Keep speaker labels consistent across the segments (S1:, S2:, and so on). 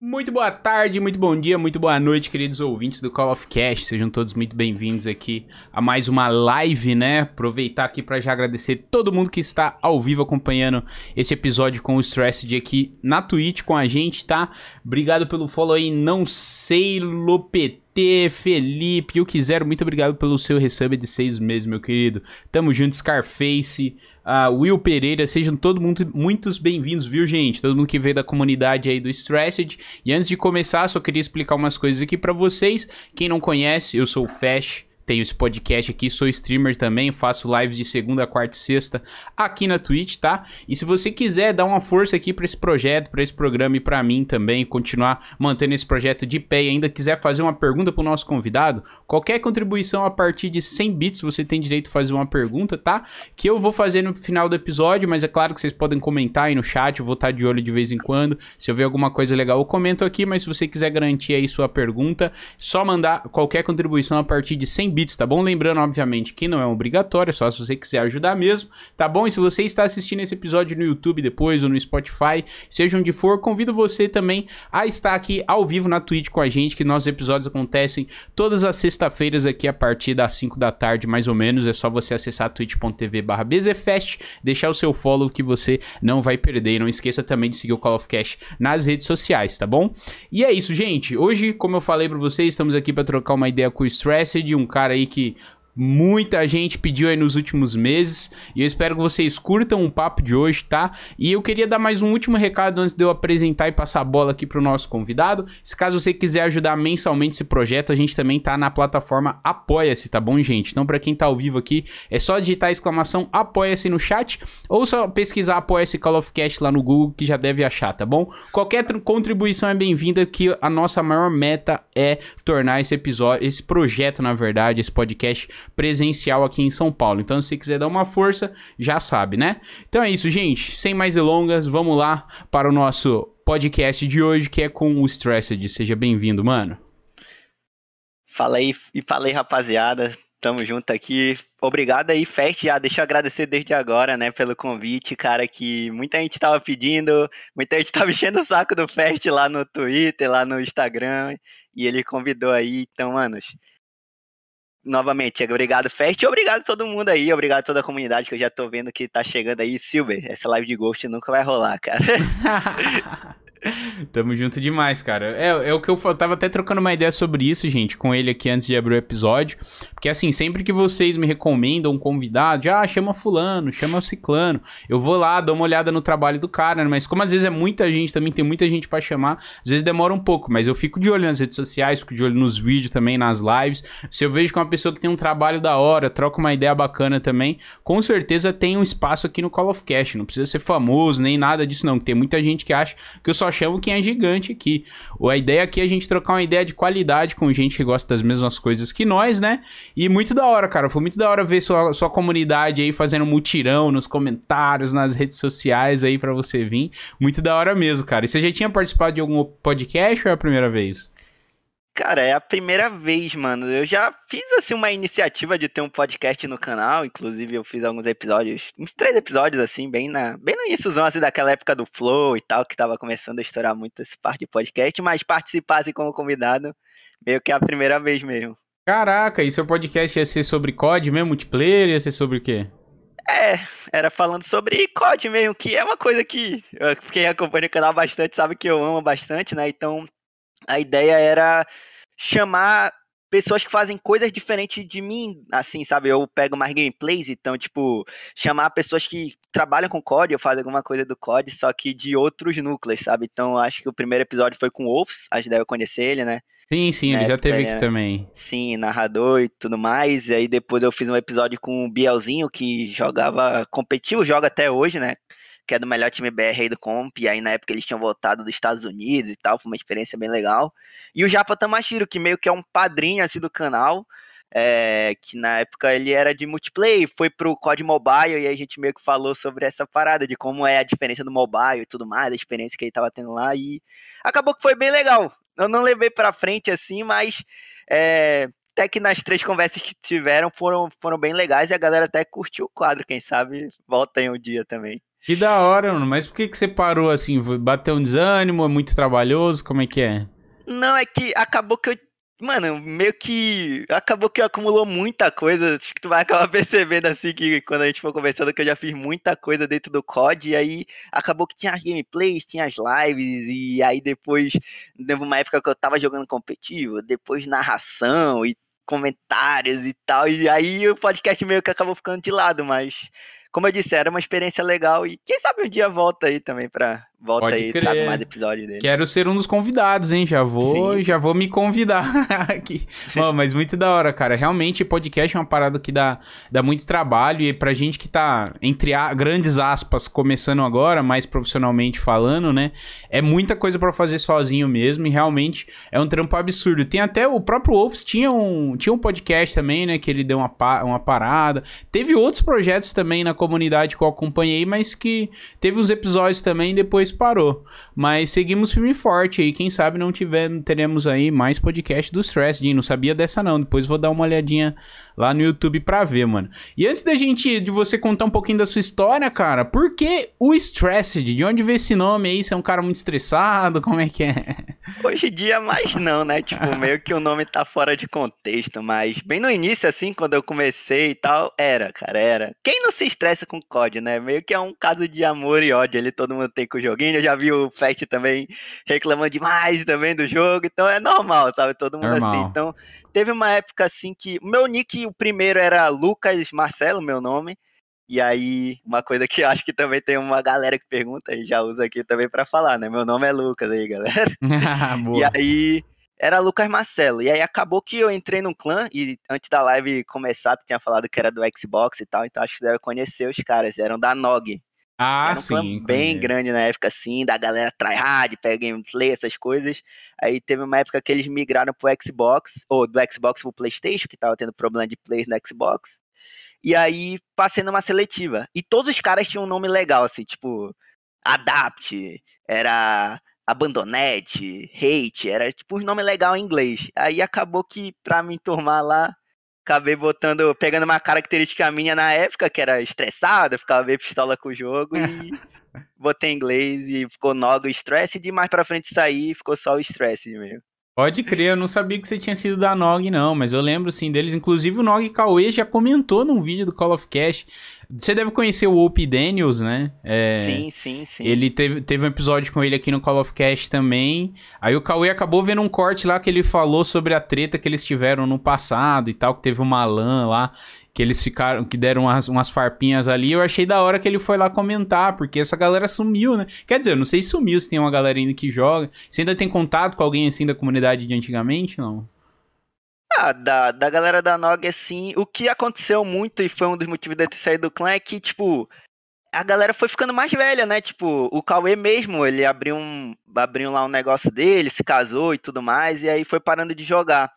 S1: Muito boa tarde, muito bom dia, muito boa noite, queridos ouvintes do Call of Cast. Sejam todos muito bem-vindos aqui a mais uma live, né? Aproveitar aqui para já agradecer todo mundo que está ao vivo acompanhando esse episódio com o Stressed aqui na Twitch com a gente, tá? Obrigado pelo follow aí, não sei, Felipe, eu quiser, muito obrigado pelo seu resub de seis meses, meu querido. Tamo junto, Scarface, uh, Will Pereira, sejam todo mundo muitos bem-vindos, viu, gente? Todo mundo que veio da comunidade aí do Stressed. E antes de começar, só queria explicar umas coisas aqui para vocês. Quem não conhece, eu sou o Fash tenho esse podcast aqui, sou streamer também, faço lives de segunda, quarta e sexta aqui na Twitch, tá? E se você quiser dar uma força aqui para esse projeto, para esse programa e para mim também, continuar mantendo esse projeto de pé e ainda quiser fazer uma pergunta pro nosso convidado, qualquer contribuição a partir de 100 bits você tem direito a fazer uma pergunta, tá? Que eu vou fazer no final do episódio, mas é claro que vocês podem comentar aí no chat, eu vou estar de olho de vez em quando. Se eu ver alguma coisa legal, eu comento aqui, mas se você quiser garantir aí sua pergunta, só mandar qualquer contribuição a partir de 100 bits bits, tá bom? Lembrando, obviamente, que não é obrigatório, é só se você quiser ajudar mesmo, tá bom? E se você está assistindo esse episódio no YouTube depois ou no Spotify, seja onde for, convido você também a estar aqui ao vivo na Twitch com a gente, que nossos episódios acontecem todas as sextas-feiras aqui a partir das 5 da tarde, mais ou menos. É só você acessar twitch.tv barra BZFest, deixar o seu follow que você não vai perder. E não esqueça também de seguir o Call of Cash nas redes sociais, tá bom? E é isso, gente. Hoje, como eu falei para vocês, estamos aqui para trocar uma ideia com o Stressed, um cara aí que muita gente pediu aí nos últimos meses e eu espero que vocês curtam o papo de hoje, tá? E eu queria dar mais um último recado antes de eu apresentar e passar a bola aqui pro nosso convidado. Se caso você quiser ajudar mensalmente esse projeto, a gente também tá na plataforma Apoia-se, tá bom, gente? Então, para quem tá ao vivo aqui, é só digitar a exclamação Apoia-se no chat ou só pesquisar Apoia-se Call of Cast lá no Google que já deve achar, tá bom? Qualquer contribuição é bem-vinda, que a nossa maior meta é tornar esse episódio, esse projeto, na verdade, esse podcast presencial aqui em São Paulo. Então, se quiser dar uma força, já sabe, né? Então é isso, gente. Sem mais delongas, vamos lá para o nosso podcast de hoje, que é com o Stressed. Seja bem-vindo, mano.
S2: Fala aí, e fala aí, rapaziada. Tamo junto aqui. Obrigado aí, Fest. Já deixa eu agradecer desde agora, né, pelo convite, cara, que muita gente tava pedindo, muita gente tava enchendo o saco do Fest lá no Twitter, lá no Instagram, e ele convidou aí. Então, manos, novamente, obrigado Fest obrigado a todo mundo aí, obrigado a toda a comunidade que eu já tô vendo que tá chegando aí. Silver, essa live de Ghost nunca vai rolar, cara.
S1: Tamo junto demais, cara. É, é o que eu, eu tava até trocando uma ideia sobre isso, gente, com ele aqui antes de abrir o episódio. Porque assim, sempre que vocês me recomendam um convidado, ah, chama fulano, chama ciclano, eu vou lá, dou uma olhada no trabalho do cara, né? Mas como às vezes é muita gente, também tem muita gente para chamar, às vezes demora um pouco, mas eu fico de olho nas redes sociais, fico de olho nos vídeos também, nas lives. Se eu vejo que é uma pessoa que tem um trabalho da hora, troca uma ideia bacana também, com certeza tem um espaço aqui no Call of Cash. Não precisa ser famoso, nem nada disso, não. Tem muita gente que acha que eu só chamo quem é gigante aqui. A ideia aqui é a gente trocar uma ideia de qualidade com gente que gosta das mesmas coisas que nós, né? E muito da hora, cara. Foi muito da hora ver sua, sua comunidade aí fazendo mutirão nos comentários, nas redes sociais aí para você vir. Muito da hora mesmo, cara. E você já tinha participado de algum podcast ou é a primeira vez?
S2: Cara, é a primeira vez, mano. Eu já fiz assim uma iniciativa de ter um podcast no canal, inclusive eu fiz alguns episódios, uns três episódios assim, bem na, bem no iníciozão assim daquela época do Flow e tal, que tava começando a estourar muito esse parte de podcast, mas participar assim como convidado, meio que é a primeira vez mesmo.
S1: Caraca, e seu podcast ia ser sobre COD mesmo, multiplayer, ia ser sobre o quê?
S2: É, era falando sobre COD mesmo, que é uma coisa que quem acompanha o canal bastante sabe que eu amo bastante, né? Então a ideia era chamar pessoas que fazem coisas diferentes de mim, assim, sabe? Eu pego mais gameplays, então, tipo, chamar pessoas que trabalham com COD, eu faço alguma coisa do COD, só que de outros núcleos, sabe? Então, acho que o primeiro episódio foi com o Wolves, acho que deve conhecer ele, né?
S1: Sim, sim, ele já teve aqui também.
S2: Sim, narrador e tudo mais. E aí depois eu fiz um episódio com o Bielzinho, que jogava, competiu, joga até hoje, né? Que é do melhor time BR aí do Comp, e aí na época eles tinham voltado dos Estados Unidos e tal, foi uma experiência bem legal. E o Japa Tamashiro, que meio que é um padrinho assim do canal, é, que na época ele era de multiplayer, foi pro COD Mobile, e a gente meio que falou sobre essa parada, de como é a diferença do mobile e tudo mais, a experiência que ele tava tendo lá, e acabou que foi bem legal. Eu não levei pra frente assim, mas é, até que nas três conversas que tiveram foram, foram bem legais e a galera até curtiu o quadro, quem sabe volta em um dia também.
S1: Que da hora, mano. Mas por que, que você parou assim? Bateu um desânimo? É muito trabalhoso? Como é que é?
S2: Não, é que acabou que eu Mano, meio que acabou que acumulou muita coisa. Acho que tu vai acabar percebendo assim que quando a gente for conversando que eu já fiz muita coisa dentro do COD. E aí acabou que tinha as gameplays, tinha as lives. E aí depois, teve uma época que eu tava jogando competitivo, depois narração e comentários e tal. E aí o podcast meio que acabou ficando de lado, mas como eu disse, era uma experiência legal e quem sabe um dia volta aí também pra volta Pode aí, crer. trago mais episódios dele.
S1: Quero ser um dos convidados, hein? Já vou, Sim. já vou me convidar aqui. Bom, mas muito da hora, cara. Realmente, podcast é uma parada que dá, dá muito trabalho e pra gente que tá, entre a, grandes aspas, começando agora, mais profissionalmente falando, né? É muita coisa para fazer sozinho mesmo e realmente é um trampo absurdo. Tem até o próprio Wolves tinha um, tinha um podcast também, né? Que ele deu uma, uma parada. Teve outros projetos também na comunidade que eu acompanhei, mas que teve uns episódios também depois parou. Mas seguimos firme e forte aí. Quem sabe não tiver, teremos aí mais podcast do Stress, Não sabia dessa não. Depois vou dar uma olhadinha lá no YouTube pra ver, mano. E antes da gente, de você contar um pouquinho da sua história, cara, por que o Stressed? De onde veio esse nome aí? Você é um cara muito estressado? Como é que é?
S2: Hoje em dia mais não, né? Tipo, meio que o nome tá fora de contexto, mas bem no início, assim, quando eu comecei e tal, era, cara, era. Quem não se estressa com COD, né? Meio que é um caso de amor e ódio ali, todo mundo tem com o joguinho. Eu já vi o Fast também reclamando demais também do jogo, então é normal, sabe? Todo mundo assim. normal. assim. Então, teve uma época assim que. Meu nick, o primeiro era Lucas Marcelo, meu nome. E aí, uma coisa que eu acho que também tem uma galera que pergunta e já usa aqui também para falar, né? Meu nome é Lucas aí, galera. e aí, era Lucas Marcelo. E aí acabou que eu entrei num clã e antes da live começar, tu tinha falado que era do Xbox e tal, então acho que deve conhecer os caras, eram da NOG.
S1: Ah, era um
S2: sim. Clã bem conheço. grande na época, assim, da galera tryhard, pega gameplay, essas coisas. Aí teve uma época que eles migraram pro Xbox, ou do Xbox pro Playstation, que tava tendo problema de plays no Xbox. E aí passei numa seletiva. E todos os caras tinham um nome legal, assim, tipo, Adapt, era Abandonete, Hate, era tipo um nome legal em inglês. Aí acabou que pra me enturmar lá, acabei botando, pegando uma característica minha na época, que era estressada, ficava bem pistola com o jogo e botei inglês e ficou Nogo Stress e mais pra frente sair ficou só o Stress mesmo.
S1: Pode crer, eu não sabia que você tinha sido da Nog, não, mas eu lembro sim deles. Inclusive o Nog Cauê já comentou num vídeo do Call of Cash. Você deve conhecer o Opie Daniels, né?
S2: É, sim, sim, sim.
S1: Ele teve, teve um episódio com ele aqui no Call of Cash também. Aí o Cauê acabou vendo um corte lá que ele falou sobre a treta que eles tiveram no passado e tal, que teve uma lã lá que eles ficaram, que deram umas, umas farpinhas ali. Eu achei da hora que ele foi lá comentar, porque essa galera sumiu, né? Quer dizer, eu não sei se sumiu, se tem uma galera ainda que joga. Você ainda tem contato com alguém assim da comunidade de antigamente, não?
S2: Ah, da, da galera da Nog, assim, o que aconteceu muito e foi um dos motivos de eu ter saído do clã é que, tipo, a galera foi ficando mais velha, né? Tipo, o Cauê mesmo, ele abriu um, abriu lá um negócio dele, se casou e tudo mais, e aí foi parando de jogar.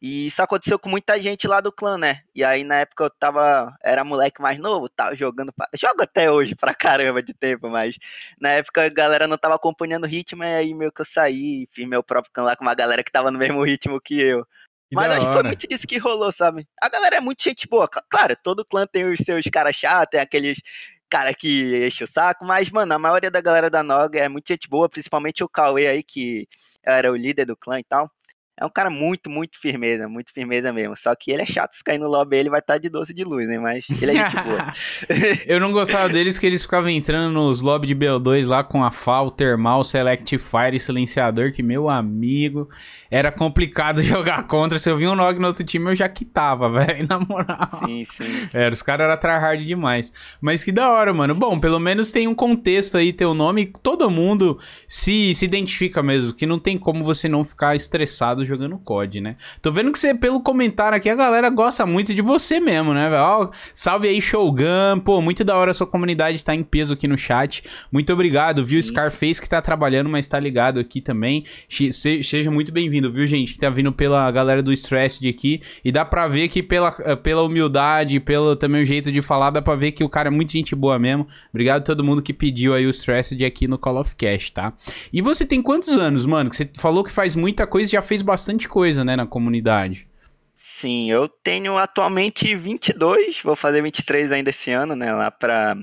S2: E isso aconteceu com muita gente lá do clã, né? E aí na época eu tava, era moleque mais novo, tava jogando, pra, jogo até hoje pra caramba de tempo, mas na época a galera não tava acompanhando o ritmo, e aí meio que eu saí, fiz meu próprio clã lá com uma galera que tava no mesmo ritmo que eu. Mas acho que foi muito disso que rolou, sabe? A galera é muito gente boa, claro, todo clã tem os seus caras chatos, tem aqueles cara que enche o saco, mas, mano, a maioria da galera da Noga é muito gente boa, principalmente o Cauê aí, que era o líder do clã e tal. É um cara muito, muito firmeza, muito firmeza mesmo. Só que ele é chato, se cair no lobby ele vai estar tá de doce de luz, né? Mas ele é gente boa.
S1: eu não gostava deles que eles ficavam entrando nos lobbies de BO2 lá com a FAL, Thermal, Select Fire e Silenciador, que meu amigo, era complicado jogar contra. Se eu vi um Nog no outro time, eu já quitava, velho, na moral.
S2: Sim, sim.
S1: Era, os caras eram tryhard demais. Mas que da hora, mano. Bom, pelo menos tem um contexto aí, teu nome, todo mundo se, se identifica mesmo, que não tem como você não ficar estressado jogando COD, né? Tô vendo que você, pelo comentário aqui, a galera gosta muito de você mesmo, né, velho? Ó, salve aí, Showgun. Pô, muito da hora a sua comunidade tá em peso aqui no chat. Muito obrigado, viu? Sim. Scarface que tá trabalhando, mas tá ligado aqui também. seja muito bem-vindo, viu, gente? Que tá vindo pela galera do Stressed aqui. E dá pra ver que pela, pela humildade, pelo também o jeito de falar, dá pra ver que o cara é muito gente boa mesmo. Obrigado a todo mundo que pediu aí o Stressed aqui no Call of Cash, tá? E você tem quantos anos, mano? Que você falou que faz muita coisa e já fez bastante bastante coisa, né, na comunidade.
S2: Sim, eu tenho atualmente 22, vou fazer 23 ainda esse ano, né, lá para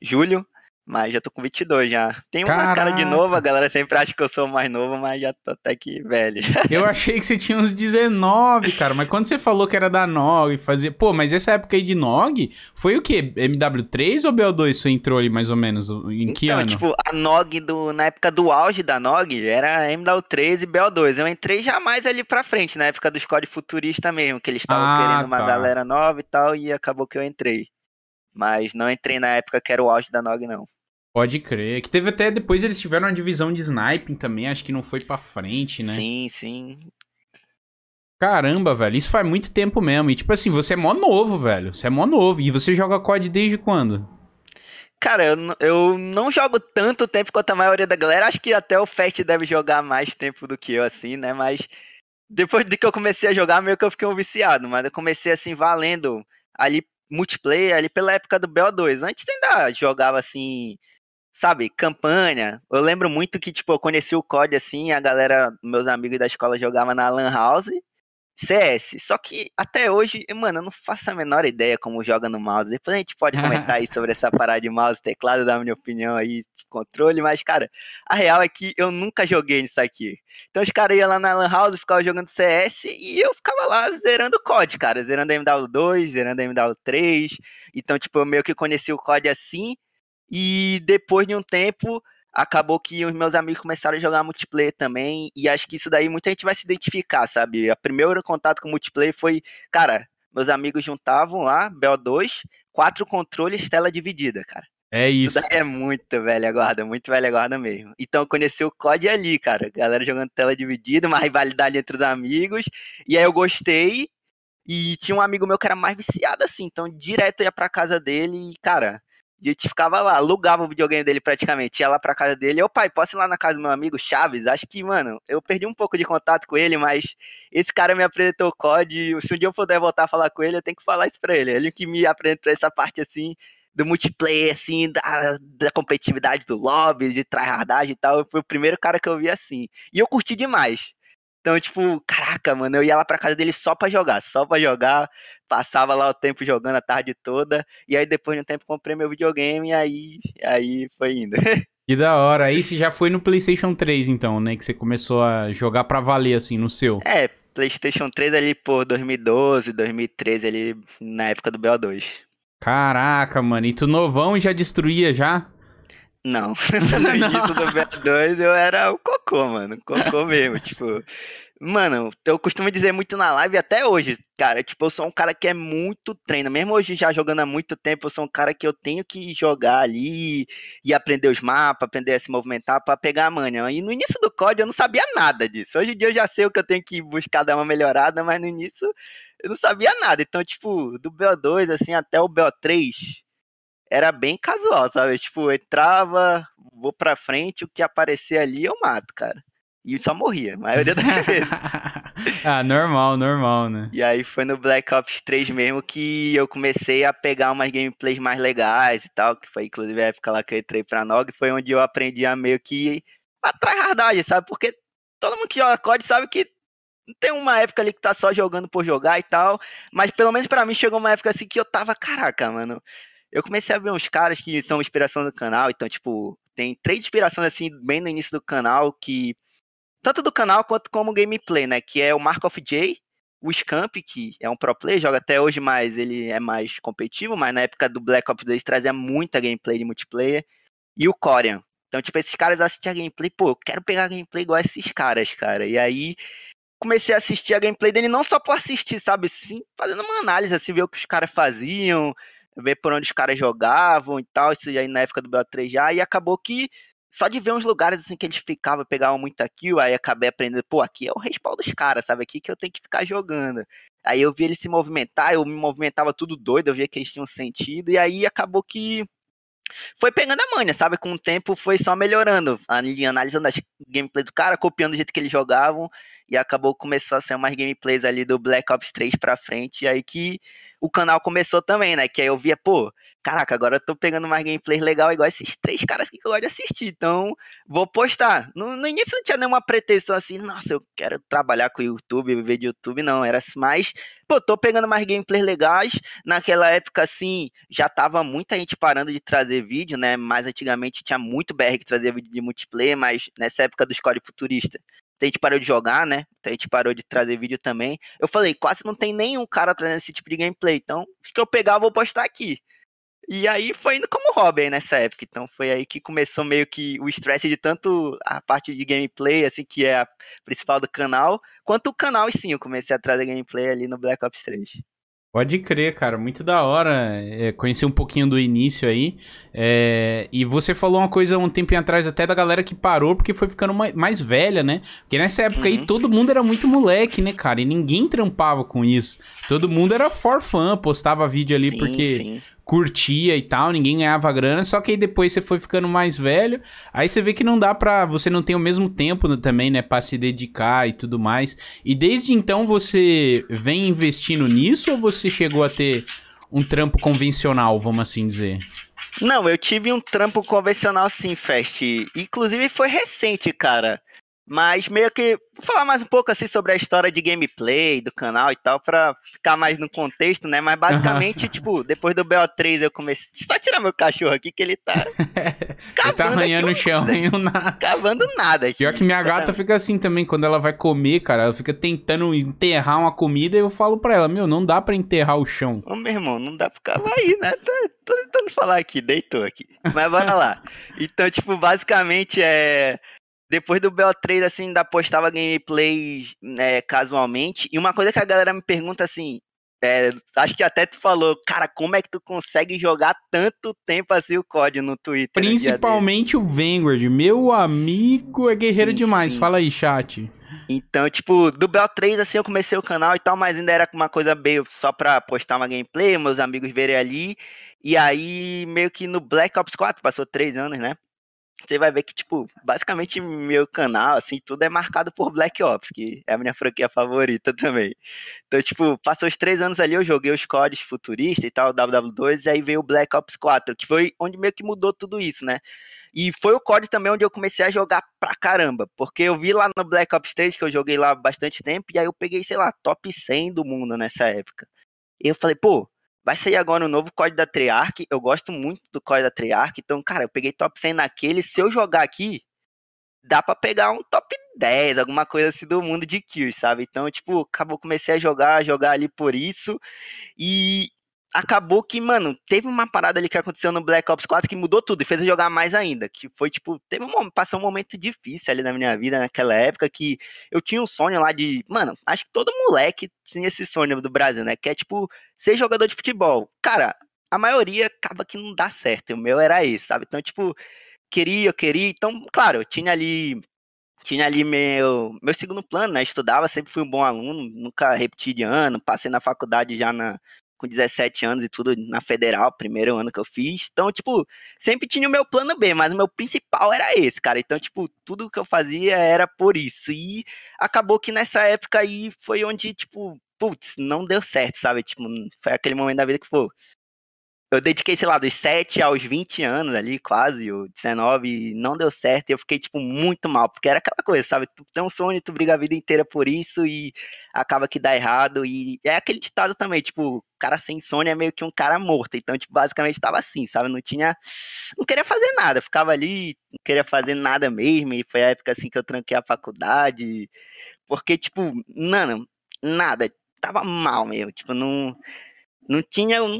S2: julho. Mas já tô com 22 já. Tenho uma
S1: Caraca.
S2: cara de novo, a galera sempre acha que eu sou mais novo, mas já tô até que velho.
S1: Eu achei que você tinha uns 19, cara. Mas quando você falou que era da NOG, fazia. Pô, mas essa época aí de NOG foi o quê? MW3 ou BO2 você entrou ali mais ou menos? Em que
S2: então,
S1: ano?
S2: tipo, a NOG do, na época do auge da NOG era MW3 e BO2. Eu entrei já mais ali pra frente, na época dos códigos futuristas mesmo, que eles estavam
S1: Ah,
S2: querendo uma
S1: tá.
S2: galera nova e tal, e acabou que eu entrei. Mas não entrei na época que era o auge da NOG, não.
S1: Pode crer. Que teve até depois eles tiveram uma divisão de sniping também, acho que não foi pra frente, né?
S2: Sim, sim.
S1: Caramba, velho, isso faz muito tempo mesmo. E tipo assim, você é mó novo, velho. Você é mó novo. E você joga COD desde quando?
S2: Cara, eu, eu não jogo tanto tempo quanto a maioria da galera. Acho que até o Fast deve jogar mais tempo do que eu, assim, né? Mas depois de que eu comecei a jogar, meio que eu fiquei um viciado. Mas eu comecei, assim, valendo ali multiplayer, ali pela época do BO2. Antes ainda jogava, assim, sabe, campanha. Eu lembro muito que, tipo, eu conheci o COD, assim, a galera, meus amigos da escola jogavam na Lan House. CS, só que até hoje, mano, eu não faço a menor ideia como joga no mouse. Depois a gente pode comentar aí sobre essa parada de mouse, teclado, dar minha opinião aí de controle, mas, cara, a real é que eu nunca joguei nisso aqui. Então os caras iam lá na Lan House, ficavam jogando CS e eu ficava lá zerando o COD, cara, zerando MW2, zerando MW3. Então, tipo, eu meio que conheci o COD assim, e depois de um tempo acabou que os meus amigos começaram a jogar multiplayer também, e acho que isso daí muita gente vai se identificar, sabe? O primeiro contato com multiplayer foi, cara, meus amigos juntavam lá, BO2, quatro controles, tela dividida, cara.
S1: É
S2: Isso
S1: isso.
S2: daí é muito velha guarda, muito velha guarda mesmo. Então eu conheci o COD ali, cara. Galera jogando tela dividida, uma rivalidade entre os amigos. E aí eu gostei. E tinha um amigo meu que era mais viciado assim. Então direto eu ia pra casa dele e, cara, a gente ficava lá, alugava o videogame dele praticamente. Ia lá pra casa dele. Eu, pai, posso ir lá na casa do meu amigo Chaves? Acho que, mano, eu perdi um pouco de contato com ele, mas esse cara me apresentou o COD. Se um dia eu puder voltar a falar com ele, eu tenho que falar isso pra ele. Ele que me apresentou essa parte assim do multiplayer, assim, da, da competitividade do lobby, de tryhardagem e tal. Foi o primeiro cara que eu vi assim. E eu curti demais. Então, tipo, caraca, mano, eu ia lá pra casa dele só pra jogar, só pra jogar. Passava lá o tempo jogando a tarde toda. E aí, depois de um tempo, comprei meu videogame e aí, aí foi indo.
S1: Que da hora. Aí você já foi no PlayStation 3, então, né? Que você começou a jogar pra valer, assim, no seu.
S2: é, PlayStation 3 ali por 2012, 2013, ali na época do BO2.
S1: Caraca, mano. E tu novão já destruía já?
S2: Não, no início do BO2 eu era o cocô, mano. Cocô mesmo, tipo. Mano, eu costumo dizer muito na live até hoje, cara. Tipo, eu sou um cara que é muito treino. Mesmo hoje já jogando há muito tempo, eu sou um cara que eu tenho que jogar ali e aprender os mapas, aprender a se movimentar pra pegar a manha. E no início do código eu não sabia nada disso. Hoje em dia eu já sei o que eu tenho que buscar dar uma melhorada, mas no início eu não sabia nada. Então, tipo, do BO2 assim até o BO3 era bem casual, sabe? Tipo, entrava, vou pra frente, o que aparecer ali eu mato, cara. E só morria, a maioria das vezes.
S1: ah, normal, normal, né?
S2: E aí foi no Black Ops 3 mesmo que eu comecei a pegar umas gameplays mais legais e tal, que foi inclusive a época lá que eu entrei pra NOG, foi onde eu aprendi a meio que a tryhardagem, sabe? Porque todo mundo que joga COD sabe que tem uma época ali que tá só jogando por jogar e tal, mas pelo menos pra mim chegou uma época assim que eu tava, caraca, mano, eu comecei a ver uns caras que são inspiração do canal, então, tipo, tem três inspirações assim, bem no início do canal, que. Tanto do canal quanto como gameplay, né? Que é o Mark of J, o Scamp, que é um pro player, joga até hoje, mas ele é mais competitivo, mas na época do Black Ops 2 trazia muita gameplay de multiplayer. E o Corian. Então, tipo, esses caras assistiam a gameplay, pô, eu quero pegar a gameplay igual esses caras, cara. E aí comecei a assistir a gameplay dele não só por assistir, sabe? Sim, fazendo uma análise, assim, ver o que os caras faziam, ver por onde os caras jogavam e tal, isso aí na época do BO3 já, e acabou que só de ver uns lugares assim que eles ficavam, pegavam muita kill, aí acabei aprendendo, pô, aqui é o respawn dos caras, sabe? Aqui que eu tenho que ficar jogando. Aí eu vi eles se movimentar, eu me movimentava tudo doido, eu via que eles tinham sentido, e aí acabou que foi pegando a manha, sabe? Com o tempo foi só melhorando, ali, analisando as gameplays do cara, copiando o jeito que eles jogavam, e acabou começou a ser umas gameplays ali do Black Ops 3 pra frente, e aí que o canal começou também, né? Que aí eu via, pô, caraca, agora eu tô pegando mais gameplays legal igual esses três caras que eu gosto de assistir, então vou postar. No, no início não tinha nenhuma pretensão assim, nossa, eu quero trabalhar com o YouTube, viver de YouTube, não, era mais pô, tô pegando mais gameplays legais. Naquela época, assim, já tava muita gente parando de trazer vídeo, né? Mais antigamente tinha muito BR que trazia vídeo de multiplayer, mas nessa época do Score Futurista, a gente parou de jogar, né? A gente parou de trazer vídeo também. Eu falei, quase não tem nenhum cara trazendo esse tipo de gameplay. Então, acho que eu pegar, vou postar aqui. E aí foi indo como hobby nessa época. Então foi aí que começou meio que o estresse de tanto a parte de gameplay, assim, que é a principal do canal, quanto o canal e sim, eu comecei a trazer gameplay ali no Black Ops 3.
S1: Pode crer, cara, muito da hora é, conhecer um pouquinho do início aí. É, e você falou uma coisa um tempinho atrás até da galera que parou porque foi ficando mais, velha, né? Porque nessa época uhum. aí todo mundo era muito moleque, né, cara? E ninguém trampava com isso. Todo mundo era for fun, postava vídeo ali sim, porque sim curtia e tal, ninguém ganhava grana, só que aí depois você foi ficando mais velho, aí você vê que não dá pra. Você não tem o mesmo tempo também, né, pra se dedicar e tudo mais. E desde então você vem investindo nisso ou você chegou a ter um trampo convencional, vamos assim dizer?
S2: Não, eu tive um trampo convencional sim, Fest. Inclusive foi recente, cara. Mas meio que vou falar mais um pouco assim sobre a história de gameplay do canal e tal, pra ficar mais no contexto, né? Mas basicamente, tipo, depois do BO3 eu comecei. Só tirar meu cachorro aqui que ele tá.
S1: ele tá arranhando o chão,
S2: hein? Nada. Cavando nada aqui.
S1: Pior que minha gata fica assim também, quando ela vai comer, cara, ela fica tentando enterrar uma comida e eu falo pra ela, meu, não dá pra enterrar o chão.
S2: Ô, meu irmão, não dá pra ficar aí, né? Tô, tô tentando falar aqui, deitou aqui. Mas bora lá. Então, tipo, basicamente é depois do BO3, assim, ainda postava gameplay né, casualmente. E uma coisa que a galera me pergunta assim. É, acho que até tu falou, cara, como é que tu consegue jogar tanto tempo assim o código no Twitter?
S1: Principalmente o Vanguard, meu amigo é guerreiro sim, demais. Sim. Fala aí, chat.
S2: Então, tipo, do BO3, assim, eu comecei o canal e tal, mas ainda era uma coisa meio só pra postar uma gameplay, meus amigos verem ali. E aí, meio que no Black Ops 4, passou três anos, né? Você vai ver que, tipo, basicamente meu canal, assim, tudo é marcado por Black Ops, que é a minha franquia favorita também. Então, tipo, passou os três anos ali, eu joguei os códigos futuristas e tal, WW2, e aí veio o Black Ops 4, que foi onde meio que mudou tudo isso, né? E foi o COD também onde eu comecei a jogar pra caramba, porque eu vi lá no Black Ops 3, que eu joguei lá bastante tempo, e aí eu peguei, sei lá, top 100 do mundo nessa época. E eu falei, pô, Vai sair agora o um novo código da Treyarch. Eu gosto muito do código da Treyarch. Então, cara, eu peguei top 100 naquele. Se eu jogar aqui, dá para pegar um top 10, alguma coisa assim do mundo de kills, sabe? Então, tipo, acabou, comecei a jogar, jogar ali por isso. E acabou que, mano, teve uma parada ali que aconteceu no Black Ops 4 que mudou tudo e fez eu jogar mais ainda. Que foi, tipo, teve um passou um momento difícil ali na minha vida naquela época que eu tinha um sonho lá de. Mano, acho que todo moleque tinha esse sonho do Brasil, né? Que é, tipo, ser jogador de futebol. Cara, a maioria acaba que não dá certo. O meu era esse, sabe? Então, tipo, queria, eu queria. Então, claro, eu tinha ali tinha ali meu, meu segundo plano, né? Estudava, sempre fui um bom aluno, nunca repeti de ano, passei na faculdade já na, com 17 anos e tudo na federal, primeiro ano que eu fiz. Então, tipo, sempre tinha o meu plano B, mas o meu principal era esse, cara. Então, tipo, tudo que eu fazia era por isso. E acabou que nessa época aí foi onde, tipo, putz, não deu certo, sabe? Tipo, foi aquele momento da vida que, pô, eu dediquei, sei lá, dos 7 aos 20 anos ali, quase, ou 19, e não deu certo, e eu fiquei, tipo, muito mal, porque era aquela coisa, sabe? Tu tem um sonho, tu briga a vida inteira por isso, e acaba que dá errado, e é aquele ditado também, tipo, cara sem sonho é meio que um cara morto, então, tipo, basicamente tava assim, sabe? Não tinha, não queria fazer nada, ficava ali, não queria fazer nada mesmo, e foi a época, assim, que eu tranquei a faculdade, porque, tipo, mano, nada, tava mal mesmo, tipo, não não tinha, não,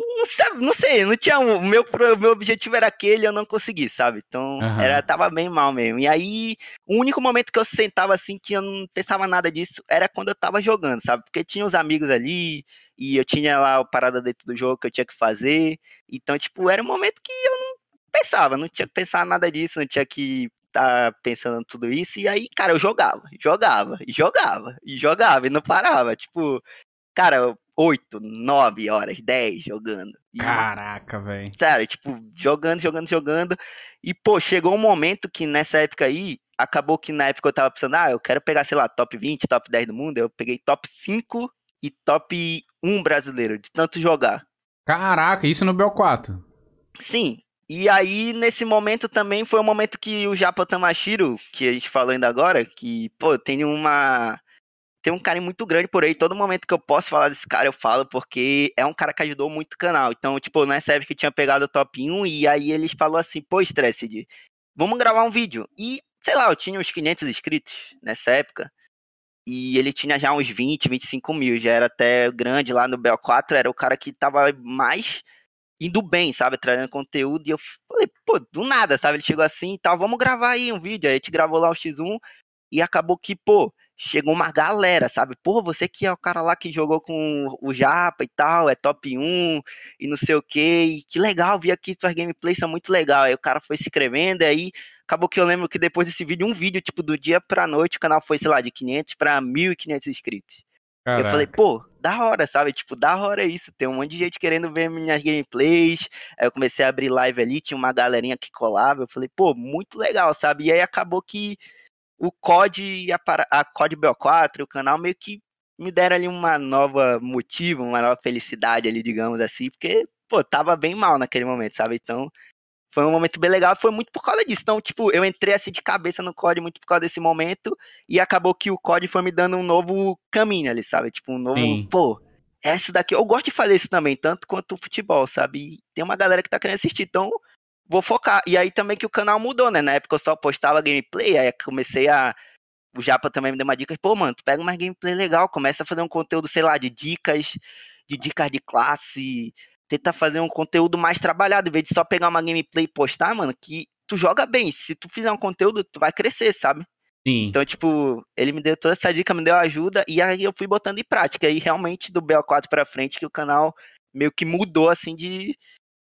S2: não sei, não tinha, o meu, meu objetivo era aquele, eu não consegui, sabe? Então, uhum. era, tava bem mal mesmo. E aí, o único momento que eu sentava assim, que eu não pensava nada disso, era quando eu tava jogando, sabe? Porque tinha os amigos ali, e eu tinha lá a parada dentro do jogo que eu tinha que fazer. Então, tipo, era um momento que eu não pensava, não tinha que pensar nada disso, não tinha que tá pensando tudo isso, e aí, cara, eu jogava, jogava, e jogava, e jogava, e não parava, tipo, cara, 8, 9 horas, 10 jogando.
S1: E, Caraca, velho.
S2: Sério, tipo, jogando, jogando, jogando. E, pô, chegou um momento que nessa época aí, acabou que na época eu tava pensando, ah, eu quero pegar, sei lá, top 20, top 10 do mundo. Eu peguei top 5 e top 1 brasileiro, de tanto jogar.
S1: Caraca, isso no BO4.
S2: Sim. E aí, nesse momento também foi o momento que o Japa Tamashiro, que a gente falou ainda agora, que, pô, tem uma tem um carinho muito grande por aí. Todo momento que eu posso falar desse cara, eu falo, porque é um cara que ajudou muito o canal. Então, tipo, nessa época que tinha pegado o top 1, e aí eles falou assim, pô, Stressed, vamos gravar um vídeo. E, sei lá, eu tinha uns 500 inscritos nessa época. E ele tinha já uns 20, 25 mil, já era até grande lá no BO4, era o cara que tava mais indo bem, sabe, trazendo conteúdo, e eu falei, pô, do nada, sabe, ele chegou assim e tal, vamos gravar aí um vídeo, aí a gente gravou lá um X1, e acabou que, pô, chegou uma galera, sabe? Pô, você que é o cara lá que jogou com o Japa e tal, é top 1 e não sei o que, que legal, vi aqui suas gameplays são muito legal. Aí o cara foi se inscrevendo, aí acabou que eu lembro que depois desse vídeo, um vídeo, tipo, do dia pra noite, o canal foi, sei lá, de 500 pra 1.500 inscritos. Caraca. Eu falei, pô, da hora, sabe? Tipo, da hora isso. Tem um monte de gente querendo ver minhas gameplays. Aí eu comecei a abrir live ali, tinha uma galerinha que colava. Eu falei, pô, muito legal, sabe? E aí acabou que o COD e a, a COD BO4, o canal meio que me deram ali uma nova motivo, uma nova felicidade ali, digamos assim, porque, pô, tava bem mal naquele momento, sabe? Então, foi um momento bem legal, foi muito por causa disso. Então, tipo, eu entrei assim de cabeça no COD muito por causa desse momento, e acabou que o COD foi me dando um novo caminho ali, sabe? Tipo, um novo, Sim. pô, essa daqui, eu gosto de fazer isso também, tanto quanto o futebol, sabe? E tem uma galera que tá querendo assistir, então vou focar. E aí também que o canal mudou, né? Na época eu só postava gameplay, aí comecei a. O Japa também me deu uma dica, pô, mano, tu pega uma gameplay legal, começa a fazer um conteúdo, sei lá, de dicas, de dicas de classe, tenta fazer um conteúdo mais trabalhado, em vez de só pegar uma gameplay e postar, mano, que tu joga bem. Se tu fizer um conteúdo, tu vai crescer, sabe? Sim. Então, tipo, ele me deu toda essa dica, me deu ajuda, e aí eu fui botando em prática. E realmente, do BO4 pra frente, que o canal meio que mudou, assim, de,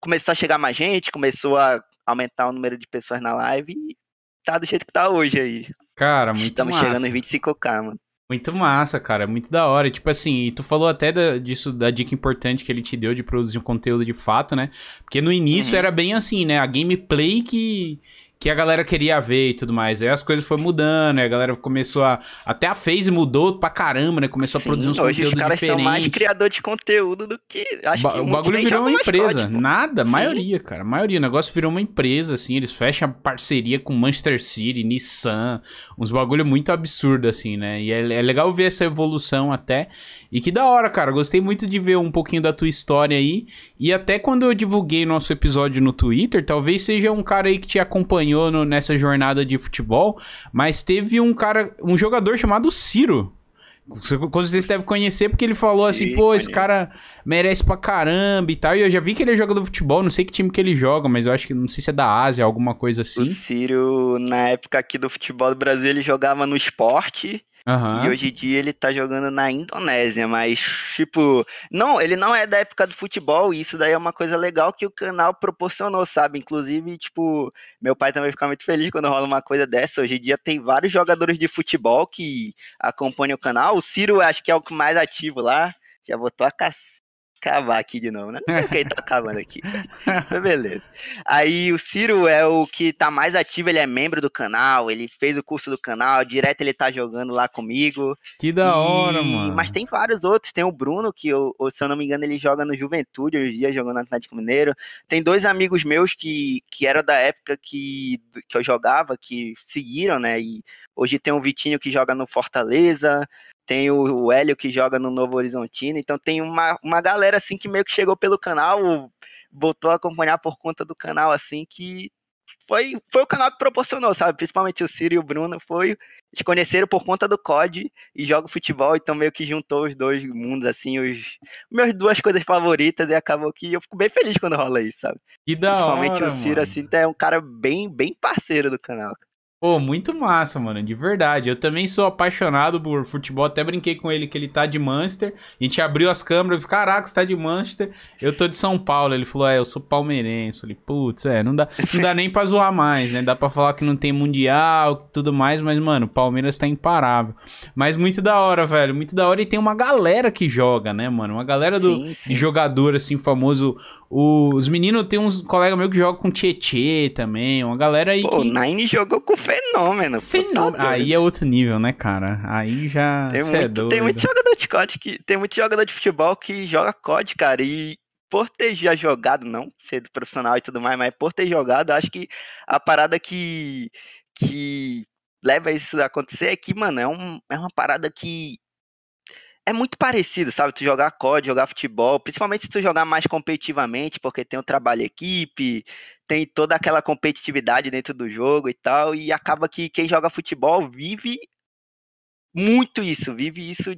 S2: começou a chegar mais gente, começou a aumentar o número de pessoas na live e tá do jeito que tá hoje aí.
S1: Cara, muito
S2: Estamos
S1: massa.
S2: chegando em 25k, mano.
S1: Muito massa, cara, muito da hora. Tipo assim, tu falou até da, disso, da dica importante que ele te deu de produzir um conteúdo de fato, né? Porque no início uhum. era bem assim, né? A gameplay que, que a galera queria ver e tudo mais. Aí as coisas foram mudando, a galera começou a. Até a FaZe mudou pra caramba, né? Começou Sim, a produzir uns hoje conteúdos os caras diferentes. são mais
S2: criador de conteúdo do que. Acho ba
S1: que o bagulho virou uma empresa. Nada, a maioria, cara. A maioria. O negócio virou uma empresa, assim. Eles fecham parceria com Manchester City, Nissan. Uns bagulho muito absurdo, assim, né? E é, é legal ver essa evolução até. E que da hora, cara. Gostei muito de ver um pouquinho da tua história aí. E até quando eu divulguei nosso episódio no Twitter, talvez seja um cara aí que te acompanhou acompanhou no, nessa jornada de futebol, mas teve um cara, um jogador chamado Ciro. Você com certeza deve conhecer, porque ele falou Sim, assim, pô, esse cara merece pra caramba e tal. E eu já vi que ele é jogador de futebol, não sei que time que ele joga, mas eu acho que não sei se é da Ásia, alguma coisa assim. O
S2: Ciro, na época aqui do futebol do Brasil, ele jogava no esporte. Uhum. E hoje em dia ele tá jogando na Indonésia, mas, tipo, não, ele não é da época do futebol, e isso daí é uma coisa legal que o canal proporcionou, sabe? Inclusive, tipo, meu pai também fica muito feliz quando rola uma coisa dessa. Hoje em dia tem vários jogadores de futebol que acompanham o canal. O Ciro acho que é o que mais ativo lá. Já botou a cac cavar aqui de novo, né? Não sei o que ele tá cavando aqui, beleza. Aí o Ciro é o que tá mais ativo, ele é membro do canal, ele fez o curso do canal, direto ele tá jogando lá comigo.
S1: Que da e... hora, mano.
S2: Mas tem vários outros, tem o Bruno, que eu, se eu não me engano ele joga no Juventude, hoje em dia jogando no Atlético Mineiro. Tem dois amigos meus que, que eram da época que, que eu jogava, que seguiram, né? E hoje tem o Vitinho que joga no Fortaleza, tem o, o Hélio que joga no Novo Horizontino, então tem uma, uma galera assim que meio que chegou pelo canal, botou a acompanhar por conta do canal, assim, que foi, foi o canal que proporcionou, sabe? Principalmente o Ciro e o Bruno, foi. Eles conheceram por conta do COD e jogo futebol, então meio que juntou os dois mundos, assim, os meus duas coisas favoritas, e acabou que eu fico bem feliz quando rola isso, sabe?
S1: E da
S2: Principalmente
S1: hora,
S2: o Ciro,
S1: mano.
S2: assim, é um cara bem, bem parceiro do canal.
S1: Pô, muito massa, mano, de verdade. Eu também sou apaixonado por futebol, até brinquei com ele que ele tá de Manchester. A gente abriu as câmeras, eu falei, caraca, você tá de Manchester. Eu tô de São Paulo. Ele falou, é, eu sou palmeirense. Eu falei, putz, é, não dá, não dá nem pra zoar mais, né? Dá pra falar que não tem mundial, tudo mais, mas, mano, o Palmeiras tá imparável. Mas muito da hora, velho, muito da hora. E tem uma galera que joga, né, mano? Uma galera do sim, sim. jogador, assim, famoso. Os meninos, tem uns colegas meus que jogam com Tietê também, uma galera aí
S2: Pô,
S1: que...
S2: o Nine jogou com fenômeno.
S1: Fenômeno. Tá aí é outro nível, né, cara? Aí já.
S2: Tem, é muito, é tem muito jogador de COD que. Tem muito jogador de futebol que joga COD, cara. E por ter já jogado, não ser profissional e tudo mais, mas por ter jogado, acho que a parada que. que leva isso a acontecer é que, mano, é, um, é uma parada que é muito parecido, sabe? Tu jogar COD, jogar futebol, principalmente se tu jogar mais competitivamente, porque tem o trabalho equipe, tem toda aquela competitividade dentro do jogo e tal, e acaba que quem joga futebol vive muito isso, vive isso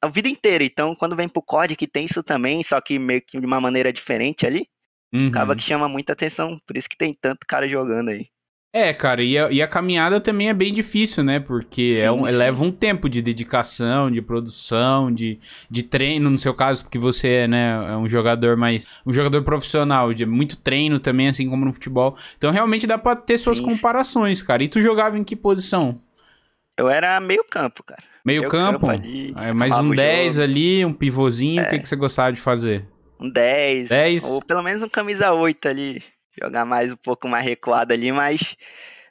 S2: a vida inteira. Então, quando vem pro COD, que tem isso também, só que meio que de uma maneira diferente ali, uhum. acaba que chama muita atenção. Por isso que tem tanto cara jogando aí.
S1: É, cara, e a, e a, caminhada também é bem difícil, né? Porque sim, é um, leva um tempo de dedicação, de produção, de, de treino. No seu caso, que você é, né, é um jogador mais. um jogador profissional, de muito treino também, assim como no futebol. Então realmente dá pra ter suas sim, comparações, cara. E tu jogava em que posição?
S2: Eu era meio campo, cara.
S1: Meio, meio campo? campo ali, é, mais um 10 jogo. ali, um pivôzinho. É. O que, que você gostava de fazer?
S2: Um 10. 10. Ou pelo menos um camisa 8 ali jogar mais um pouco mais recuado ali, mas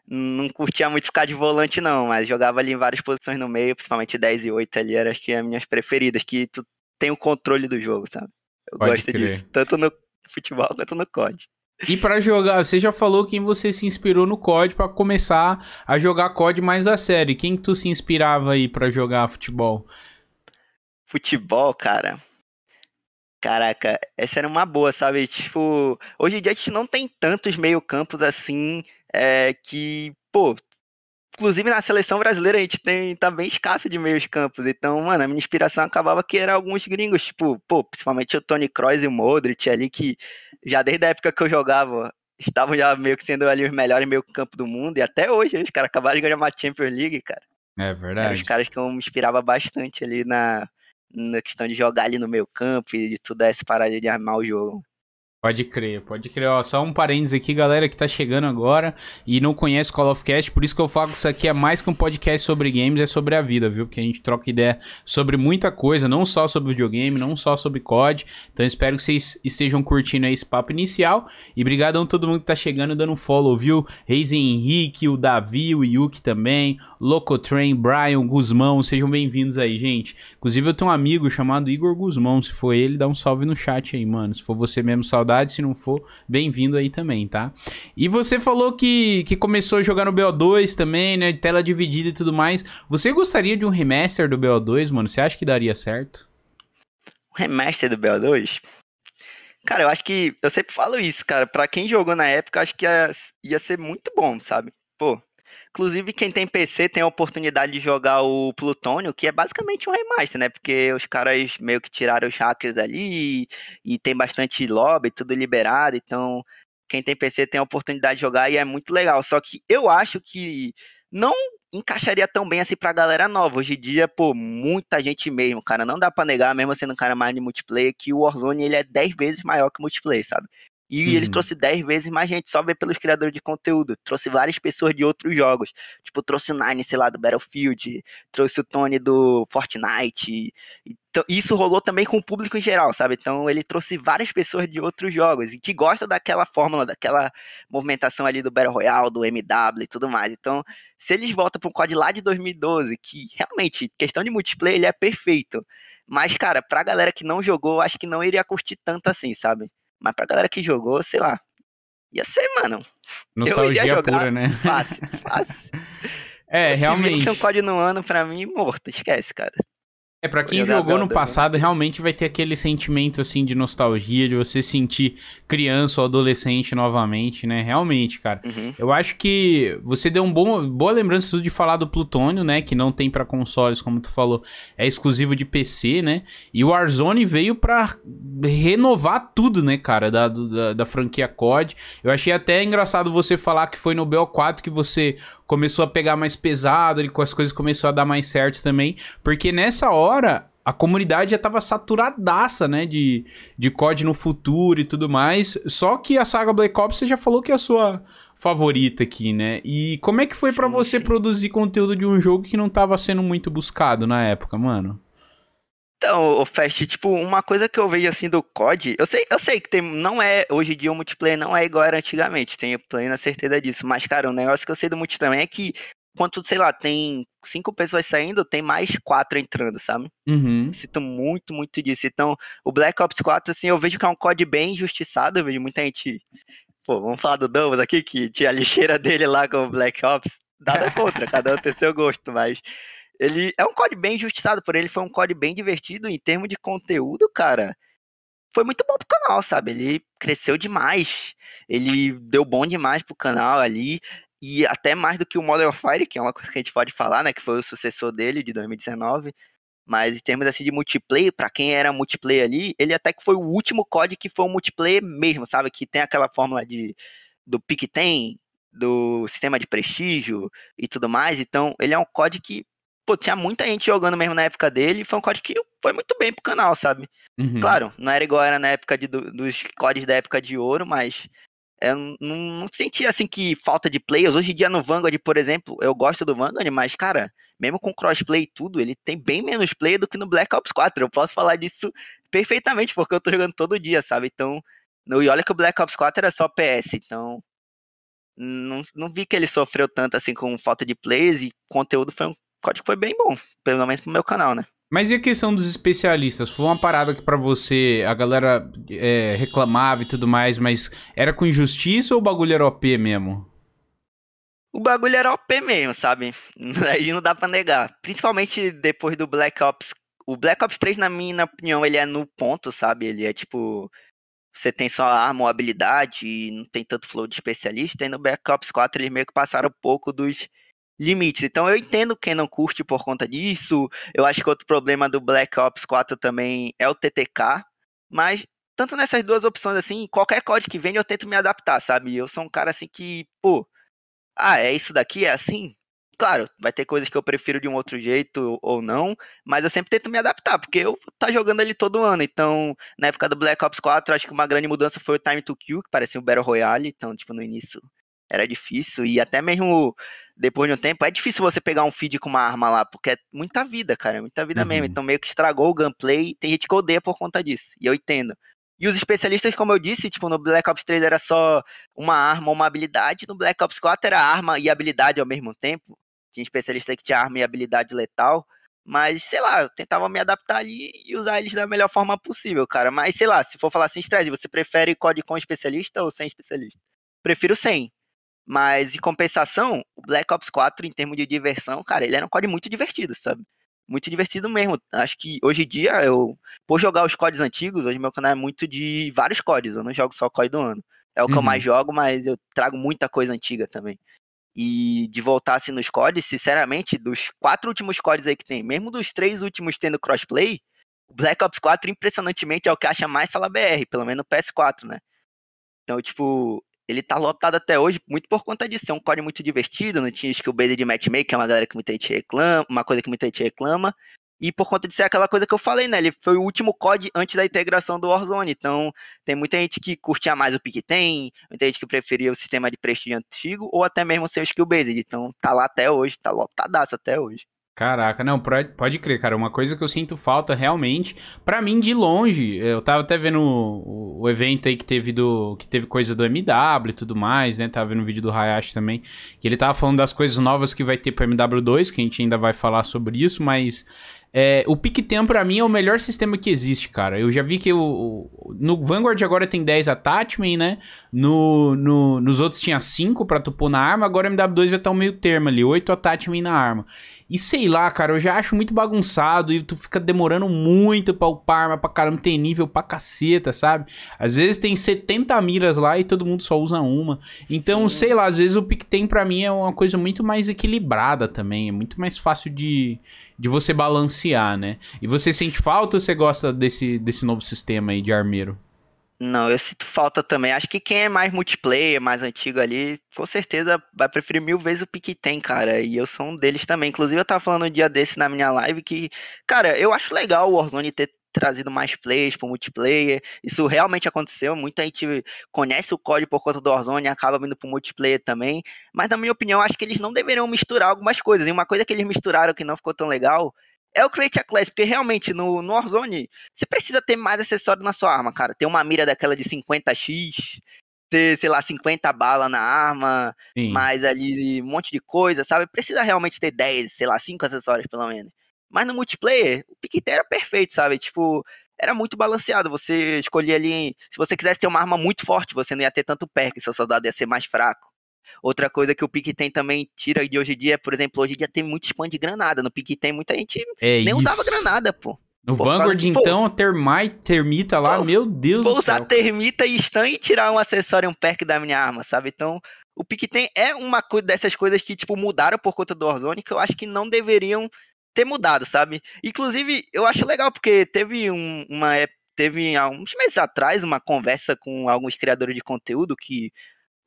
S2: não curtia muito ficar de volante não, mas jogava ali em várias posições no meio, principalmente 10 e 8 ali, era acho que as minhas preferidas, que tu tem o controle do jogo, sabe? Eu Pode gosto crer. disso, tanto no futebol quanto no COD.
S1: E para jogar, você já falou quem você se inspirou no COD para começar a jogar COD mais a sério. Quem tu se inspirava aí para jogar futebol?
S2: Futebol, cara. Caraca, essa era uma boa, sabe? Tipo, hoje em dia a gente não tem tantos meio-campos assim é, que, pô, inclusive na seleção brasileira a gente tem tá bem escasso de meios campos. Então, mano, a minha inspiração acabava que era alguns gringos, tipo, pô, principalmente o Tony Kroos e o Modric ali que já desde a época que eu jogava estavam já meio que sendo ali os melhores meio campo do mundo e até hoje os caras acabaram de ganhar uma Champions League, cara.
S1: É verdade. Eram
S2: os caras que eu me inspirava bastante ali na na questão de jogar ali no meio campo e de tudo essa parada de armar o jogo.
S1: Pode crer, pode crer. Ó, só um parênteses aqui, galera que tá chegando agora e não conhece Call of Cast, por isso que eu falo que isso aqui é mais que um podcast sobre games, é sobre a vida, viu? Porque a gente troca ideia sobre muita coisa, não só sobre videogame, não só sobre COD. Então espero que vocês estejam curtindo aí esse papo inicial. E obrigado a todo mundo que tá chegando dando um follow, viu? Reis Henrique, o Davi, o Yuki também, Locotrain, Brian, Guzmão, sejam bem-vindos aí, gente. Inclusive eu tenho um amigo chamado Igor Guzmão, se for ele, dá um salve no chat aí, mano. Se for você mesmo, saudade Se não for, bem-vindo aí também, tá? E você falou que, que começou a jogar no BO2 também, né? Tela dividida e tudo mais. Você gostaria de um remaster do BO2, mano? Você acha que daria certo?
S2: Um remaster do BO2? Cara, eu acho que. Eu sempre falo isso, cara. Pra quem jogou na época, acho que ia, ia ser muito bom, sabe? Pô, Inclusive, quem tem PC tem a oportunidade de jogar o Plutônio, que é basicamente um remaster, né? Porque os caras meio que tiraram os hackers ali e, tem bastante lobby, tudo liberado. Então, quem tem PC tem a oportunidade de jogar e é muito legal. Só que eu acho que não encaixaria tão bem assim pra galera nova. Hoje em dia, pô, muita gente mesmo, cara. Não dá pra negar, mesmo sendo um cara mais de multiplayer, que o Warzone ele é 10 vezes maior que o multiplayer, sabe? E uhum. ele trouxe 10 vezes mais gente, só ver pelos criadores de conteúdo. Trouxe várias pessoas de outros jogos. Tipo, trouxe o Nine, sei lá, do Battlefield. Trouxe o Tony do Fortnite. Então, isso rolou também com o público em geral, sabe? Então ele trouxe várias pessoas de outros jogos e que gosta daquela fórmula, daquela movimentação ali do Battle Royale, do MW e tudo mais. Então, se eles voltam para um COD lá de 2012, que realmente, questão de multiplayer, ele é perfeito. Mas, cara, pra galera que não jogou, acho que não iria curtir tanto assim, sabe? Mas pra galera que jogou, sei lá. Ia ser, mano.
S1: Nostalgia eu iria jogar pura, né?
S2: Fácil, fácil.
S1: é, Se realmente.
S2: Se um código no ano, pra mim, morto. Esquece, cara.
S1: É, pra quem jogou no passado, realmente vai ter aquele sentimento, assim, de nostalgia, de você sentir criança ou adolescente novamente, né? Realmente, cara. Uhum. Eu acho que você deu um bom, boa lembrança de falar do Plutônio, né? Que não tem para consoles, como tu falou, é exclusivo de PC, né? E o Warzone veio pra renovar tudo, né, cara, da, da, da franquia COD. Eu achei até engraçado você falar que foi no BO4 que você começou a pegar mais pesado e as coisas começou a dar mais certo também, porque nessa hora a comunidade já tava saturadaça, né, de, de COD no futuro e tudo mais, só que a saga Black Ops você já falou que é a sua favorita aqui, né? E como é que foi para você sim. produzir conteúdo de um jogo que não tava sendo muito buscado na época, mano?
S2: Então, o Fast, tipo, uma coisa que eu vejo assim do COD, eu sei, eu sei que tem, não é, hoje em dia o multiplayer não é igual era antigamente, tenho plena certeza disso, mas, cara, o um negócio que eu sei do multi também é que, quando, sei lá, tem cinco pessoas saindo, tem mais quatro entrando, sabe?
S1: Uhum.
S2: Sinto muito, muito disso. Então, o Black Ops 4, assim, eu vejo que é um COD bem injustiçado, eu vejo muita gente, pô, vamos falar do Doubles aqui, que tinha a lixeira dele lá com o Black Ops, nada contra, cada um tem seu gosto, mas ele é um COD bem injustiçado, porém ele foi um COD bem divertido em termos de conteúdo, cara. Foi muito bom pro canal, sabe? Ele cresceu demais. Ele deu bom demais pro canal ali. E até mais do que o Modern Fire, que é uma coisa que a gente pode falar, né? Que foi o sucessor dele de 2019. Mas em termos assim de multiplayer, para quem era multiplayer ali, ele até que foi o último COD que foi um multiplayer mesmo, sabe? Que tem aquela fórmula de do pick tem, do sistema de prestígio e tudo mais. Então, ele é um COD que pô, tinha muita gente jogando mesmo na época dele, foi um COD que foi muito bem pro canal, sabe? Uhum. Claro, não era igual era na época de, dos CODs da época de ouro, mas eu não, não sentia assim que falta de players. Hoje em dia no Vanguard, por exemplo, eu gosto do Vanguard, mas, cara, mesmo com crossplay e tudo, ele tem bem menos play do que no Black Ops 4. Eu posso falar disso perfeitamente, porque eu tô jogando todo dia, sabe? Então, e olha que o Black Ops 4 era só PS, então. Não, não vi que ele sofreu tanto assim com falta de players e conteúdo foi um código foi bem bom, pelo menos pro meu canal, né?
S1: Mas e a questão dos especialistas? Foi uma parada que para você a galera é, reclamava e tudo mais, mas era com injustiça ou o bagulho era OP mesmo?
S2: o bagulho era OP mesmo, sabe? Aí não dá pra negar. Principalmente depois do Black Ops. O Black Ops 3, na minha opinião, ele é no ponto, sabe? Ele é tipo. Você tem só arma ou habilidade e não tem tanto flow de especialista. E no Black Ops 4 eles meio que passaram um pouco dos limites. Então eu entendo quem não curte por conta disso. Eu acho que outro problema do Black Ops 4 também é o TTK. Mas tanto nessas duas opções assim, qualquer código que vende eu tento me adaptar, sabe? Eu sou um cara assim que, pô, ah, é isso daqui, é assim? Claro, vai ter coisas que eu prefiro de um outro jeito ou não, mas eu sempre tento me adaptar, porque eu tá jogando ali todo ano. Então, na época do Black Ops 4, acho que uma grande mudança foi o Time to Kill, que parecia um Battle Royale. Então, tipo, no início era difícil. E até mesmo depois de um tempo, é difícil você pegar um feed com uma arma lá, porque é muita vida, cara. É muita vida uhum. mesmo. Então, meio que estragou o gameplay. Tem gente que odeia por conta disso. E eu entendo. E os especialistas, como eu disse, tipo, no Black Ops 3 era só uma arma ou uma habilidade, no Black Ops 4 era arma e habilidade ao mesmo tempo. Tinha especialista que tinha arma e habilidade letal. Mas, sei lá, eu tentava me adaptar ali e usar eles da melhor forma possível, cara. Mas, sei lá, se for falar assim, estresse, você prefere código com especialista ou sem especialista? Prefiro sem. Mas, em compensação, o Black Ops 4, em termos de diversão, cara, ele era um código muito divertido, sabe? muito divertido mesmo. Acho que hoje em dia, eu, por jogar os códigos antigos, hoje meu canal é muito de vários códigos, eu não jogo só o código do ano. É o uhum. que eu mais uhum. jogo, mas eu trago muita coisa antiga também. E de voltar assim nos códigos, sinceramente, dos quatro últimos códigos aí que tem, mesmo dos três últimos tendo crossplay, o Black Ops 4, impressionantemente, é o que acha mais sala BR, pelo menos no PS4, né? Então, tipo, ele tá lotado até hoje, muito por conta disso. É um código muito divertido, não tinha skill based de matchmaking, que é uma galera que muita gente reclama, uma coisa que muita gente reclama. E por conta de ser aquela coisa que eu falei, né? Ele foi o último COD antes da integração do Warzone. Então, tem muita gente que curtia mais o pick tem, muita gente que preferia o sistema de prestígio antigo, ou até mesmo o skill based. Então, tá lá até hoje, tá lotadaço até hoje.
S1: Caraca, não, pode crer, cara. Uma coisa que eu sinto falta realmente, para mim de longe, eu tava até vendo o, evento aí que teve do que teve coisa do MW e tudo mais, né? Tava vendo o vídeo do Hayashi também, que ele tava falando das coisas novas que vai ter pro MW2, que a gente ainda vai falar sobre isso, mas é, o PicTem pra mim é o melhor sistema que existe, cara. Eu já vi que o, o no Vanguard agora tem 10 attachment, né? No, no, nos outros tinha 5 pra tu pôr na arma, agora o MW2 vai estar tá um meio termo ali, 8 attachment na arma. E sei lá, cara, eu já acho muito bagunçado e tu fica demorando muito pra upar arma pra caramba, tem nível pra caceta, sabe? Às vezes tem 70 miras lá e todo mundo só usa uma. Então, Sim. sei lá, às vezes o PicTem pra mim é uma coisa muito mais equilibrada também, é muito mais fácil de de você balancear, né? E você sente falta ou você gosta desse, desse novo sistema aí de armeiro?
S2: Não, eu sinto falta também. Acho que quem é mais multiplayer, mais antigo ali, com certeza vai preferir mil vezes o Piquetem, cara. E eu sou um deles também. Inclusive, eu tava falando um dia desse na minha live que, cara, eu acho legal o Warzone ter trazido mais players pro multiplayer. Isso realmente aconteceu. Muita gente conhece o código por conta do Warzone e acaba vindo pro multiplayer também. Mas, na minha opinião, acho que eles não deveriam misturar algumas coisas. E uma coisa que eles misturaram que não ficou tão legal é o Create a Class, porque realmente no, no Warzone você precisa ter mais acessório na sua arma, cara. Ter uma mira daquela de 50x, ter, sei lá, 50 balas na arma, Sim. mais ali um monte de coisa, sabe? Precisa realmente ter 10, sei lá, 5 acessórios pelo menos. Mas no multiplayer, o Piquet era perfeito, sabe? Tipo, era muito balanceado. Você escolhia ali. Se você quisesse ter uma arma muito forte, você não ia ter tanto perk, seu soldado ia ser mais fraco. Outra coisa que o Pique-Tem também tira de hoje em dia é, por exemplo, hoje em dia tem muito spam de granada. No Pique-Tem muita gente
S1: É
S2: nem
S1: isso.
S2: usava granada, pô.
S1: No
S2: causa
S1: Vanguard,
S2: de- pô,
S1: então, termite, termita lá,
S2: Pô,
S1: meu Deus
S2: Vou
S1: do
S2: usar
S1: céu.
S2: termita e stun e tirar um acessório, um perk da minha arma, sabe? Então, o Pique-Tem é uma dessas coisas que, tipo, mudaram por conta do Warzone, que eu acho que não deveriam ter mudado, sabe? Inclusive, eu acho legal, porque teve um- uma teve há uns meses atrás uma conversa com alguns criadores de conteúdo que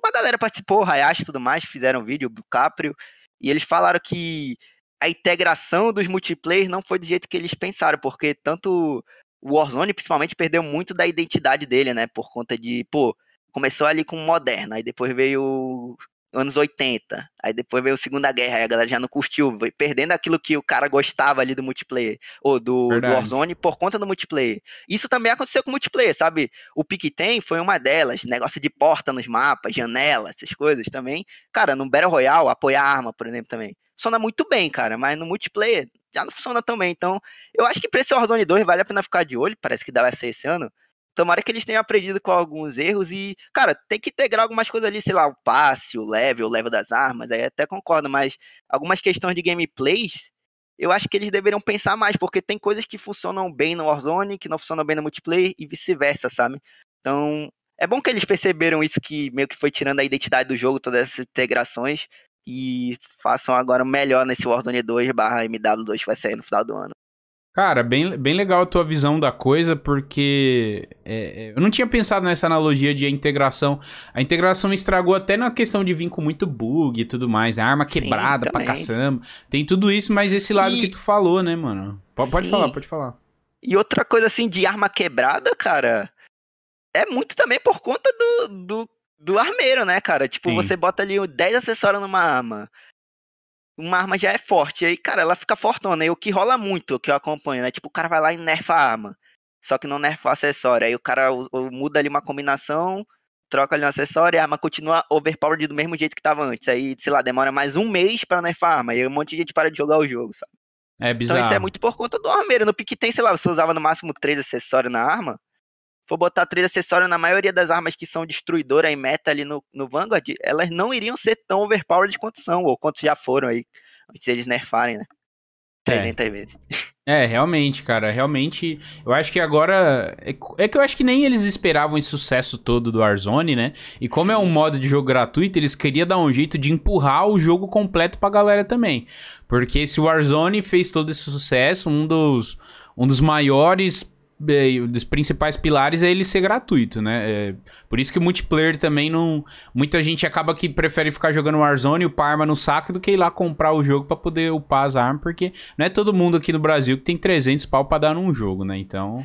S2: uma galera participou, Hayashi e tudo mais, fizeram vídeo, o Caprio, e eles falaram que a integração dos multiplayer não foi do jeito que eles pensaram, porque tanto o Warzone, principalmente, perdeu muito da identidade dele, né? Por conta de, pô, começou ali com Moderna, aí depois veio anos 80, aí depois veio Segunda Guerra, aí a galera já não curtiu, perdendo aquilo que o cara gostava ali do multiplayer, ou do, do. Warzone, por conta do multiplayer. Isso também aconteceu com o multiplayer, sabe? O Pique-Tem foi uma delas, negócio de porta nos mapas, janela, essas coisas também. Cara, no Battle Royale, apoiar arma, por exemplo, também. Funciona muito bem, cara, mas no multiplayer já não funciona tão bem. Então, eu acho que pra esse Warzone 2 vale a pena ficar de olho, parece que vai ser esse ano. Tomara que eles tenham aprendido com alguns erros e, cara, tem que integrar algumas coisas ali, sei lá, o passe, o level, o level das armas, aí até concordo, mas algumas questões de gameplays, eu acho que eles deveriam pensar mais, porque tem coisas que funcionam bem no Warzone, que não funcionam bem no multiplayer e vice-versa, sabe? Então, é bom que eles perceberam isso que meio que foi tirando a identidade do jogo, todas essas integrações, e façam agora melhor nesse Warzone 2 barra MW2 que vai sair no final do ano.
S1: Cara, bem, bem legal a tua visão da coisa, porque é, é, eu não tinha pensado nessa analogia de a integração. A integração estragou até na questão de vir com muito bug e tudo mais, né? Arma
S2: Sim,
S1: quebrada pra
S2: também.
S1: caçamba. Tem tudo isso, mas esse lado
S2: E-
S1: que tu falou, né, mano? Pode, pode
S2: Sim.
S1: falar, pode falar.
S2: E outra coisa assim de arma quebrada, cara, é muito também por conta do, do, do armeiro, né, cara? Tipo,
S1: Sim.
S2: você bota ali 10 acessórios numa arma. Uma arma já é forte, aí, cara, ela fica fortona. E o que rola muito, o que eu acompanho, né? Tipo, o cara vai lá e nerfa a arma. Só que não nerfa o acessório. Aí o cara u- muda ali uma combinação, troca ali um acessório e a arma continua overpowered do mesmo jeito que tava antes. Aí, sei lá, demora mais um mês pra nerfar a arma. E aí um monte de gente para de jogar o jogo, sabe?
S1: É bizarro.
S2: Então isso é muito por conta do armeiro. No pique tem, sei lá, você usava no máximo três acessórios na arma. For botar três acessórios na maioria das armas que são destruidoras em meta ali no, no Vanguard, elas não iriam ser tão overpowered quanto são, ou quanto já foram aí, de eles nerfarem, né? 300 vezes.
S1: É, realmente, cara, realmente. Eu acho que agora. É, é que eu acho que nem eles esperavam esse sucesso todo do Warzone, né? E como é um
S2: Sim.
S1: modo de jogo gratuito, eles queriam dar um jeito de empurrar o jogo completo pra galera também. Porque esse Warzone fez todo esse sucesso, um dos, um dos maiores. Eh, Dos principais pilares é ele ser gratuito, né? É, por isso que o multiplayer também não. Muita gente acaba que prefere ficar jogando Warzone e upar arma no saco do que ir lá comprar o jogo pra poder upar as armas, porque não é todo mundo aqui no Brasil que tem 300 pau pra dar num jogo, né? Então,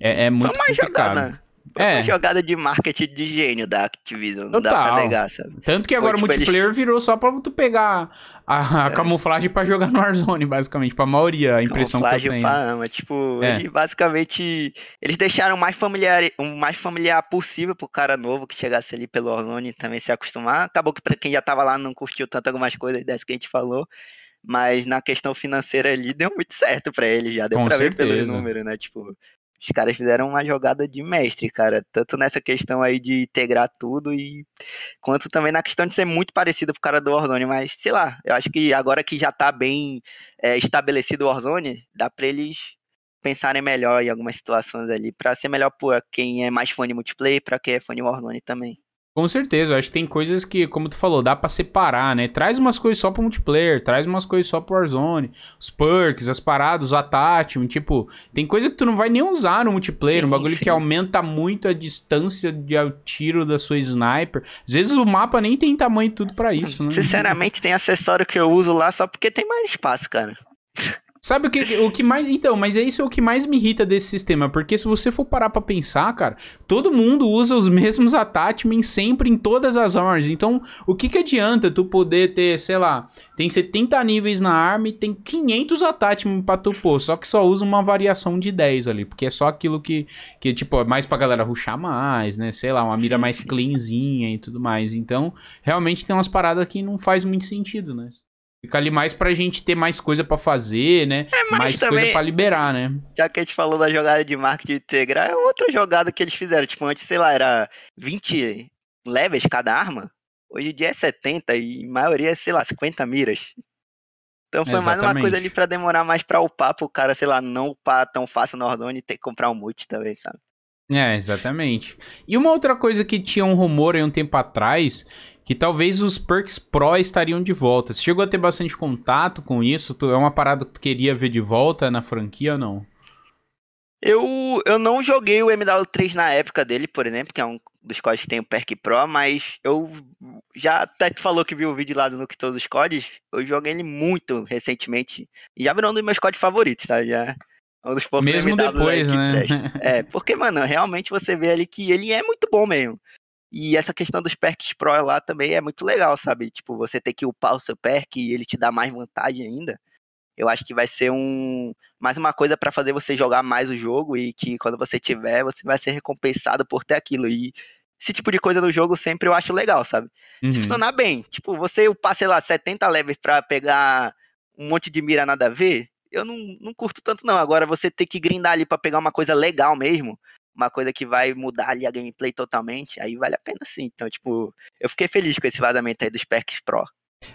S1: é, é muito
S2: uma
S1: complicado.
S2: jogada. Foi
S1: É.
S2: uma jogada de marketing de gênio da Activision. Não dá pra negar, sabe?
S1: Tanto que agora
S2: tipo,
S1: o multiplayer virou só pra tu pegar a, a
S2: É.
S1: camuflagem pra jogar no Warzone, basicamente. Pra maioria, a impressão que eu
S2: Camuflagem
S1: tenho.
S2: pra arma. Tipo,
S1: É.
S2: eles basicamente. Eles deixaram o mais familiar, o mais familiar possível pro cara novo que chegasse ali pelo Warzone também se acostumar. Acabou que pra quem já tava lá não curtiu tanto algumas coisas dessas que a gente falou. Mas na questão financeira ali deu muito certo pra eles já. Deu
S1: Com
S2: pra ver
S1: certeza.
S2: pelo número, né? Tipo. Os caras fizeram uma jogada de mestre, cara. Tanto nessa questão aí de integrar tudo e quanto também na questão de ser muito parecido pro cara do Warzone. Mas, sei lá, eu acho que agora que já tá bem é, estabelecido o Warzone, dá pra eles pensarem melhor em algumas situações ali, pra ser melhor pra quem é mais fã de multiplayer, pra quem é fã de Warzone também.
S1: Com certeza, eu acho que tem coisas que, como tu falou, dá pra separar, né? Traz umas coisas só pro multiplayer, traz umas coisas só pro Warzone, os perks, as paradas, o attachment, tipo, tem coisa que tu não vai nem usar no multiplayer, um
S2: Sim,
S1: bagulho
S2: sim.
S1: que aumenta muito a distância de tiro da sua sniper. Às vezes o mapa nem tem tamanho tudo pra isso, né?
S2: Sinceramente, tem acessório que eu uso lá só porque tem mais espaço, cara.
S1: Sabe o que, o que mais. Então, mas é isso é o que mais me irrita desse sistema. Porque se você for parar pra pensar, cara, todo mundo usa os mesmos attachments sempre em todas as armas. Então, o que, que adianta tu poder ter, sei lá, tem 70 níveis na arma e tem 500 attachments pra tu pôr. Só que só usa uma variação de 10 ali. Porque é só aquilo que, que tipo, é mais pra galera ruxar mais, né? Sei lá, uma mira mais cleanzinha e tudo mais. Então, realmente tem umas paradas que não faz muito sentido, né? Fica ali mais pra gente ter mais coisa pra fazer, né?
S2: É, mas
S1: mais
S2: também-
S1: coisa pra liberar, né?
S2: Já que a gente falou da jogada de marketing integrar, é outra jogada que eles fizeram. Tipo, antes, sei lá, era 20 levels cada arma. Hoje em dia é 70 e a maioria é, sei lá, 50 miras. Então foi
S1: Exatamente.
S2: mais uma coisa ali pra demorar mais pra upar, pro cara, sei lá, não upar tão fácil no Ordone e ter que comprar um multi também, sabe?
S1: É, exatamente. E uma outra coisa que tinha um rumor aí um tempo atrás, que talvez os perks Pro estariam de volta. Você chegou a ter bastante contato com isso? É uma parada que tu queria ver de volta na franquia ou não?
S2: Eu, eu não joguei o MW3 na época dele, por exemplo, que é um dos códigos que tem o Perk Pro, mas eu já até tu falou que viu o vídeo lá do Nuke Todos os Codes, eu joguei ele muito recentemente, e já virou um dos meus códigos favoritos, tá? Já é um dos poucos
S1: Mesmo
S2: MWs
S1: depois, né?
S2: É, porque, mano, realmente você vê ali que ele é muito bom mesmo. E essa questão dos perks pro lá também é muito legal, sabe? Tipo, você ter que upar o seu perk e ele te dá mais vantagem ainda. Eu acho que vai ser um mais uma coisa pra fazer você jogar mais o jogo e que quando você tiver, você vai ser recompensado por ter aquilo. E esse tipo de coisa no jogo sempre eu acho legal, sabe? Se
S1: Uhum.
S2: funcionar bem, tipo, você upar, sei lá, 70 levels pra pegar um monte de mira nada a ver, eu não, não curto tanto não. Agora você ter que grindar ali pra pegar uma coisa legal mesmo, uma coisa que vai mudar ali a gameplay totalmente, aí vale a pena sim. Então, tipo, eu fiquei feliz com esse vazamento aí dos perks pro.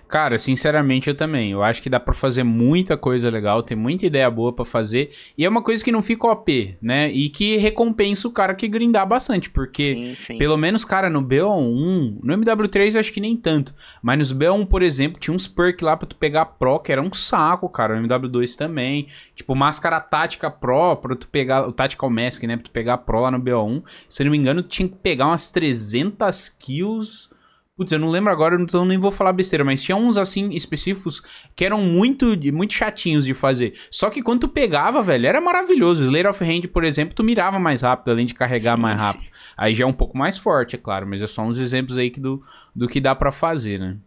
S1: Cara, sinceramente eu também. Eu acho que dá pra fazer muita coisa legal, tem muita ideia boa pra fazer. E é uma coisa que não fica OP, né? E que recompensa o cara que grindar bastante. Porque,
S2: sim, sim.
S1: pelo menos, cara, no BO1, no MW3 eu acho que nem tanto. Mas nos BO1, por exemplo, tinha uns perks lá pra tu pegar Pro, que era um saco, cara. O MW2 também. Tipo, máscara tática Pro, pra tu pegar. O Tactical Mask, né? Pra tu pegar Pro lá no BO1. Se eu não me engano, tu tinha que pegar umas 300 kills. Putz, eu não lembro agora, então nem vou falar besteira, mas tinha uns assim específicos que eram muito, muito chatinhos de fazer. Só que quando tu pegava, velho, era maravilhoso. Slayer of Hand, por exemplo, tu mirava mais rápido, além de carregar
S2: Sim,
S1: mais
S2: sim.
S1: rápido. Aí já é um pouco mais forte, é claro, mas é só uns exemplos aí que do, do que dá pra fazer, né?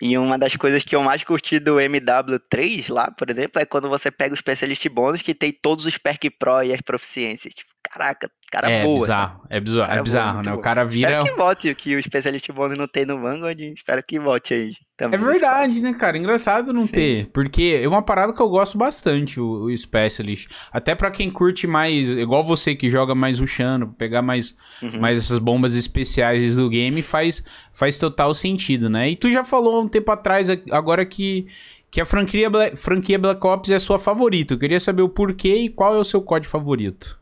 S2: E uma das coisas que eu mais curti do MW3 lá, por exemplo, é quando você pega o Specialist Bônus que tem todos os perk pro e as proficiências. Tipo, caraca, cara
S1: é
S2: boa.
S1: bizarro, é bizarro,
S2: Cara
S1: é bizarro, né? O
S2: bom.
S1: cara vira.
S2: Espero que volte o que o Specialist Bônus não tem no Vanguard. Espero que volte aí. Também
S1: É verdade, né, cara? Engraçado não
S2: Sim.
S1: ter. Porque é uma parada que eu gosto bastante, o, o Specialist. Até pra quem curte mais, igual você que joga mais rushando, pegar mais,
S2: Uhum.
S1: mais essas bombas especiais do game, faz, faz total sentido, né? E tu já falou um tempo atrás, agora que, que a franquia Black, franquia Black Ops é a sua favorita. Eu queria saber o porquê e qual é o seu código favorito.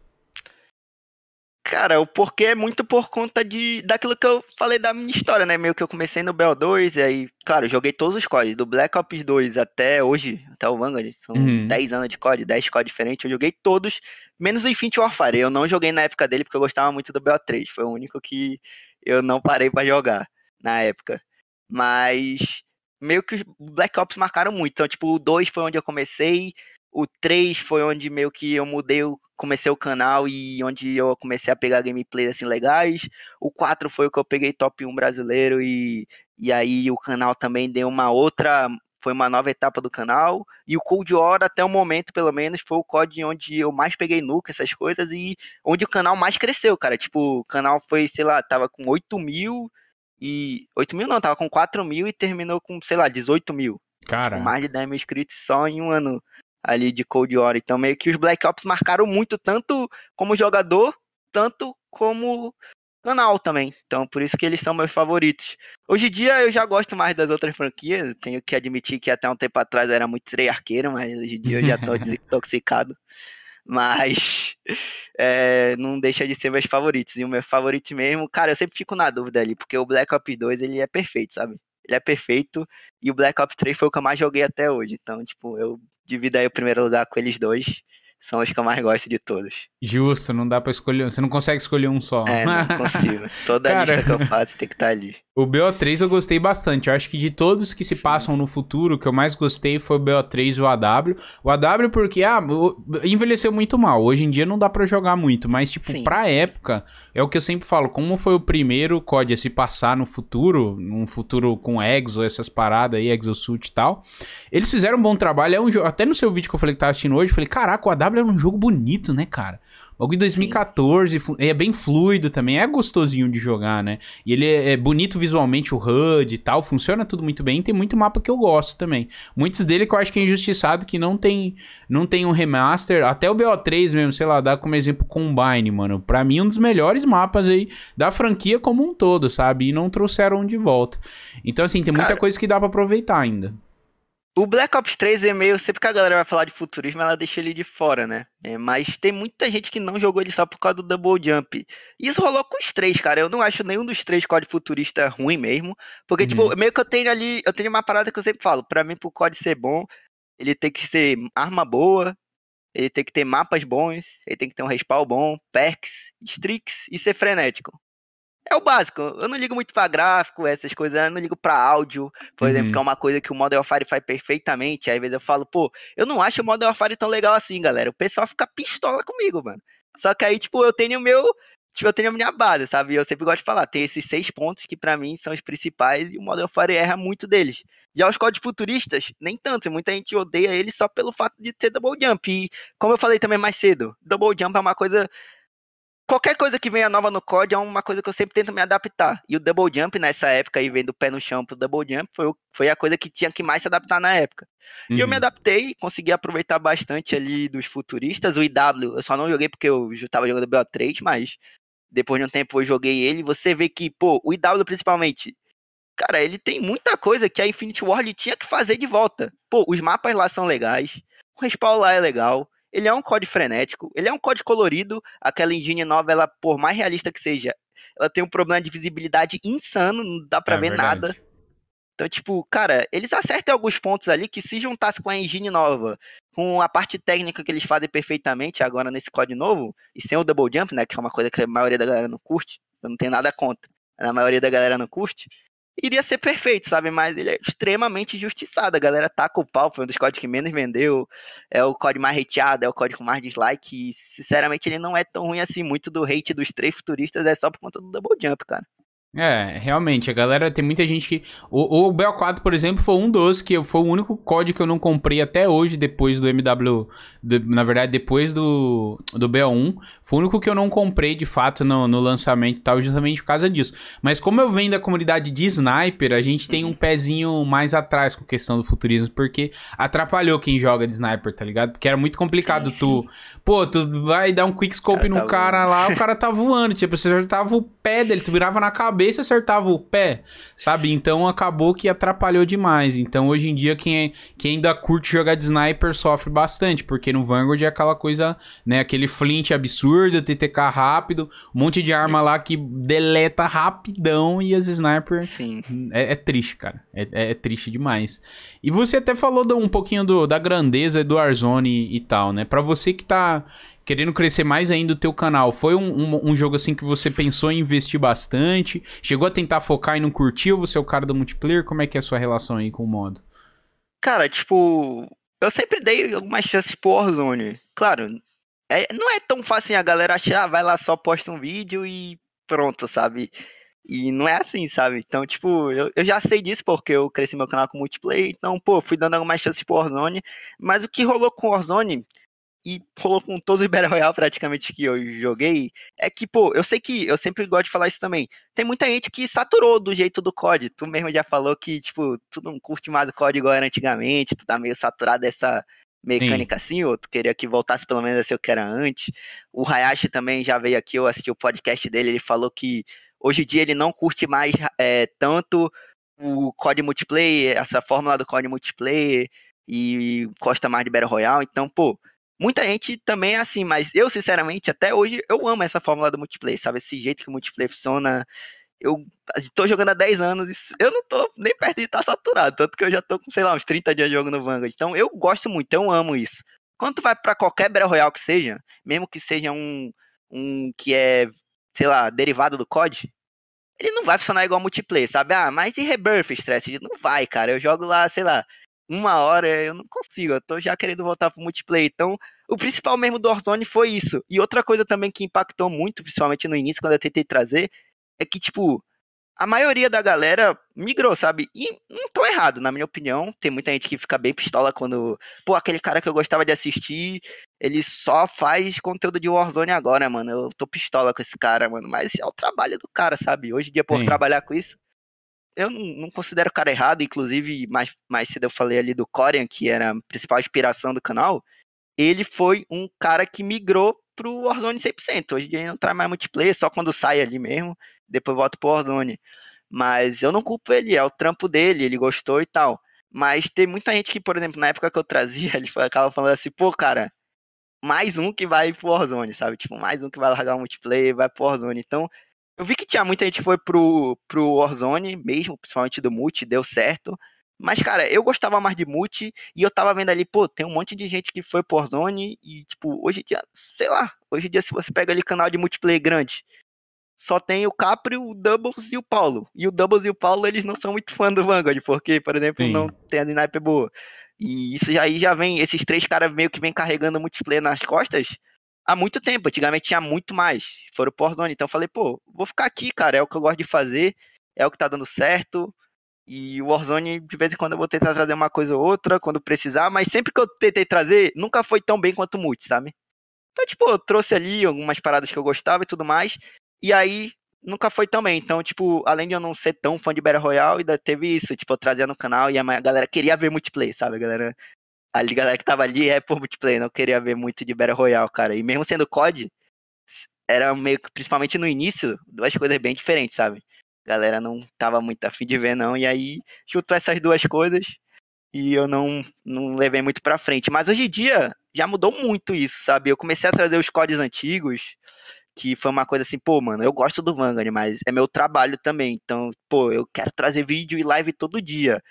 S2: Cara, o porquê é muito por conta de daquilo que eu falei da minha história, né? Meio que eu comecei no BO2 e aí, claro, joguei todos os códigos, do Black Ops 2 até hoje, até o Vanguard, são
S1: Uhum.
S2: 10 anos de código, 10 códigos diferentes, eu joguei todos, menos o Infinity Warfare. Eu não joguei na época dele porque eu gostava muito do BO3, foi o único que eu não parei pra jogar na época. Mas meio que os Black Ops marcaram muito. Então, tipo, o 2 foi onde eu comecei, o 3 foi onde meio que eu mudei, comecei o canal e onde eu comecei a pegar gameplays assim legais. O 4 foi o que eu peguei top 1 brasileiro e, e aí o canal também deu uma outra, foi uma nova etapa do canal. E o Cold War até o momento, pelo menos, foi o COD onde eu mais peguei nuke, essas coisas e onde o canal mais cresceu, cara. Tipo, o canal foi, sei lá, tava com 8 mil e... 8 mil não, tava com 4 mil e terminou com, sei lá, 18 mil
S1: Cara,
S2: com mais de 10 mil inscritos só em um ano ali de Cold War. Então, meio que os Black Ops marcaram muito, tanto como jogador, tanto como canal também. Então, por isso que eles são meus favoritos. Hoje em dia, eu já gosto mais das outras franquias. Tenho que admitir que até um tempo atrás eu era muito arqueiro, mas hoje em dia eu já tô desintoxicado. Mas é, não deixa de ser meus favoritos. E o meu favorito mesmo, cara, eu sempre fico na dúvida ali, porque o Black Ops 2 ele é perfeito, sabe? Ele é perfeito. E o Black Ops 3 foi o que eu mais joguei até hoje. Então, tipo, eu divido aí o primeiro lugar com eles dois. São os que eu mais gosto de todos.
S1: justo, não dá pra escolher. Você não consegue escolher um só.
S2: É, não consigo. Toda
S1: Cara.
S2: lista que eu faço tem que estar ali.
S1: O BO3 eu gostei bastante. Eu acho que de todos que se
S2: Sim.
S1: passam no futuro, o que eu mais gostei foi o BO3 e o AW. O AW porque, ah, envelheceu muito mal. Hoje em dia não dá pra jogar muito, mas, tipo,
S2: Sim.
S1: pra época, é o que eu sempre falo. Como foi o primeiro COD a se passar no futuro, num futuro com Exo, essas paradas aí, Exosuit e tal, eles fizeram um bom trabalho. É um jogo, até no seu vídeo que eu falei que tava assistindo hoje, eu falei, caraca, o AW MW era um jogo bonito, né, cara? Logo em 2014, Sim. é bem fluido também, é gostosinho de jogar, né? E ele é, é bonito visualmente, o HUD e tal, funciona tudo muito bem. Tem muito mapa que eu gosto também. Muitos dele que eu acho que é injustiçado, que não tem, não tem um remaster. Até o BO3 mesmo, sei lá, dá como exemplo Combine, mano. Pra mim, um dos melhores mapas aí da franquia como um todo, sabe? E não trouxeram de volta. Então, assim, tem muita Cara, coisa que dá para aproveitar ainda.
S2: O Black Ops 3 é meio. Sempre que a galera vai falar de futurismo, ela deixa ele de fora, né? É, mas tem muita gente que não jogou ele só por causa do Double Jump. Isso rolou com os três, cara. Eu não acho nenhum dos três COD futurista ruim mesmo. Porque, tipo, uhum. tipo, meio que eu tenho ali. Eu tenho uma parada que eu sempre falo. Pra mim, pro COD ser bom, ele tem que ser arma boa, ele tem que ter mapas bons, ele tem que ter um respawn bom, perks, streaks e ser frenético. É o básico. Eu não ligo muito pra gráfico, essas coisas. Eu não ligo pra áudio, por uhum. exemplo, que é uma coisa que o Modern Warfare faz perfeitamente. Aí, às vezes eu falo, pô, eu não acho o Modern Warfare tão legal assim, galera. O pessoal fica pistola comigo, mano. Só que aí, tipo, eu tenho o meu. Tipo, eu tenho a minha base, sabe? Eu sempre gosto de falar. Tem esses seis pontos que para mim são os principais e o Modern Warfare erra muito deles. Já os códigos futuristas, nem tanto. Muita gente odeia eles só pelo fato de ter double jump. E, como eu falei também mais cedo, double jump é uma coisa qualquer coisa que venha nova no COD é uma coisa que eu sempre tento me adaptar. E o double jump nessa época aí, vendo o pé no chão pro double jump, foi, foi a coisa que tinha que mais se adaptar na época. Uhum. E eu me uhum. adaptei, consegui aproveitar bastante ali dos futuristas. O IW, eu só não joguei porque eu tava jogando BO3, mas depois de um tempo eu joguei ele. Você vê que, pô, o IW principalmente, cara, ele tem muita coisa que a Infinity Ward tinha que fazer de volta. Pô, os mapas lá são legais, o respawn lá é legal. Ele é um código frenético, ele é um código colorido. Aquela engine nova, ela, por mais realista que seja, ela tem um problema de visibilidade insano, não dá pra é ver verdade. nada. Então, tipo, cara, eles acertam alguns pontos ali que se juntasse com a engine nova, com a parte técnica que eles fazem perfeitamente agora nesse código novo, e sem o double jump, né, que é uma coisa que a maioria da galera não curte, eu não tenho nada contra, a maioria da galera não curte, iria ser perfeito, sabe? Mas ele é extremamente injustiçado. A galera taca o pau, foi um dos códigos que menos vendeu. É o código mais hateado, é o código com mais dislike. E, sinceramente, ele não é tão ruim assim. Muito do hate dos três futuristas é só por conta do double jump, cara.
S1: É, realmente, a galera tem muita gente que. O, o Bell 4, por exemplo, foi um dos que foi o único código que eu não comprei até hoje, depois do MW. Do, na verdade, depois do, do BO1. Foi o único que eu não comprei de fato no, no lançamento e tal, justamente por causa disso. Mas como eu venho da comunidade de sniper, a gente tem um pezinho mais atrás com a questão do futurismo, porque atrapalhou quem joga de sniper, tá ligado? Porque era muito complicado sim, tu. Sim. Pô, tu vai dar um quickscope no tá cara voando. lá, o cara tá voando. Tipo, você acertava o pé dele, tu virava na cabeça e acertava o pé, sabe? Então acabou que atrapalhou demais. Então hoje em dia quem, é, quem ainda curte jogar de sniper sofre bastante, porque no Vanguard é aquela coisa, né? Aquele flint absurdo, TTK rápido, um monte de arma lá que deleta rapidão e as sniper. Sim. É, é triste, cara. É, é, é, triste demais. E você até falou do, um pouquinho do, da grandeza do Warzone e, e tal, né? Pra você que tá querendo crescer mais ainda o teu canal, foi um, um, um, jogo assim que você pensou em investir bastante? Chegou a tentar focar e não curtiu? Você é o cara do multiplayer? Como é que é a sua relação aí com o modo?
S2: Cara, tipo, eu sempre dei algumas chances pro Warzone. Claro, é, não é tão fácil assim, a galera achar, ah, vai lá só posta um vídeo e pronto, sabe? E não é assim, sabe? Então, tipo, eu, eu já sei disso porque eu cresci meu canal com multiplayer, então, pô, fui dando algumas chances pro Warzone. Mas o que rolou com o Warzone e rolou com todos os Battle Royale praticamente que eu joguei, é que, pô, eu sei que, eu sempre gosto de falar isso também, tem muita gente que saturou do jeito do COD, tu mesmo já falou que, tipo, tu não curte mais o COD igual era antigamente, tu tá meio saturado dessa mecânica Sim. assim, ou tu queria que voltasse pelo menos a ser o que era antes. O Hayashi também já veio aqui, eu assisti o podcast dele, ele falou que hoje em dia ele não curte mais é, tanto o COD multiplayer, essa fórmula do COD multiplayer, e gosta mais de Battle Royale, então, pô, Muita gente também é assim, mas eu, sinceramente, até hoje, eu amo essa fórmula do multiplayer, sabe? Esse jeito que o multiplayer funciona. Eu tô jogando há 10 anos eu não tô nem perto de estar tá saturado, tanto que eu já tô com, sei lá, uns 30 dias de jogo no Vanguard. Então eu gosto muito, eu amo isso. Quando tu vai para qualquer Battle Royale que seja, mesmo que seja um, um que é, sei lá, derivado do COD, ele não vai funcionar igual multiplayer, sabe? Ah, mas e Rebirth, Stress? Não vai, cara. Eu jogo lá, sei lá, uma hora, eu não consigo, eu tô já querendo voltar pro multiplayer. Então, o principal mesmo do Warzone foi isso. E outra coisa também que impactou muito, principalmente no início, quando eu tentei trazer, é que, tipo, a maioria da galera migrou, sabe? E não tão errado, na minha opinião. Tem muita gente que fica bem pistola quando, pô, aquele cara que eu gostava de assistir, ele só faz conteúdo de Warzone agora, mano. Eu tô pistola com esse cara, mano. Mas é o trabalho do cara, sabe? Hoje em dia, por Sim. trabalhar com isso, eu não, considero o cara errado. Inclusive, mais, mais cedo eu falei ali do Corian, que era a principal inspiração do canal. Ele foi um cara que migrou pro Warzone 100%. Hoje em dia ele não traz mais multiplayer, só quando sai ali mesmo depois volto pro Ordone. Mas eu não culpo ele, é o trampo dele, ele gostou e tal. Mas tem muita gente que, por exemplo, na época que eu trazia, ele acaba falando assim, pô, cara, mais um que vai pro Warzone, sabe? Tipo, mais um que vai largar o multiplayer, vai pro Warzone. Então, eu vi que tinha muita gente que foi pro, pro Warzone mesmo, principalmente do multi, deu certo. Mas, cara, eu gostava mais de multi e eu tava vendo ali, pô, tem um monte de gente que foi pro Warzone e, tipo, hoje em dia, sei lá, hoje em dia se você pega ali canal de multiplayer grande, só tem o Capri, o Doubles e o Paulo. E o Doubles e o Paulo, eles não são muito fã do Vanguard, porque, por exemplo, Sim. não tem a sniper boa. E isso aí já vem, esses três caras meio que vem carregando multiplayer nas costas há muito tempo. Antigamente tinha muito mais. Foram por zone. Então eu falei, pô, vou ficar aqui, cara. É o que eu gosto de fazer, é o que tá dando certo. E o Warzone, de vez em quando, eu vou tentar trazer uma coisa ou outra, quando precisar, mas sempre que eu tentei trazer, nunca foi tão bem quanto o multi, sabe? Então, tipo, eu trouxe ali algumas paradas que eu gostava e tudo mais, e aí nunca foi também. Então, tipo, além de eu não ser tão fã de Battle Royale, ainda teve isso, tipo, eu trazia no canal e a galera queria ver multiplayer, sabe? A galera, a galera que tava ali é por multiplayer, não queria ver muito de Battle Royale, cara. E mesmo sendo COD, era meio que, principalmente no início, duas coisas bem diferentes, sabe? A galera não tava muito afim de ver, não. E aí, juntou essas duas coisas e eu não, não levei muito pra frente. Mas hoje em dia, já mudou muito isso, sabe? Eu comecei a trazer os CODs antigos, que foi uma coisa assim, pô, mano, eu gosto do Vanguard, mas é meu trabalho também. Então, pô, eu quero trazer vídeo e live todo dia.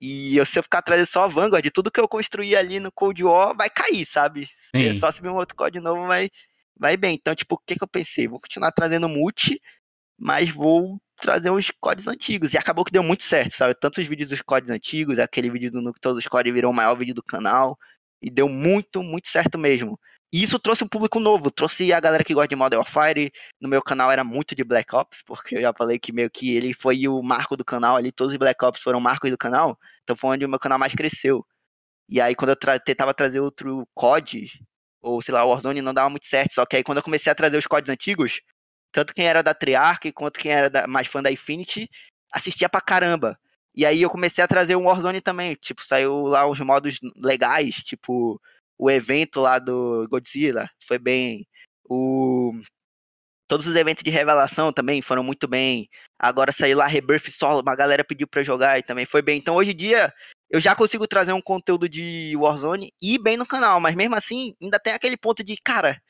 S2: E eu, se eu ficar trazendo só a Vanguard, tudo que eu construí ali no Cold War vai cair, sabe? Se só se vir um outro código novo, vai, vai bem. Então, tipo, o que, que eu pensei? Vou continuar trazendo multi, mas vou trazer uns códigos antigos. E acabou que deu muito certo, sabe? Tanto os vídeos dos códigos antigos, aquele vídeo do que todos os códigos virou o maior vídeo do canal. E deu muito, muito certo mesmo. E isso trouxe um público novo, trouxe a galera que gosta de Modern Warfare. No meu canal era muito de Black Ops, porque eu já falei que meio que ele foi o marco do canal ali, todos os Black Ops foram marcos do canal, então foi onde o meu canal mais cresceu. E aí quando eu tra tentava trazer outro COD, ou sei lá, Warzone não dava muito certo, só que aí quando eu comecei a trazer os CODs antigos, tanto quem era da Triarch quanto quem era da, mais fã da Infinity, assistia pra caramba. E aí eu comecei a trazer o Warzone também, tipo, saiu lá uns modos legais, tipo o evento lá do Godzilla foi bem. O todos os eventos de revelação também foram muito bem. Agora saiu lá Rebirth Solo, uma galera pediu para jogar e também foi bem. Então hoje em dia eu já consigo trazer um conteúdo de Warzone e bem no canal, mas mesmo assim ainda tem aquele ponto de, cara,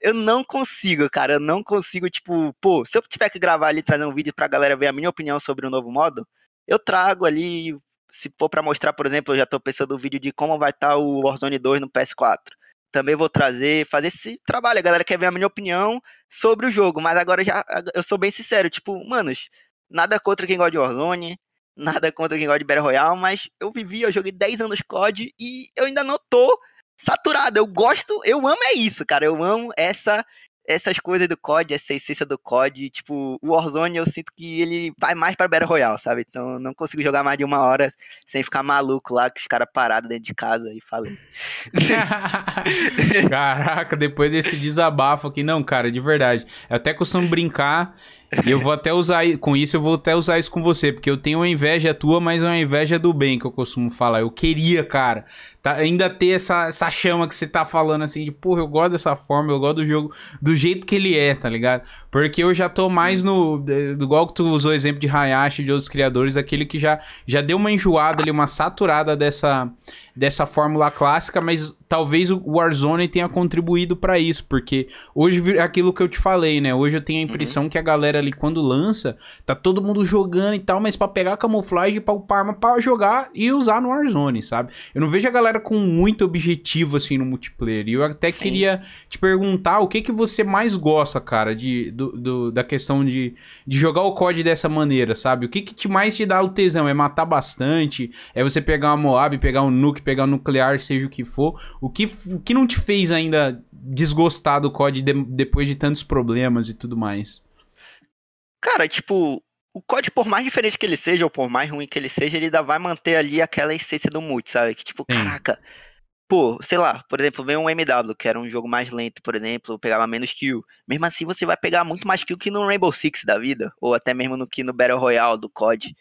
S2: eu não consigo, cara, eu não consigo, tipo, pô, se eu tiver que gravar ali trazer um vídeo pra galera ver a minha opinião sobre o novo modo, eu trago ali, se for para mostrar, por exemplo, eu já estou pensando no vídeo de como vai estar tá o Warzone 2 no PS4. Também vou trazer, fazer esse trabalho. A galera quer ver a minha opinião sobre o jogo, mas agora já eu sou bem sincero, tipo, manos, nada contra quem gosta de Warzone, nada contra quem gosta de Battle Royale, mas eu vivi, eu joguei 10 anos COD e eu ainda não tô saturado. Eu gosto, eu amo é isso, cara. Eu amo essa essas coisas do COD, essa essência do COD, tipo, o Warzone eu sinto que ele vai mais pra Battle Royale, sabe? Então não consigo jogar mais de uma hora sem ficar maluco lá, com os caras parados dentro de casa e falei.
S1: Caraca, depois desse desabafo aqui, não, cara, de verdade. Eu até costumo brincar eu vou até usar, com isso eu vou até usar isso com você, porque eu tenho uma inveja tua, mas uma inveja do bem que eu costumo falar. Eu queria, cara, tá, ainda ter essa, essa chama que você tá falando assim, de porra, eu gosto dessa forma, eu gosto do jogo do jeito que ele é, tá ligado? Porque eu já tô mais no. Igual que tu usou o exemplo de Hayashi e de outros criadores, aquele que já, já deu uma enjoada ali, uma saturada dessa, dessa fórmula clássica, mas talvez o Warzone tenha contribuído para isso, porque hoje é aquilo que eu te falei, né? Hoje eu tenho a impressão uhum. que a galera ali quando lança, tá todo mundo jogando e tal, mas para pegar a camuflagem para upar arma para jogar e usar no Warzone, sabe? Eu não vejo a galera com muito objetivo assim no multiplayer. E eu até Sim. queria te perguntar o que que você mais gosta, cara, de do, do, da questão de, de jogar o COD dessa maneira, sabe? O que que te mais te dá o tesão? É matar bastante? É você pegar uma Moab, pegar um nuke, pegar um nuclear, seja o que for? O que, o que não te fez ainda desgostar do COD de, depois de tantos problemas e tudo mais?
S2: Cara, tipo, o COD, por mais diferente que ele seja, ou por mais ruim que ele seja, ele ainda vai manter ali aquela essência do multi, sabe? Que tipo, Sim. caraca, pô, sei lá, por exemplo, vem um MW, que era um jogo mais lento, por exemplo, pegava menos kill. Mesmo assim, você vai pegar muito mais kill que no Rainbow Six da vida, ou até mesmo no que no Battle Royale do COD.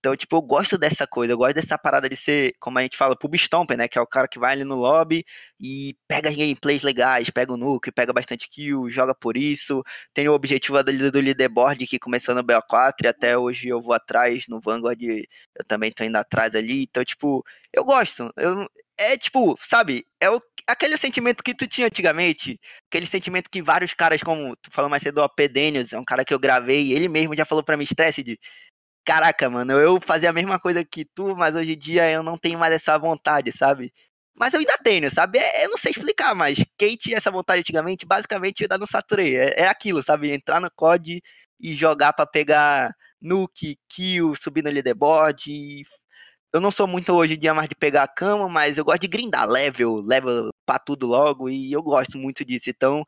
S2: Então, tipo, eu gosto dessa coisa, eu gosto dessa parada de ser, como a gente fala, pub stomper, né? Que é o cara que vai ali no lobby e pega gameplays legais, pega o nuke, pega bastante kill, joga por isso. Tem o objetivo do, do leaderboard que começou no BO4 e até hoje eu vou atrás, no Vanguard eu também tô indo atrás ali. Então, tipo, eu gosto. Eu, é tipo, sabe, é o, aquele sentimento que tu tinha antigamente, aquele sentimento que vários caras, como tu falou mais cedo, o Daniels, é um cara que eu gravei, ele mesmo já falou pra mim, estresse de caraca, mano, eu fazia a mesma coisa que tu, mas hoje em dia eu não tenho mais essa vontade, sabe? Mas eu ainda tenho, sabe? É, eu não sei explicar, mas quem tinha essa vontade antigamente, basicamente eu ainda não saturei. É, é aquilo, sabe? Entrar no COD e jogar para pegar nuke, kill, subir no leaderboard. E... Eu não sou muito hoje em dia mais de pegar a cama, mas eu gosto de grindar level, level pra tudo logo, e eu gosto muito disso. Então,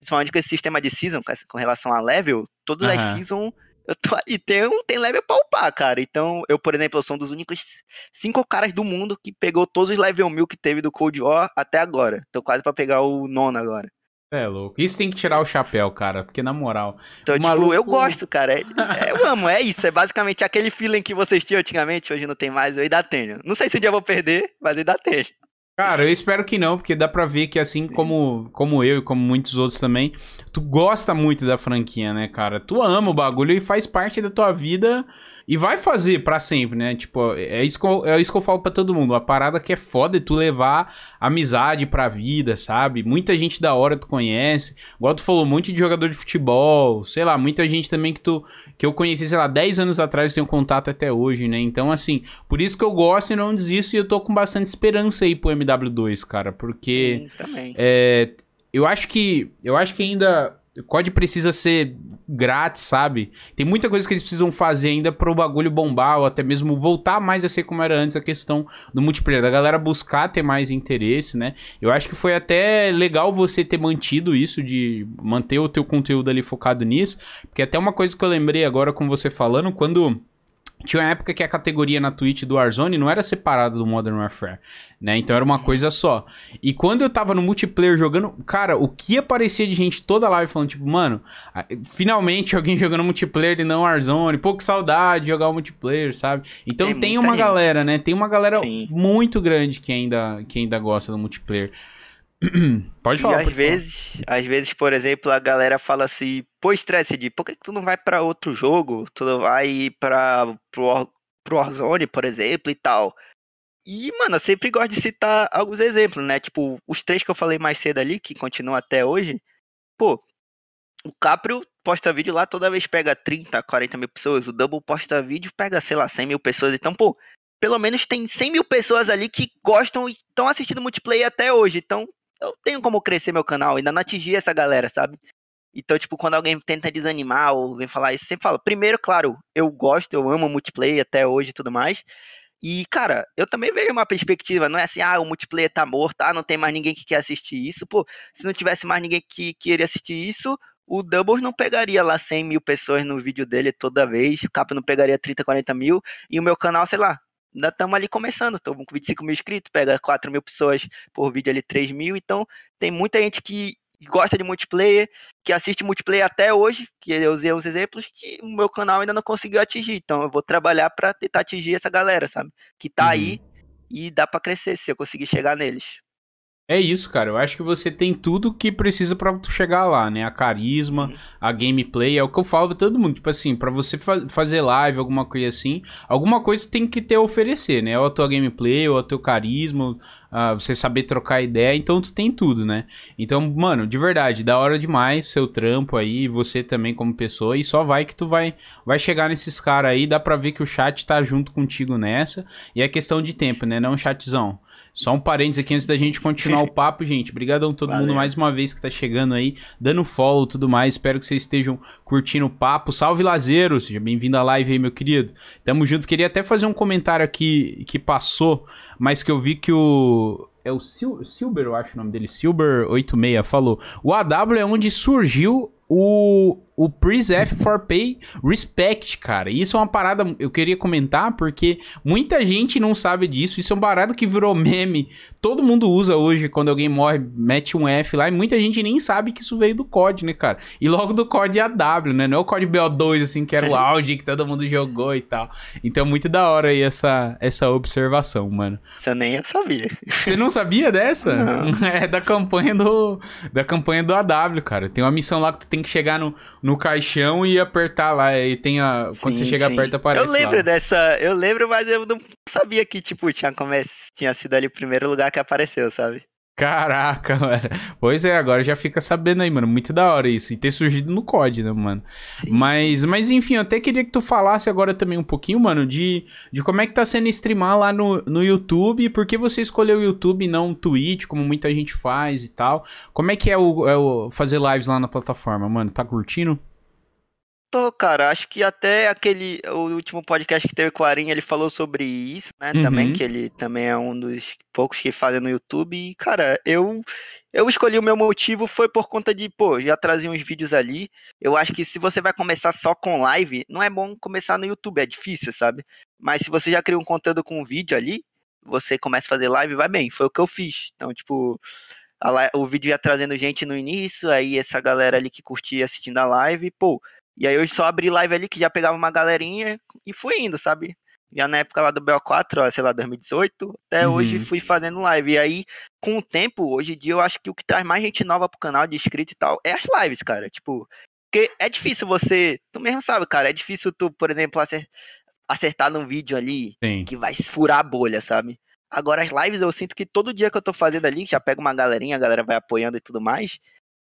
S2: principalmente com esse sistema de season, com relação a level, todas uhum. as seasons eu tô ali, tem, tem level pra upar, cara. Então, eu, por exemplo, eu sou um dos únicos cinco caras do mundo que pegou todos os level 1000 que teve do Cold War até agora. Tô quase pra pegar o nono agora.
S1: É louco. Isso tem que tirar o chapéu, cara. Porque na moral.
S2: Então, tipo, maluco... eu gosto, cara. É, é, eu amo, é isso. É basicamente aquele feeling que vocês tinham antigamente, hoje não tem mais, eu ainda tenho. Não sei se um dia eu vou perder, mas ainda tenho.
S1: Cara, eu espero que não, porque dá pra ver que assim como, como eu e como muitos outros também, tu gosta muito da franquia, né, cara? Tu ama o bagulho e faz parte da tua vida e vai fazer para sempre, né? Tipo, é isso, que eu, é isso que eu falo pra todo mundo. A parada que é foda é tu levar amizade pra vida, sabe? Muita gente da hora tu conhece. Igual tu falou, um monte de jogador de futebol, sei lá, muita gente também que tu que eu conheci, sei lá, 10 anos atrás, tenho contato até hoje, né? Então, assim, por isso que eu gosto e não desisto e eu tô com bastante esperança aí pro MW2, cara, porque Sim, também. É, eu acho que eu acho que ainda o COD precisa ser grátis, sabe? Tem muita coisa que eles precisam fazer ainda pro bagulho bombar, ou até mesmo voltar mais a ser como era antes a questão do multiplayer, da galera buscar ter mais interesse, né? Eu acho que foi até legal você ter mantido isso, de manter o teu conteúdo ali focado nisso, porque até uma coisa que eu lembrei agora com você falando, quando tinha uma época que a categoria na Twitch do Warzone não era separada do Modern Warfare, né? Então era uma coisa só. E quando eu tava no multiplayer jogando, cara, o que aparecia de gente toda live falando, tipo, mano, finalmente alguém jogando multiplayer e não Warzone, pouco saudade de jogar o multiplayer, sabe? Então tem, tem uma gente. galera, né? Tem uma galera Sim. muito grande que ainda, que ainda gosta do multiplayer.
S2: pode falar. E às vezes, falar. às vezes, por exemplo, a galera fala assim, pô, estresse de por que, que tu não vai para outro jogo? Tu não vai para pro, pro Warzone, por exemplo, e tal. E, mano, eu sempre gosto de citar alguns exemplos, né? Tipo, os três que eu falei mais cedo ali, que continuam até hoje. Pô, o Caprio posta vídeo lá, toda vez pega 30, 40 mil pessoas. O Double posta vídeo, pega, sei lá, 100 mil pessoas. Então, pô, pelo menos tem 100 mil pessoas ali que gostam e estão assistindo multiplayer até hoje. Então, eu tenho como crescer meu canal, ainda não atingi essa galera, sabe? Então, tipo, quando alguém tenta desanimar ou vem falar isso, sempre falo, primeiro, claro, eu gosto, eu amo multiplayer até hoje e tudo mais. E, cara, eu também vejo uma perspectiva, não é assim, ah, o multiplayer tá morto, ah, não tem mais ninguém que quer assistir isso. Pô, se não tivesse mais ninguém que queria assistir isso, o Doubles não pegaria lá 100 mil pessoas no vídeo dele toda vez, o Cap não pegaria 30, 40 mil, e o meu canal, sei lá, ainda estamos ali começando, estamos com 25 mil inscritos, pega 4 mil pessoas por vídeo ali, 3 mil, então tem muita gente que gosta de multiplayer, que assiste multiplayer até hoje, que eu usei uns exemplos que o meu canal ainda não conseguiu atingir, então eu vou trabalhar para tentar atingir essa galera, sabe? Que tá uhum. aí e dá para crescer se eu conseguir chegar neles.
S1: É isso, cara. Eu acho que você tem tudo que precisa para tu chegar lá, né? A carisma, Sim. a gameplay, é o que eu falo pra todo mundo. Tipo assim, para você fa fazer live, alguma coisa assim, alguma coisa tem que ter a oferecer, né? Ou a tua gameplay, ou o teu carisma, uh, você saber trocar ideia, então tu tem tudo, né? Então, mano, de verdade, da hora demais seu trampo aí, você também como pessoa, e só vai que tu vai, vai chegar nesses caras aí, dá pra ver que o chat tá junto contigo nessa, e é questão de tempo, né? Não chatzão. Só um parênteses aqui antes da gente continuar o papo, gente. Obrigadão todo Valeu. mundo mais uma vez que tá chegando aí, dando follow e tudo mais. Espero que vocês estejam curtindo o papo. Salve Lazeiro, seja bem-vindo à live aí, meu querido. Tamo junto. Queria até fazer um comentário aqui que passou, mas que eu vi que o é o Sil Silber, eu acho o nome dele, Silber86, falou. O AW é onde surgiu o, o Pre-F for Pay Respect, cara. Isso é uma parada eu queria comentar porque muita gente não sabe disso. Isso é um barato que virou meme. Todo mundo usa hoje quando alguém morre, mete um F lá e muita gente nem sabe que isso veio do COD, né, cara? E logo do COD AW, né? Não é o COD BO2 assim que era o auge que todo mundo jogou e tal. Então muito da hora aí essa essa observação, mano.
S2: Eu nem sabia.
S1: Você não sabia dessa? Não. É da campanha do da campanha do AW, cara. Tem uma missão lá que tu tem que chegar no, no caixão e apertar lá. E tem a. Quando sim, você chega sim. perto, aparece.
S2: Eu lembro
S1: lá.
S2: dessa. Eu lembro, mas eu não sabia que, tipo, tinha, come... tinha sido ali o primeiro lugar que apareceu, sabe?
S1: Caraca, mano. Pois é, agora já fica sabendo aí, mano. Muito da hora isso. E ter surgido no COD, né, mano? Sim, mas, mas enfim, eu até queria que tu falasse agora também um pouquinho, mano, de, de como é que tá sendo streamar lá no, no YouTube. Por que você escolheu o YouTube e não o Twitch, como muita gente faz e tal? Como é que é o, é o fazer lives lá na plataforma, mano? Tá curtindo?
S2: Tô, cara, acho que até aquele, o último podcast que teve com o Arinha, ele falou sobre isso, né, uhum. também, que ele também é um dos poucos que fazem no YouTube, e, cara, eu, eu escolhi o meu motivo foi por conta de, pô, já trazia uns vídeos ali, eu acho que se você vai começar só com live, não é bom começar no YouTube, é difícil, sabe, mas se você já cria um conteúdo com um vídeo ali, você começa a fazer live, vai bem, foi o que eu fiz, então, tipo, a, o vídeo ia trazendo gente no início, aí essa galera ali que curtia assistindo a live, pô, e aí eu só abri live ali que já pegava uma galerinha e fui indo, sabe? Já na época lá do BO4, ó, sei lá, 2018, até uhum. hoje fui fazendo live. E aí, com o tempo, hoje em dia, eu acho que o que traz mais gente nova pro canal de inscrito e tal é as lives, cara. Tipo, porque é difícil você. Tu mesmo sabe, cara, é difícil tu, por exemplo, acertar num vídeo ali Sim. que vai furar a bolha, sabe? Agora, as lives eu sinto que todo dia que eu tô fazendo ali, já pega uma galerinha, a galera vai apoiando e tudo mais,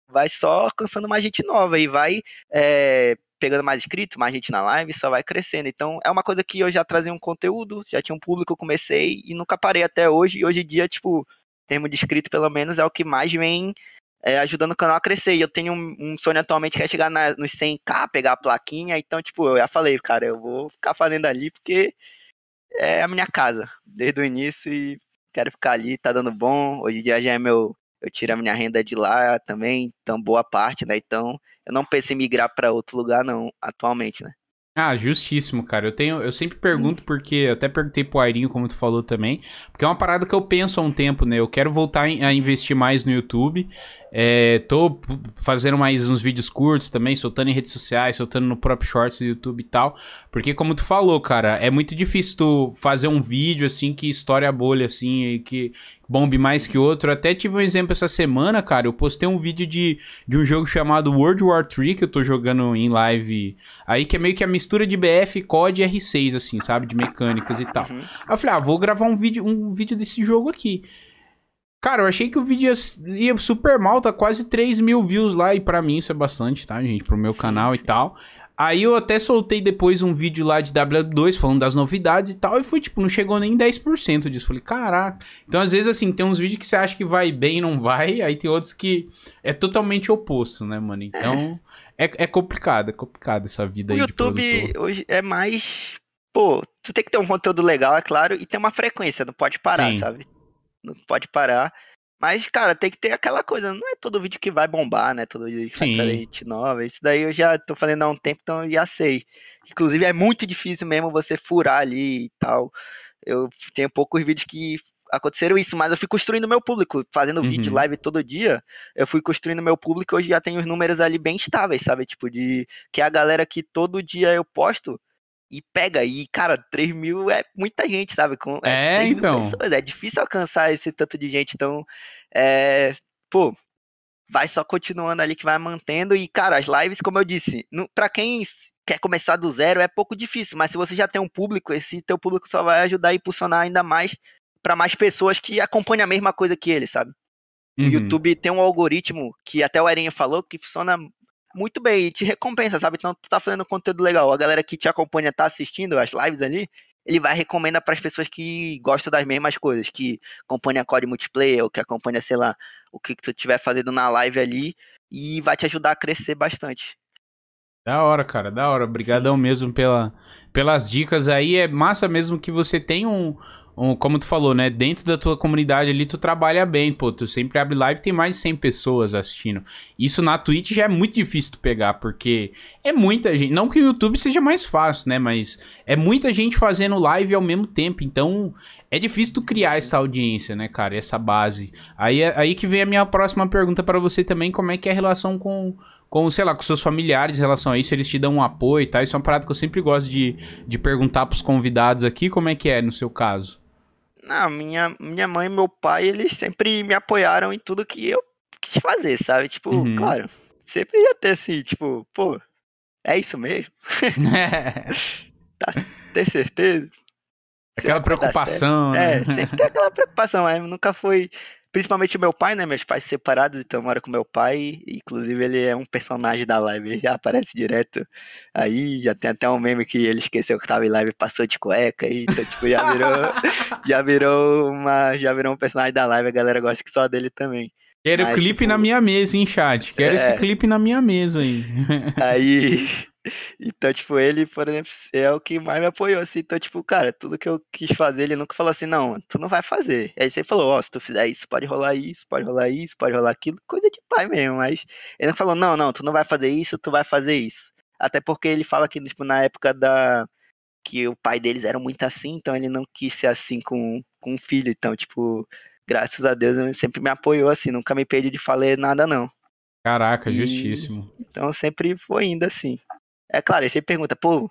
S2: vai só alcançando mais gente nova e vai é, pegando mais inscritos, mais gente na live, só vai crescendo. Então é uma coisa que eu já trazia um conteúdo, já tinha um público, comecei e nunca parei até hoje. E hoje em dia, tipo, termo de inscrito pelo menos é o que mais vem é, ajudando o canal a crescer. E eu tenho um, um sonho atualmente que é chegar na, nos 100k, pegar a plaquinha. Então, tipo, eu já falei, cara, eu vou ficar fazendo ali porque é a minha casa desde o início e quero ficar ali, tá dando bom. Hoje em dia já é meu eu tiro a minha renda de lá também, então boa parte, né? Então eu não pensei em migrar para outro lugar não, atualmente, né?
S1: Ah, justíssimo, cara. Eu tenho, eu sempre pergunto porque eu até perguntei pro Airinho como tu falou também, porque é uma parada que eu penso há um tempo, né? Eu quero voltar a investir mais no YouTube. É, tô fazendo mais uns vídeos curtos também, soltando em redes sociais, soltando no próprio Shorts do YouTube e tal. Porque, como tu falou, cara, é muito difícil tu fazer um vídeo assim que estoure a bolha, assim, e que bombe mais que outro. Até tive um exemplo essa semana, cara. Eu postei um vídeo de, de um jogo chamado World War 3 que eu tô jogando em live. Aí que é meio que a mistura de BF, COD e R6, assim, sabe? De mecânicas e tal. Uhum. Aí eu falei, ah, vou gravar um vídeo, um vídeo desse jogo aqui. Cara, eu achei que o vídeo ia, ia, super mal, tá quase 3 mil views lá, e para mim isso é bastante, tá, gente? Pro meu sim, canal sim. e tal. Aí eu até soltei depois um vídeo lá de W2 falando das novidades e tal, e foi tipo, não chegou nem 10% disso. Falei, caraca. Então, às vezes, assim, tem uns vídeos que você acha que vai bem e não vai, aí tem outros que é totalmente oposto, né, mano? Então, é, é complicado, é complicado essa vida o aí.
S2: O YouTube hoje é mais. Pô, tu tem que ter um conteúdo legal, é claro, e ter uma frequência, não pode parar, Sim. sabe? Não pode parar. Mas, cara, tem que ter aquela coisa, não é todo vídeo que vai bombar, né? Todo vídeo que vai trazer gente nova. Isso daí eu já tô fazendo há um tempo, então eu já sei. Inclusive, é muito difícil mesmo você furar ali e tal. Eu tenho poucos vídeos que aconteceram isso, mas eu fui construindo meu público, fazendo uhum. vídeo live todo dia, eu fui construindo meu público, hoje já tenho os números ali bem estáveis, sabe? Tipo, de que a galera que todo dia eu posto, e pega. E, cara, 3 mil é muita gente, sabe? Com,
S1: é, é então.
S2: Pessoas, é difícil alcançar esse tanto de gente. Então, é, pô, vai só continuando ali que vai mantendo. E, cara, as lives, como eu disse, no, pra quem quer começar do zero é pouco difícil, mas se você já tem um público, esse teu público só vai ajudar a impulsionar ainda mais para mais pessoas que acompanham a mesma coisa que ele, sabe? Uhum. O YouTube tem um algoritmo que até o Erinho falou que funciona muito bem e te recompensa, sabe? Então tu tá fazendo conteúdo legal, a galera que te acompanha tá assistindo as lives ali, ele vai recomenda para as pessoas que gostam das mesmas coisas, que acompanha código multiplayer, ou que acompanha, sei lá, o que, que tu estiver fazendo na live ali, e vai te ajudar a crescer bastante.
S1: Da hora, cara, da hora. Obrigadão Sim. mesmo pela, pelas dicas aí. É massa mesmo que você tem um, como tu falou, né? Dentro da tua comunidade ali, tu trabalha bem, pô. Tu sempre abre live tem mais de 100 pessoas assistindo. Isso na Twitch já é muito difícil tu pegar, porque é muita gente. Não que o YouTube seja mais fácil, né? Mas é muita gente fazendo live ao mesmo tempo. Então é difícil tu criar Sim. essa audiência, né, cara? Essa base. Aí, é, aí que vem a minha próxima pergunta para você também: como é que é a relação com com, sei lá, com seus familiares em relação a isso, eles te dão um apoio e tal. Isso é uma parada que eu sempre gosto de, de perguntar pros convidados aqui, como é que é no seu caso?
S2: Não, minha, minha mãe e meu pai, eles sempre me apoiaram em tudo que eu quis fazer, sabe? Tipo, uhum. claro, sempre ia ter assim, tipo, pô, é isso mesmo? tá, ter certeza?
S1: Aquela preocupação,
S2: né? É, sempre tem aquela preocupação, mas nunca foi Principalmente meu pai, né? Meus pais separados, então eu moro com meu pai. Inclusive, ele é um personagem da live, ele já aparece direto. Aí já tem até um meme que ele esqueceu que tava em live e passou de cueca. E, então, tipo, já virou, já virou uma. Já virou um personagem da live, a galera gosta que só dele também.
S1: Quero o clipe tipo... na minha mesa, hein, chat? Quero é... esse clipe na minha mesa aí.
S2: Aí. Então, tipo, ele, por exemplo, é o que mais me apoiou, assim. Então, tipo, cara, tudo que eu quis fazer, ele nunca falou assim, não, tu não vai fazer. Aí você falou, ó, oh, se tu fizer isso, pode rolar isso, pode rolar isso, pode rolar aquilo, coisa de pai mesmo, mas ele não falou, não, não, tu não vai fazer isso, tu vai fazer isso. Até porque ele fala que, tipo, na época da. que o pai deles era muito assim, então ele não quis ser assim com, com o filho. Então, tipo, graças a Deus, ele sempre me apoiou assim, nunca me pediu de falar nada, não.
S1: Caraca, e... justíssimo.
S2: Então sempre foi indo assim. É claro, aí você pergunta, pô,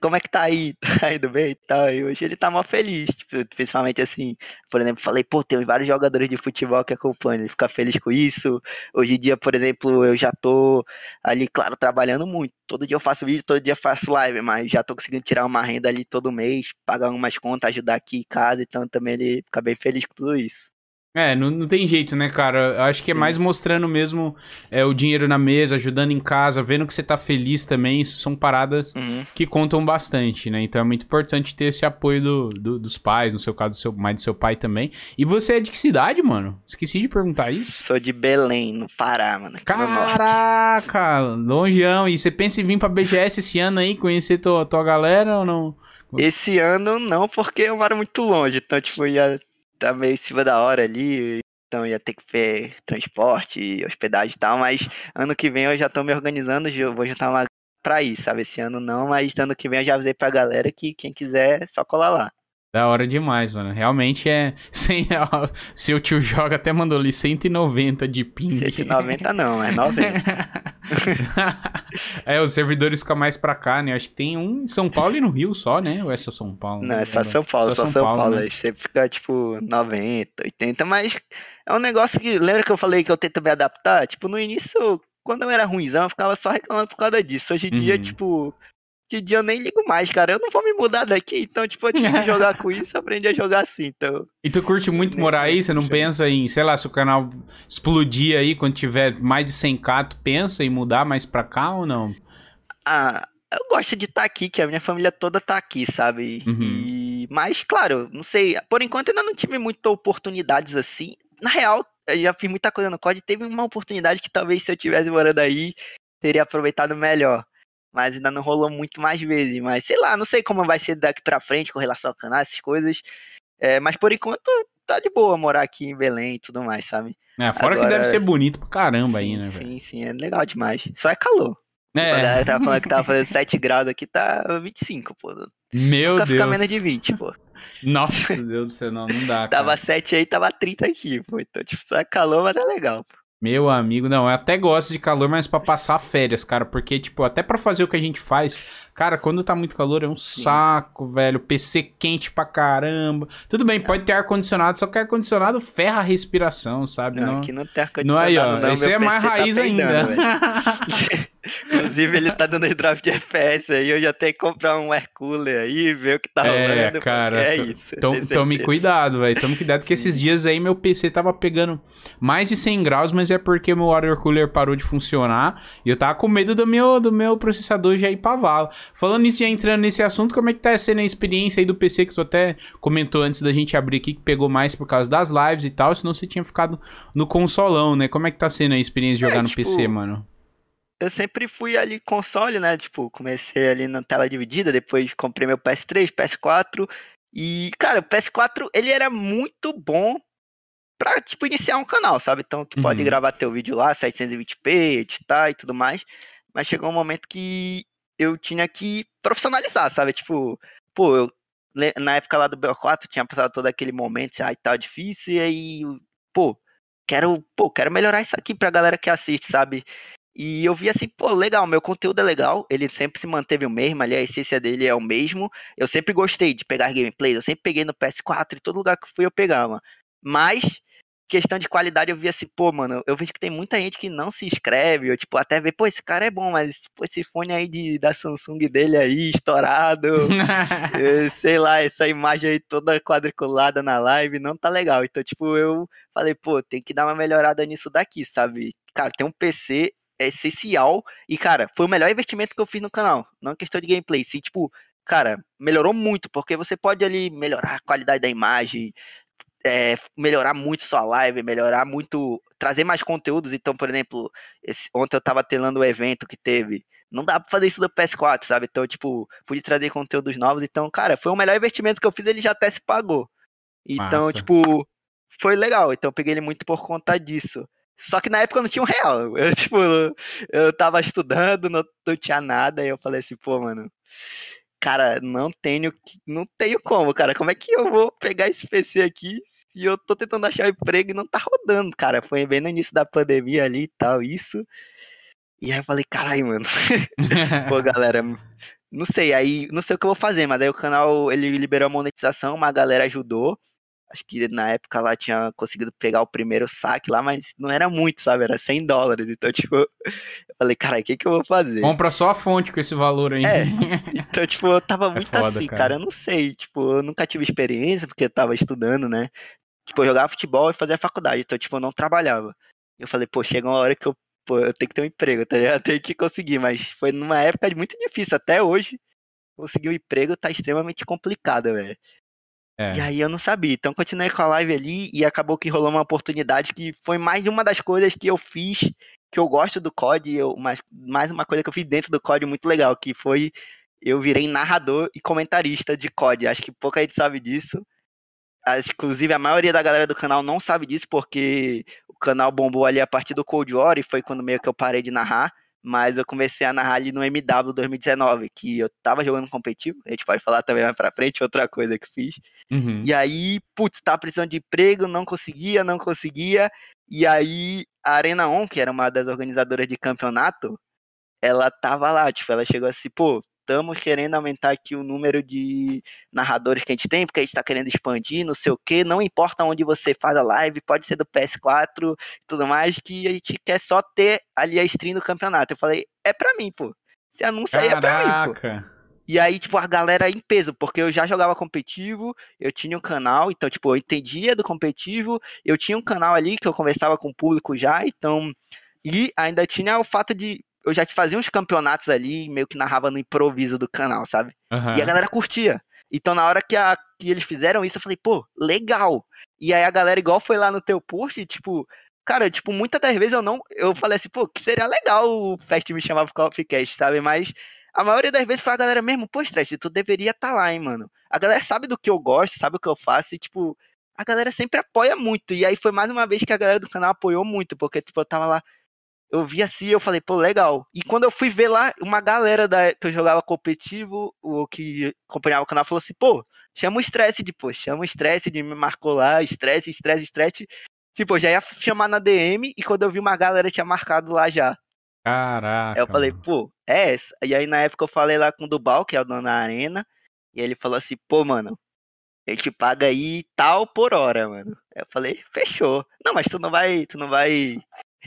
S2: como é que tá aí? Tá indo bem e tal? E hoje ele tá mó feliz, tipo, principalmente assim, por exemplo, falei, pô, tem vários jogadores de futebol que acompanham, ele fica feliz com isso. Hoje em dia, por exemplo, eu já tô ali, claro, trabalhando muito. Todo dia eu faço vídeo, todo dia eu faço live, mas já tô conseguindo tirar uma renda ali todo mês, pagar umas contas, ajudar aqui em casa, então também ele fica bem feliz com tudo isso.
S1: É, não, não tem jeito, né, cara? Eu acho que é Sim. é mais mostrando mesmo é, o dinheiro na mesa, ajudando em casa, vendo que você tá feliz também. Isso são paradas uhum. que contam bastante, né? Então é muito importante ter esse apoio do, do, dos pais, no seu caso, do seu, mais do seu pai também. E você é de que cidade, mano? Esqueci de perguntar isso.
S2: Sou de Belém, no Pará, mano.
S1: Caraca, longeão. E você pensa em vir pra BGS esse ano aí, conhecer tua, tua galera ou não?
S2: Esse ano não, porque eu moro muito longe. Então, tipo, ia tá meio em cima da hora ali, então ia ter que ver transporte, hospedagem e tal, mas ano que vem eu já tô me organizando, vou juntar uma pra ir, sabe? Esse ano não, mas ano que vem eu já avisei pra galera que quem quiser é só colar lá.
S1: Da hora demais, mano. Realmente é. Sem, seu tio joga até mandou ali 190 de ping.
S2: 190 não, é 90.
S1: é, os servidores ficam mais pra cá, né? Acho que tem um em São Paulo e no Rio só, né? Ou é só São Paulo?
S2: Não, é só São Paulo, só, só São, Paulo. Paulo né? Você fica tipo 90, 80, mas é um negócio que. Lembra que eu falei que eu tento me adaptar? Tipo, no início, quando eu era ruimzão, eu ficava só reclamando por causa disso. Hoje em uhum. dia, tipo de dia eu nem ligo mais, cara. Eu não vou me mudar daqui, então, tipo, eu tive que jogar com isso, aprendi a jogar assim, então...
S1: E tu curte muito morar aí? Você não pensa em, sei lá, se o canal explodir aí, quando tiver mais de 100k, tu pensa em mudar mais pra cá ou não?
S2: Ah, eu gosto de estar tá aqui, que a minha família toda tá aqui, sabe? Uhum. E... Mas, claro, não sei, por enquanto ainda não tive muitas oportunidades assim. Na real, eu já fiz muita coisa no COD, teve uma oportunidade que talvez se eu tivesse morando aí, teria aproveitado melhor mas ainda não rolou muito mais vezes. Mas sei lá, não sei como vai ser daqui pra frente com relação ao canal, essas coisas. É, mas por enquanto tá de boa morar aqui em Belém e tudo mais, sabe?
S1: É, fora Agora, que deve ser bonito pra caramba
S2: sim,
S1: aí, né?
S2: Sim, sim, é legal demais. Só é calor. É. Tipo, a galera tava falando que tava fazendo 7 graus aqui, tá 25, pô.
S1: Meu Nunca Deus.
S2: fica menos de 20, pô.
S1: Nossa, Deus do céu, não, não dá. Cara.
S2: Tava 7 aí, tava 30 aqui, pô. Então, tipo, só é calor, mas é legal, pô.
S1: Meu amigo, não, eu até gosto de calor, mas para passar férias, cara, porque, tipo, até para fazer o que a gente faz, cara, quando tá muito calor é um Sim. saco, velho, PC quente pra caramba. Tudo bem, pode ter ar-condicionado, só que ar-condicionado ferra a respiração, sabe?
S2: Não, não aqui não tem ar-condicionado, não. Aí, ó,
S1: não, esse é mais tá raiz tá ainda.
S2: Inclusive, ele tá dando draft de FPS aí, eu já tenho que comprar um air cooler aí, ver o que tá
S1: é, rolando. Cara, é isso. Então, tome cuidado, velho. Tome cuidado que esses dias aí meu PC tava pegando mais de 100 graus, mas é porque meu water cooler parou de funcionar e eu tava com medo do meu, do meu processador já ir pra vala. Falando nisso, já entrando nesse assunto, como é que tá sendo a experiência aí do PC que tu até comentou antes da gente abrir aqui, que pegou mais por causa das lives e tal, senão você tinha ficado no consolão, né? Como é que tá sendo a experiência de jogar é, no tipo... PC, mano?
S2: eu sempre fui ali console, né? Tipo, comecei ali na tela dividida, depois comprei meu PS3, PS4 E, cara, o PS4, ele era muito bom pra, tipo, iniciar um canal, sabe? Então, tu uhum. pode gravar teu vídeo lá, 720p, editar e tudo mais. Mas chegou um momento que eu tinha que profissionalizar, sabe? Tipo, pô, eu, na época lá do BO4 tinha passado todo aquele momento, ai, tá difícil, e aí, pô, quero, pô, quero melhorar isso aqui pra galera que assiste, sabe? E eu vi assim, pô, legal, meu conteúdo é legal, ele sempre se manteve o mesmo, ali a essência dele é o mesmo. Eu sempre gostei de pegar gameplays, eu sempre peguei no PS4, em todo lugar que fui eu pegava. Mas questão de qualidade, eu vi assim, pô, mano, eu vejo que tem muita gente que não se inscreve, ou tipo, até vê, pô, esse cara é bom, mas pô, esse fone aí de, da Samsung dele aí, estourado, eh, sei lá, essa imagem aí toda quadriculada na live, não tá legal. Então, tipo, eu falei, pô, tem que dar uma melhorada nisso daqui, sabe? Cara, tem um PC é essencial, e, cara, foi o melhor investimento que eu fiz no canal, não é questão de gameplay, se, tipo, cara, melhorou muito, porque você pode ali melhorar a qualidade da imagem, é, melhorar muito sua live, melhorar muito, trazer mais conteúdos. Então, por exemplo, esse, ontem eu tava telando o evento que teve. Não dá pra fazer isso do PS4, sabe? Então, tipo, pude trazer conteúdos novos. Então, cara, foi o melhor investimento que eu fiz, ele já até se pagou. Então, Massa. tipo, foi legal. Então, eu peguei ele muito por conta disso. Só que na época eu não tinha um real. Eu, tipo, eu tava estudando, não, não tinha nada. E eu falei assim, pô, mano, cara, não tenho, não tenho como, cara. Como é que eu vou pegar esse PC aqui se eu tô tentando achar emprego e não tá rodando, cara? Foi bem no início da pandemia ali e tal, isso. E aí eu falei, caralho, mano. Pô, galera, não sei, aí não sei o que eu vou fazer, mas aí o canal ele liberou a monetização, uma galera ajudou. Acho que na época lá tinha conseguido pegar o primeiro saque lá, mas não era muito, sabe? Era 100 dólares. Então, tipo, eu falei, cara, o que, que eu vou fazer?
S1: Compra só a fonte com esse valor aí.
S2: É. Então, tipo, eu tava é muito foda, assim, cara. cara. Eu não sei. Tipo, eu nunca tive experiência, porque eu tava estudando, né? Tipo, eu jogava futebol e fazia faculdade. Então, tipo, eu não trabalhava. Eu falei, pô, chega uma hora que eu, pô, eu tenho que ter um emprego, tá ligado? Eu tenho que conseguir. Mas foi numa época muito difícil. Até hoje, conseguir um emprego tá extremamente complicado, velho. É. E aí eu não sabia. Então continuei com a live ali e acabou que rolou uma oportunidade que foi mais uma das coisas que eu fiz, que eu gosto do COD, eu, mas mais uma coisa que eu fiz dentro do COD muito legal, que foi eu virei narrador e comentarista de COD. Acho que pouca gente sabe disso. Inclusive, a maioria da galera do canal não sabe disso, porque o canal bombou ali a partir do Cold War e foi quando meio que eu parei de narrar mas eu comecei a narrar ali no MW 2019, que eu tava jogando competitivo, a gente pode falar também mais pra frente, outra coisa que fiz. Uhum. E aí, putz, tava precisando de emprego, não conseguia, não conseguia. E aí, a Arena On, que era uma das organizadoras de campeonato, ela tava lá, tipo, ela chegou assim, pô, estamos querendo aumentar aqui o número de narradores que a gente tem, porque a gente está querendo expandir, não sei o que, não importa onde você faz a live, pode ser do PS4 e tudo mais, que a gente quer só ter ali a stream do campeonato. Eu falei, é pra mim, pô. Esse anúncio aí é pra mim, pô. E aí, tipo, a galera em peso, porque eu já jogava competitivo, eu tinha um canal, então, tipo, eu entendia do competitivo, eu tinha um canal ali que eu conversava com o público já, então. E ainda tinha o fato de eu já fazia uns campeonatos ali, meio que narrava no improviso do canal, sabe? Uhum. E a galera curtia. Então, na hora que, a, que eles fizeram isso, eu falei, pô, legal. E aí a galera, igual foi lá no teu post, tipo, cara, tipo, muitas das vezes eu não. Eu falei assim, pô, que seria legal o Fest me chamar pro Coffeecast, sabe? Mas a maioria das vezes foi a galera mesmo, pô, Stress, tu deveria estar tá lá, hein, mano. A galera sabe do que eu gosto, sabe o que eu faço, e, tipo, a galera sempre apoia muito. E aí foi mais uma vez que a galera do canal apoiou muito, porque, tipo, eu tava lá eu vi assim eu falei, pô, legal. E quando eu fui ver lá, uma galera da, que eu jogava competitivo, o que acompanhava o canal, falou assim, pô, chama o estresse de, pô, chama o estresse de me marcou lá, estresse, estresse, estresse. Tipo, eu já ia chamar na DM e quando eu vi uma galera tinha marcado lá já.
S1: Caraca.
S2: Aí eu falei, pô, é essa. E aí na época eu falei lá com o Dubal, que é o dono da arena, e ele falou assim, pô, mano, a gente paga aí tal por hora, mano. Eu falei, fechou. Não, mas tu não vai, tu não vai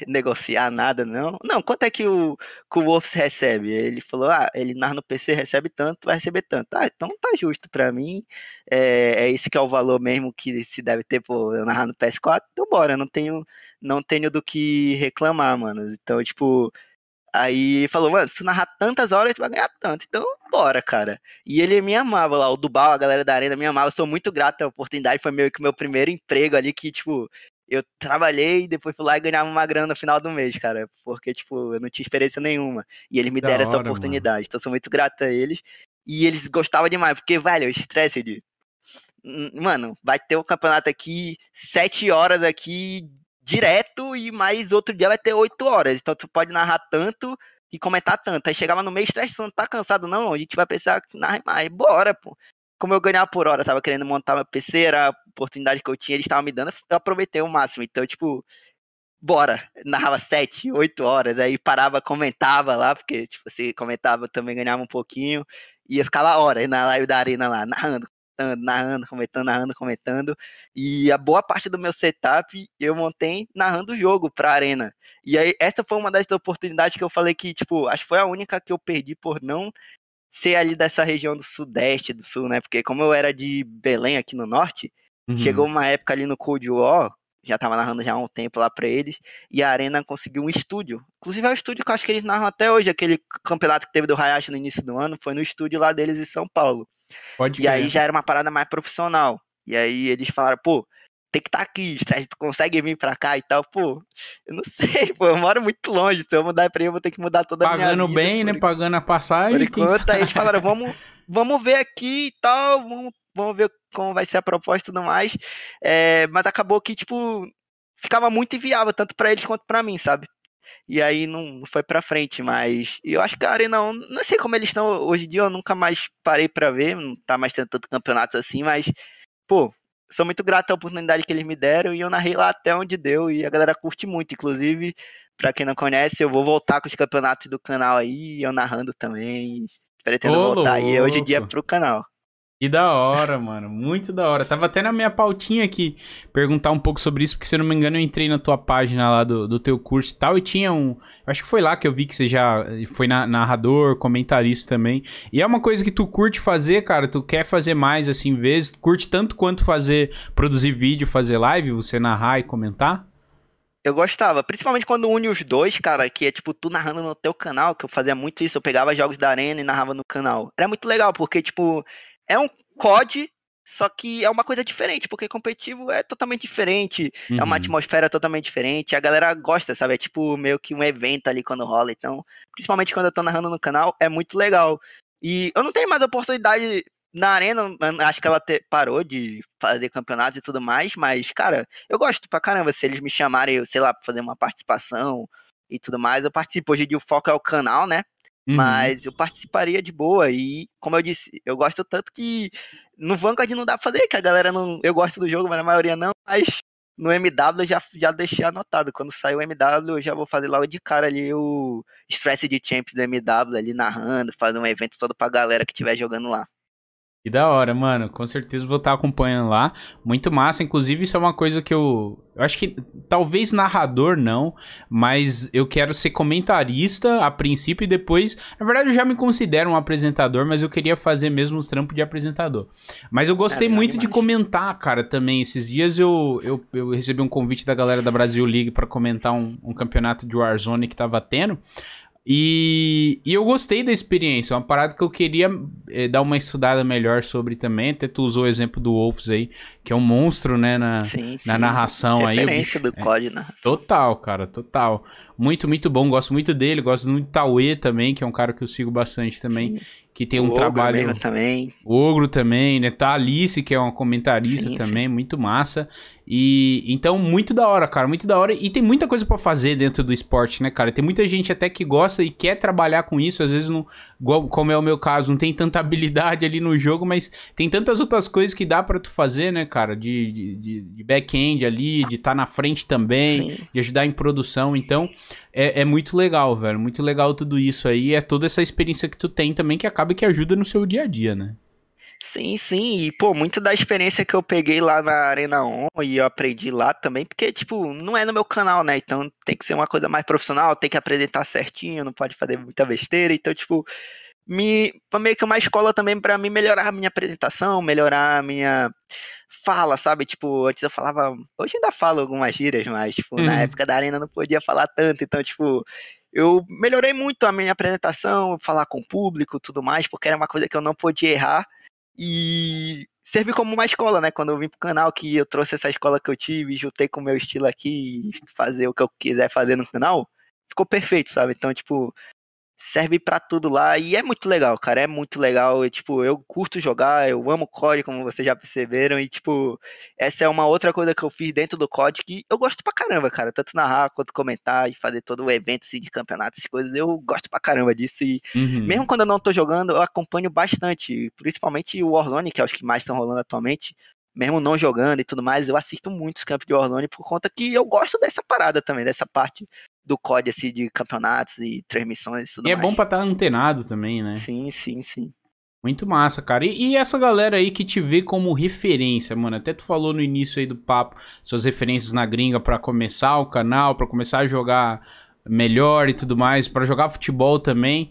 S2: negociar nada, não. Não, quanto é que o, que o Wolves recebe? Ele falou, ah, ele narra no PC, recebe tanto, vai receber tanto. Ah, então tá justo pra mim. É, é esse que é o valor mesmo que se deve ter por eu narrar no PS4. Então bora, não tenho, não tenho do que reclamar, mano. Então, tipo, Aí falou, mano, se tu narrar tantas horas, tu vai ganhar tanto. Então, bora, cara. E ele me amava lá, o Dubal, a galera da Arena me amava. Eu sou muito grato à oportunidade. Foi meio que meu primeiro emprego ali que, tipo, eu trabalhei, depois fui lá e ganhava uma grana no final do mês, cara. Porque, tipo, eu não tinha experiência nenhuma. E eles me da deram hora, essa oportunidade. Mano. Então, sou muito grato a eles. E eles gostavam demais, porque, velho, o estresse de. mano, vai ter o um campeonato aqui, sete horas aqui, direto, e mais outro dia vai ter oito horas. Então tu pode narrar tanto e comentar tanto. Aí chegava no meio estressando, tá cansado não? A gente vai precisar narrar mais. Bora, pô. Como eu ganhava por hora, tava querendo montar meu PC, era oportunidade que eu tinha, eles estavam me dando, eu aproveitei o máximo. Então, tipo, bora. Narrava sete, oito horas, aí parava, comentava lá, porque, tipo, se comentava, também ganhava um pouquinho. E eu ficava horas na live da arena lá, narrando, narrando, comentando, narrando, comentando. E a boa parte do meu setup eu montei narrando o jogo pra arena. E aí, essa foi uma das oportunidades que eu falei que, tipo, acho que foi a única que eu perdi por não ser ali dessa região do sudeste, do sul, né? Porque como eu era de Belém aqui no norte, uhum. chegou uma época ali no Cold War, já tava narrando já há um tempo lá pra eles, e a Arena conseguiu um estúdio. Inclusive é o estúdio que eu acho que eles narram até hoje, aquele campeonato que teve do Hayashi no início do ano, foi no estúdio lá deles em São Paulo. Pode e aí já era uma parada mais profissional. E aí eles falaram, pô, tem que estar tá aqui, tu consegue vir pra cá e tal, pô, eu não sei, pô, eu moro muito longe, se eu mudar pra aí eu vou ter que mudar toda
S1: Pagando
S2: a minha
S1: vida. Pagando bem, né, pagando a passagem.
S2: Por enquanto, aí eles falaram, vamos, vamos ver aqui e tal, vamos, vamos ver como vai ser a proposta e tudo mais, é, mas acabou que, tipo, ficava muito inviável, tanto para eles quanto para mim, sabe? E aí não foi pra frente, mas eu acho que a Arena, não, sei como eles estão hoje em dia, eu nunca mais parei para ver, não tá mais tendo tanto campeonatos assim, mas, pô, sou muito grato à oportunidade que eles me deram e eu narrei lá até onde deu e a galera curte muito, inclusive, para quem não conhece, eu vou voltar com os campeonatos do canal aí, eu narrando também, pretendo Ô, voltar louco. aí hoje em dia pro canal.
S1: Que da hora, mano. Muito da hora. Tava até na minha pautinha aqui perguntar um pouco sobre isso, porque se eu não me engano eu entrei na tua página lá do, do teu curso e tal, e tinha um. Acho que foi lá que eu vi que você já foi na, narrador, comentarista também. E é uma coisa que tu curte fazer, cara. Tu quer fazer mais assim, vezes. Curte tanto quanto fazer, produzir vídeo, fazer live, você narrar e comentar?
S2: Eu gostava, principalmente quando une os dois, cara, que é tipo tu narrando no teu canal, que eu fazia muito isso, eu pegava jogos da arena e narrava no canal. Era muito legal, porque, tipo, é um COD, só que é uma coisa diferente, porque competitivo é totalmente diferente, uhum. é uma uhum. atmosfera totalmente diferente, a galera gosta, sabe? É tipo meio que um evento ali quando rola, então, principalmente quando eu tô narrando no canal, é muito legal. E eu não tenho mais oportunidade na arena, acho que ela te, parou de fazer campeonatos e tudo mais, mas, cara, eu gosto pra caramba. Se eles me chamarem, sei lá, pra fazer uma participação e tudo mais, eu participo. Hoje em dia o foco é o canal, né? Uhum. Mas eu participaria de boa. E, como eu disse, eu gosto tanto que no Vanguard não dá pra fazer, que a galera não. Eu gosto do jogo, mas a maioria não. Mas no MW eu já, já deixei anotado. Quando sair o MW, eu já vou fazer logo de cara ali o Stress de Champions do MW ali narrando, fazer um evento todo pra galera que estiver jogando lá.
S1: Que da hora, mano. Com certeza vou estar acompanhando lá. Muito massa. Inclusive, isso é uma coisa que eu. Eu acho que talvez narrador não, mas eu quero ser comentarista a princípio e depois. Na verdade, eu já me considero um apresentador, mas eu queria fazer mesmo os trampos de apresentador. Mas eu gostei é, muito de comentar, cara, também. Esses dias eu, eu, eu, recebi um convite da galera da Brasil League para comentar um, um campeonato de Warzone que tava tendo. E, e, eu gostei da experiência, é uma parada que eu queria é, dar uma estudada melhor sobre também. Até tu usou o exemplo do Wolves aí, que é um monstro, né, na, sim, na sim. narração
S2: Referência aí. Referência do é, COD, né?
S1: Total, cara, total. Muito, muito bom. Gosto muito dele, gosto muito do Tauê também, que é um cara que eu sigo bastante também. Sim que tem um o trabalho.
S2: Ogro também.
S1: O Ogro também, né? Tá a Alice, que é uma comentarista sim, também, muito massa. E então, muito da hora, cara, muito da hora. E tem muita coisa para fazer dentro do esporte, né, cara? Tem muita gente até que gosta e quer trabalhar com isso. Às vezes, não, como é o meu caso, não tem tanta habilidade ali no jogo, mas tem tantas outras coisas que dá para tu fazer, né, cara? De, de, de back-end ali, de estar tá na frente também, sim. de ajudar em produção. Então, é, é, muito legal, velho. Muito legal tudo isso aí. É toda essa experiência que tu tem também que acaba que ajuda no seu dia a dia, né?
S2: Sim, sim. E, pô, muito da experiência que eu peguei lá na Arena On e eu aprendi lá também, porque, tipo, não é no meu canal, né? Então tem que ser uma coisa mais profissional, tem que apresentar certinho, não pode fazer muita besteira. Então, tipo, me meio que uma escola também para mim melhorar a minha apresentação, melhorar a minha fala, sabe? Tipo, antes eu falava, hoje ainda falo algumas gírias, mas tipo, uhum. na época da arena não podia falar tanto, então tipo, eu melhorei muito a minha apresentação, falar com o público, tudo mais, porque era uma coisa que eu não podia errar e servi como uma escola, né? Quando eu vim pro canal, que eu trouxe essa escola que eu tive, juntei com o meu estilo aqui, fazer o que eu quiser fazer no canal, ficou perfeito, sabe? Então, tipo, serve para tudo lá e é muito legal, cara, é muito legal. Eu, tipo, eu curto jogar, eu amo COD, como vocês já perceberam, e tipo, essa é uma outra coisa que eu fiz dentro do COD que eu gosto pra caramba, cara, tanto narrar quanto comentar e fazer todo o evento assim, de campeonato, essas coisas, eu gosto pra caramba disso e uhum. mesmo quando eu não tô jogando, eu acompanho bastante, principalmente o Warzone, que é os que mais estão rolando atualmente. Mesmo não jogando e tudo mais, eu assisto muitos campos de Warzone por conta que eu gosto dessa parada também, dessa parte do COD assim, de campeonatos e transmissões e tudo
S1: e
S2: mais.
S1: é bom pra estar tá antenado também, né?
S2: Sim, sim, sim.
S1: Muito massa, cara. E, e, essa galera aí que te vê como referência, mano. Até tu falou no início aí do papo suas referências na gringa para começar o canal, para começar a jogar melhor e tudo mais, para jogar futebol também.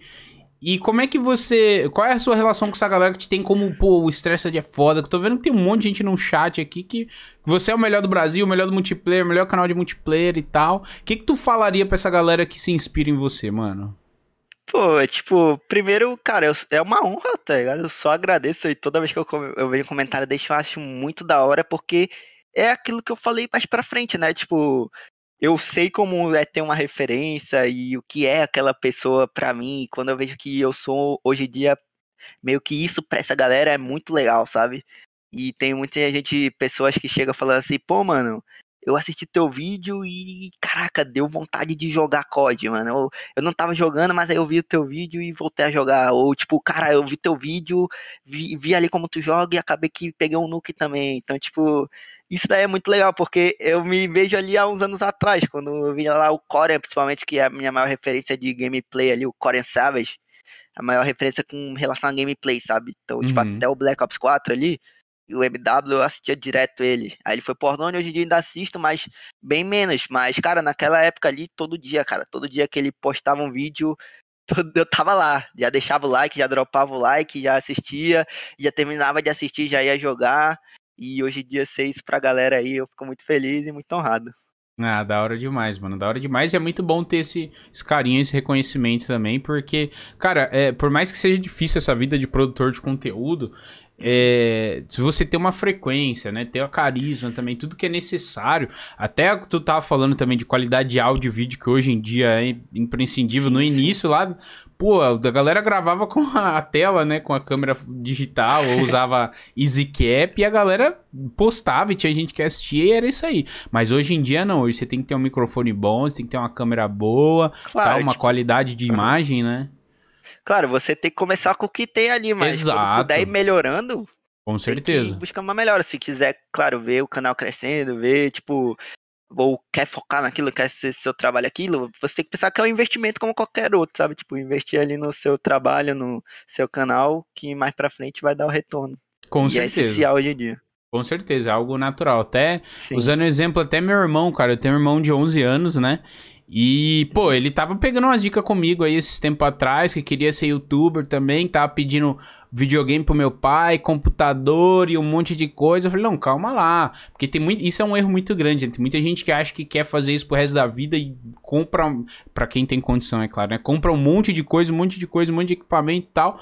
S1: E como é que você. Qual é a sua relação com essa galera que te tem como, pô, o Stressed é foda? Que eu tô vendo que tem um monte de gente no chat aqui que, você é o melhor do Brasil, o melhor do multiplayer, o melhor canal de multiplayer e tal. O que, que tu falaria pra essa galera que se inspira em você, mano?
S2: Pô, é tipo, primeiro, cara, eu, é uma honra, tá ligado? Eu só agradeço e toda vez que eu, eu vejo um comentário deixo, eu acho muito da hora, porque é aquilo que eu falei mais pra frente, né? Tipo, eu sei como é ter uma referência e o que é aquela pessoa para mim. Quando eu vejo que eu sou hoje em dia meio que isso pra essa galera é muito legal, sabe? E tem muita gente, pessoas que chegam falando assim, pô, mano, eu assisti teu vídeo e, caraca, deu vontade de jogar COD, mano. Eu, eu não tava jogando, mas aí eu vi o teu vídeo e voltei a jogar. Ou, tipo, cara, eu vi teu vídeo, vi, vi ali como tu joga e acabei que peguei um nuke também. Então, tipo, isso daí é muito legal, porque eu me vejo ali há uns anos atrás, quando eu via lá o Korean, principalmente, que é a minha maior referência de gameplay ali, o Korean Savage, a maior referência com relação a gameplay, sabe? Então, tipo, uhum. tipo, até o Black Ops 4 ali, e o MW eu assistia direto ele. Aí ele foi pornô, hoje em dia ainda assisto, mas bem menos. Mas, cara, naquela época ali, todo dia, cara, todo dia que ele postava um vídeo, eu tava lá, já deixava o like, já dropava o like, já assistia, já terminava de assistir, já ia jogar. E hoje em dia ser isso pra galera aí, eu fico muito feliz e muito honrado.
S1: Ah, da hora demais, mano. Da hora demais. E é muito bom ter esse, esse carinho, esse reconhecimento também, porque, cara, é, por mais que seja difícil essa vida de produtor de conteúdo, é, se você ter uma frequência, né, ter a carisma também, tudo que é necessário, até tu tava falando também de qualidade de áudio e vídeo, que hoje em dia é imprescindível, sim, no início sim. lá, pô, a galera gravava com a tela, né, com a câmera digital, ou usava EasyCap, e a galera postava, e tinha gente que assistia, e era isso aí. Mas hoje em dia não, hoje você tem que ter um microfone bom, você tem que ter uma câmera boa, claro, tá, uma tipo... qualidade de imagem, né?
S2: Claro, você tem que começar com o que tem ali, mas Exato. quando puder ir melhorando.
S1: Com certeza.
S2: buscar uma melhora. Se quiser, claro, ver o canal crescendo, ver, tipo, ou quer focar naquilo, quer ser seu trabalho aquilo, você tem que pensar que é um investimento como qualquer outro, sabe? Tipo, investir ali no seu trabalho, no seu canal, que mais pra frente vai dar o retorno.
S1: Com e é certeza. é
S2: essencial hoje em dia.
S1: Com certeza, é algo natural. Até, Sim. usando o exemplo, até meu irmão, cara, eu tenho um irmão de 11 anos, né? E, pô, ele tava pegando umas dicas comigo aí esses tempo atrás, que queria ser youtuber também, tava pedindo videogame pro meu pai, computador e um monte de coisa. Eu falei, não, calma lá. Porque tem muito. Isso é um erro muito grande. Tem muita gente que acha que quer fazer isso pro resto da vida e compra. para quem tem condição, é claro, né? Compra um monte de coisa, um monte de coisa, um monte de equipamento e tal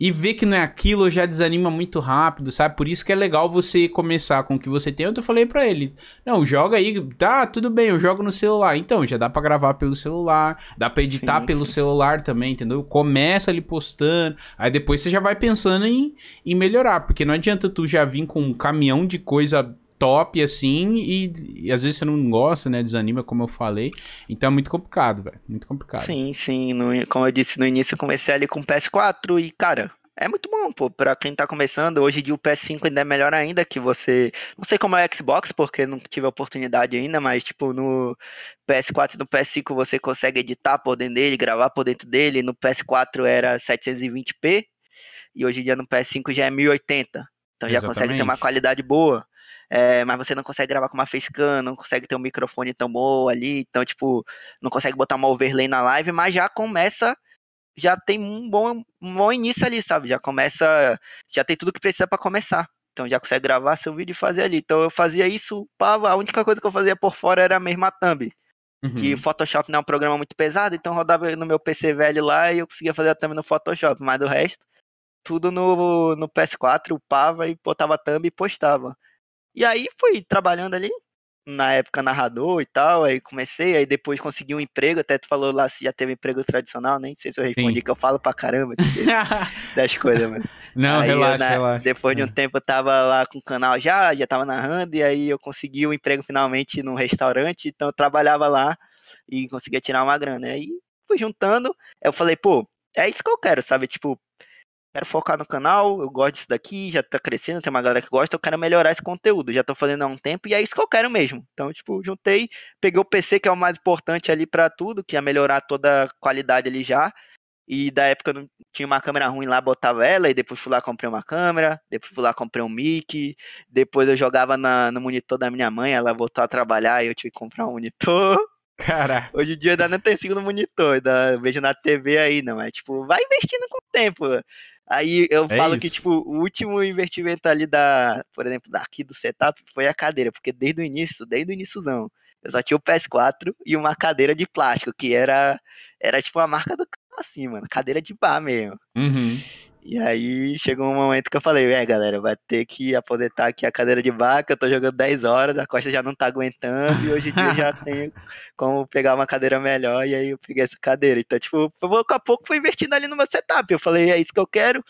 S1: e ver que não é aquilo já desanima muito rápido, sabe? Por isso que é legal você começar com o que você tem. Eu falei para ele: "Não, joga aí, tá, tudo bem, eu jogo no celular". Então, já dá para gravar pelo celular, dá para editar sim, pelo sim. celular também, entendeu? Começa ali postando, aí depois você já vai pensando em, em melhorar, porque não adianta tu já vir com um caminhão de coisa top, assim, e, e, às vezes você não gosta, né? Desanima, como eu falei. Então é muito complicado, velho. Muito complicado.
S2: Sim, sim. No, como eu disse no início, eu comecei ali com o PS4 e, cara, é muito bom, pô, pra quem tá começando. Hoje em dia o PS5 ainda é melhor ainda, que você. Não sei como é o Xbox, porque não tive a oportunidade ainda, mas, tipo, no PS4 e no PS5 você consegue editar por dentro dele, gravar por dentro dele. No PS4 era 720p, e hoje em dia no PS5 já é 1080. Então já Exatamente. consegue ter uma qualidade boa. É, mas você não consegue gravar com uma facecam, não consegue ter um microfone tão bom ali, então, tipo, não consegue botar uma overlay na live, mas já começa, já tem um bom, um bom início ali, sabe? Já começa, já tem tudo que precisa para começar. Então já consegue gravar seu vídeo e fazer ali. Então eu fazia isso, a única coisa que eu fazia por fora era a mesma thumb. Uhum. Que Photoshop não é um programa muito pesado, então rodava no meu PC velho lá e eu conseguia fazer a thumb no Photoshop, mas do resto, tudo no, no PS4, upava e botava a thumb e postava. E aí fui trabalhando ali na época narrador e tal, aí comecei, aí depois consegui um emprego, até tu falou lá se já teve emprego tradicional, nem sei se eu respondi, Sim. que eu falo pra caramba das coisas, mano.
S1: Não, aí relaxa, eu, na, relaxa.
S2: Depois de um é. tempo eu tava lá com o canal já, já tava narrando, e aí eu consegui o um emprego finalmente num restaurante, então eu trabalhava lá e conseguia tirar uma grana. Aí fui juntando, eu falei, pô, é isso que eu quero, sabe? Tipo, quero focar no canal, eu gosto disso daqui, já tá crescendo, tem uma galera que gosta, eu quero melhorar esse conteúdo, já tô fazendo há um tempo e é isso que eu quero mesmo. Então, tipo, juntei, peguei o PC, que é o mais importante ali para tudo, que é melhorar toda a qualidade ali já. E da época eu não tinha uma câmera ruim lá, botava ela, e depois fui lá comprei uma câmera, depois fui lá comprei um mic, depois eu jogava na, no monitor da minha mãe, ela voltou a trabalhar e eu tive que comprar um monitor.
S1: Cara.
S2: Hoje em dia ainda não tem segundo monitor, ainda vejo na TV aí, não. É tipo, vai investindo com o tempo. Aí eu é falo isso. que, tipo, o último investimento ali da, por exemplo, daqui do setup foi a cadeira, porque desde o início, desde o iníciozão, eu só tinha o PS4 e uma cadeira de plástico, que era, era tipo a marca do carro assim, mano, cadeira de bar mesmo.
S1: Uhum.
S2: E aí chegou um momento que eu falei, é galera, vai ter que aposentar aqui a cadeira de vaca, eu tô jogando 10 horas, a costa já não tá aguentando, e hoje em dia já tenho como pegar uma cadeira melhor, e aí eu peguei essa cadeira. Então, tipo, pouco a pouco foi investindo ali no meu setup. Eu falei, é isso que eu quero.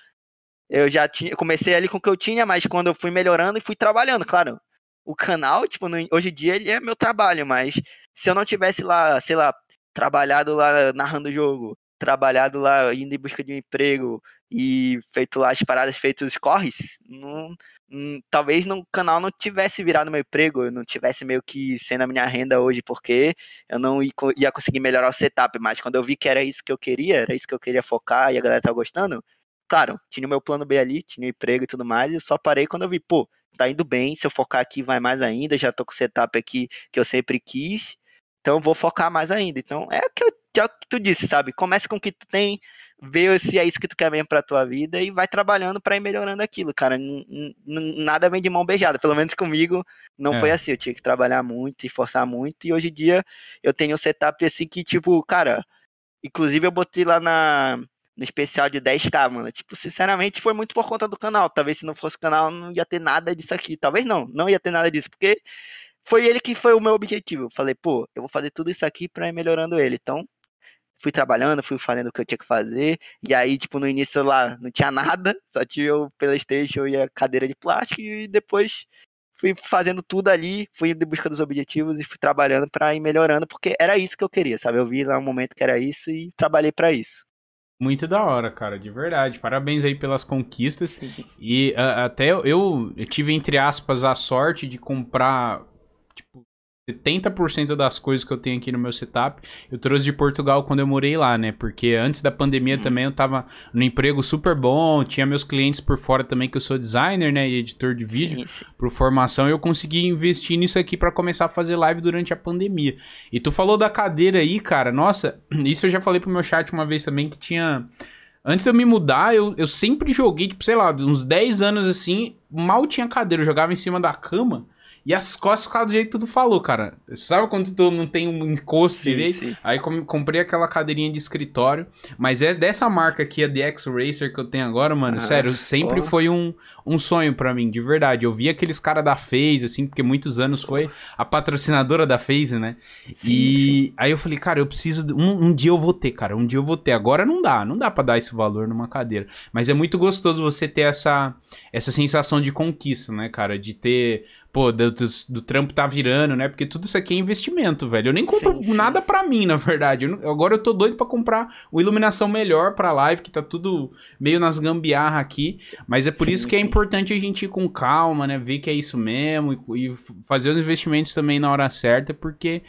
S2: Eu já tinha, comecei ali com o que eu tinha, mas quando eu fui melhorando e fui trabalhando, claro. O canal, tipo, no, hoje em dia ele é meu trabalho, mas se eu não tivesse lá, sei lá, trabalhado lá narrando o jogo, trabalhado lá indo em busca de um emprego e feito lá as paradas, feito os corres, não, não, talvez no canal não tivesse virado meu emprego, eu não tivesse meio que sendo a minha renda hoje, porque eu não ia, conseguir melhorar o setup, mas quando eu vi que era isso que eu queria, era isso que eu queria focar e a galera tava gostando, claro, tinha o meu plano B ali, tinha o emprego e tudo mais, e eu só parei quando eu vi, pô, tá indo bem, se eu focar aqui vai mais ainda, já tô com o setup aqui que eu sempre quis, então vou focar mais ainda. Então é o que, é o que tu disse, sabe? Comece com o que tu tem, vê se é isso que tu quer mesmo pra tua vida e vai trabalhando para ir melhorando aquilo, cara. Nada vem de mão beijada, pelo menos comigo não é. foi assim. Eu tinha que trabalhar muito e forçar muito. E hoje em dia eu tenho um setup assim que, tipo, cara, inclusive eu botei lá na, no especial de 10k, mano. Tipo, sinceramente, foi muito por conta do canal. Talvez se não fosse o canal, não ia ter nada disso aqui. Talvez não, não ia ter nada disso, porque foi ele que foi o meu objetivo. Eu falei, pô, eu vou fazer tudo isso aqui pra ir melhorando ele. Então, fui trabalhando, fui fazendo o que eu tinha que fazer. E aí, tipo, no início lá não tinha nada, só tinha o PlayStation e a cadeira de plástico. E depois fui fazendo tudo ali, fui em busca dos objetivos e fui trabalhando para ir melhorando, porque era isso que eu queria, sabe? Eu vi lá um momento que era isso e trabalhei para isso.
S1: Muito da hora, cara, de verdade. Parabéns aí pelas conquistas. Sim. E uh, até eu, eu tive, entre aspas, a sorte de comprar tipo, 70% das coisas que eu tenho aqui no meu setup, eu trouxe de Portugal quando eu morei lá, né? Porque antes da pandemia também eu tava no emprego super bom, tinha meus clientes por fora também, que eu sou designer, né? E editor de vídeo, por formação, e eu consegui investir nisso aqui para começar a fazer live durante a pandemia. E tu falou da cadeira aí, cara, nossa, isso eu já falei pro meu chat uma vez também, que tinha... Antes de eu me mudar, eu, eu sempre joguei, tipo, sei lá, uns 10 anos assim, mal tinha cadeira, eu jogava em cima da cama. E as costas ficavam do jeito que tu falou, cara. Sabe quando tu não tem um encosto sim, direito? Sim. Aí comprei aquela cadeirinha de escritório. Mas é dessa marca aqui, a DX Racer, que eu tenho agora, mano. Ah, sério, sempre foi um, um sonho para mim, de verdade. Eu vi aqueles caras da FaZe, assim, porque muitos anos foi a patrocinadora da FaZe, né? Sim, e aí eu falei, cara, eu preciso. Um, um, dia eu vou ter, cara. Um dia eu vou ter. Agora não dá, não dá para dar esse valor numa cadeira. Mas é muito gostoso você ter essa, essa sensação de conquista, né, cara? De ter pô, do, do, do, trampo tá virando, né? Porque tudo isso aqui é investimento, velho. Eu nem compro sim, nada para mim, na verdade. Eu, agora eu tô doido para comprar uma iluminação melhor pra live, que tá tudo meio nas gambiarra aqui. Mas é por sim, isso que é importante a gente ir com calma, né? Ver que é isso mesmo e, e fazer os investimentos também na hora certa, porque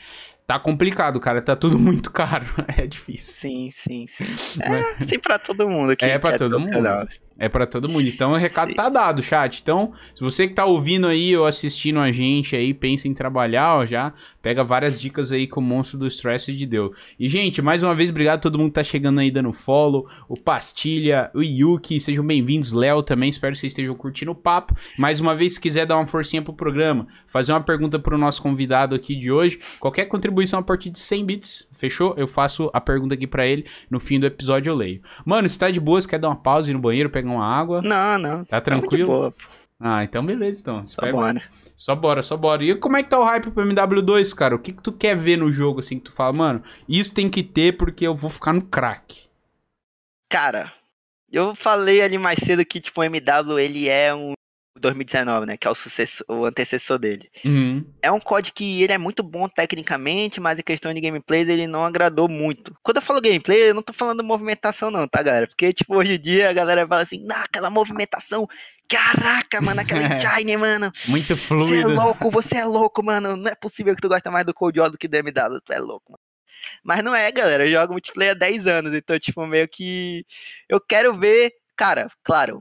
S1: Tá complicado, cara. Tá tudo muito caro. É difícil.
S2: Sim, sim, sim. É, sim pra todo mundo.
S1: Que, é pra todo mundo. Canal. É para todo mundo. Então o recado Sim. tá dado, chat. Então, se você que tá ouvindo aí ou assistindo a gente aí, pensa em trabalhar, ó, já pega várias dicas aí que o monstro do stress te deu. E, gente, mais uma vez, obrigado a todo mundo que tá chegando aí dando follow. O Pastilha, o Yuki, sejam bem-vindos. Léo também, espero que vocês estejam curtindo o papo. Mais uma vez, se quiser dar uma forcinha pro programa, fazer uma pergunta pro nosso convidado aqui de hoje, qualquer contribuição a partir de 100 bits, fechou? Eu faço a pergunta aqui para ele, no fim do episódio eu leio. Mano, se tá de boa, se quer dar uma pausa ir no banheiro, pegar uma água.
S2: Não, não.
S1: Tá tranquilo? Ah, então beleza, então.
S2: Espero, tá bom, né?
S1: Só bora, só bora. E como é que tá o hype pro MW2, cara? O que, que tu quer ver no jogo, assim, que tu fala, mano, isso tem que ter porque eu vou ficar no crack?
S2: Cara, eu falei ali mais cedo que, tipo, o MW, ele é um 2019, né? Que é o, sucessor, o antecessor dele.
S1: Uhum.
S2: É um código que ele é muito bom tecnicamente, mas em questão de gameplay ele não agradou muito. Quando eu falo gameplay, eu não tô falando movimentação não, tá, galera? Porque, tipo, hoje em dia a galera fala assim, nah, aquela movimentação Caraca, mano, aquela engine, mano.
S1: Muito fluido.
S2: Você é louco, você é louco, mano. Não é possível que tu gosta mais do Cold War do que do MW. Tu é louco, mano. Mas não é, galera. Eu jogo multiplayer há 10 anos. Então, tipo, meio que. Eu quero ver. Cara, claro.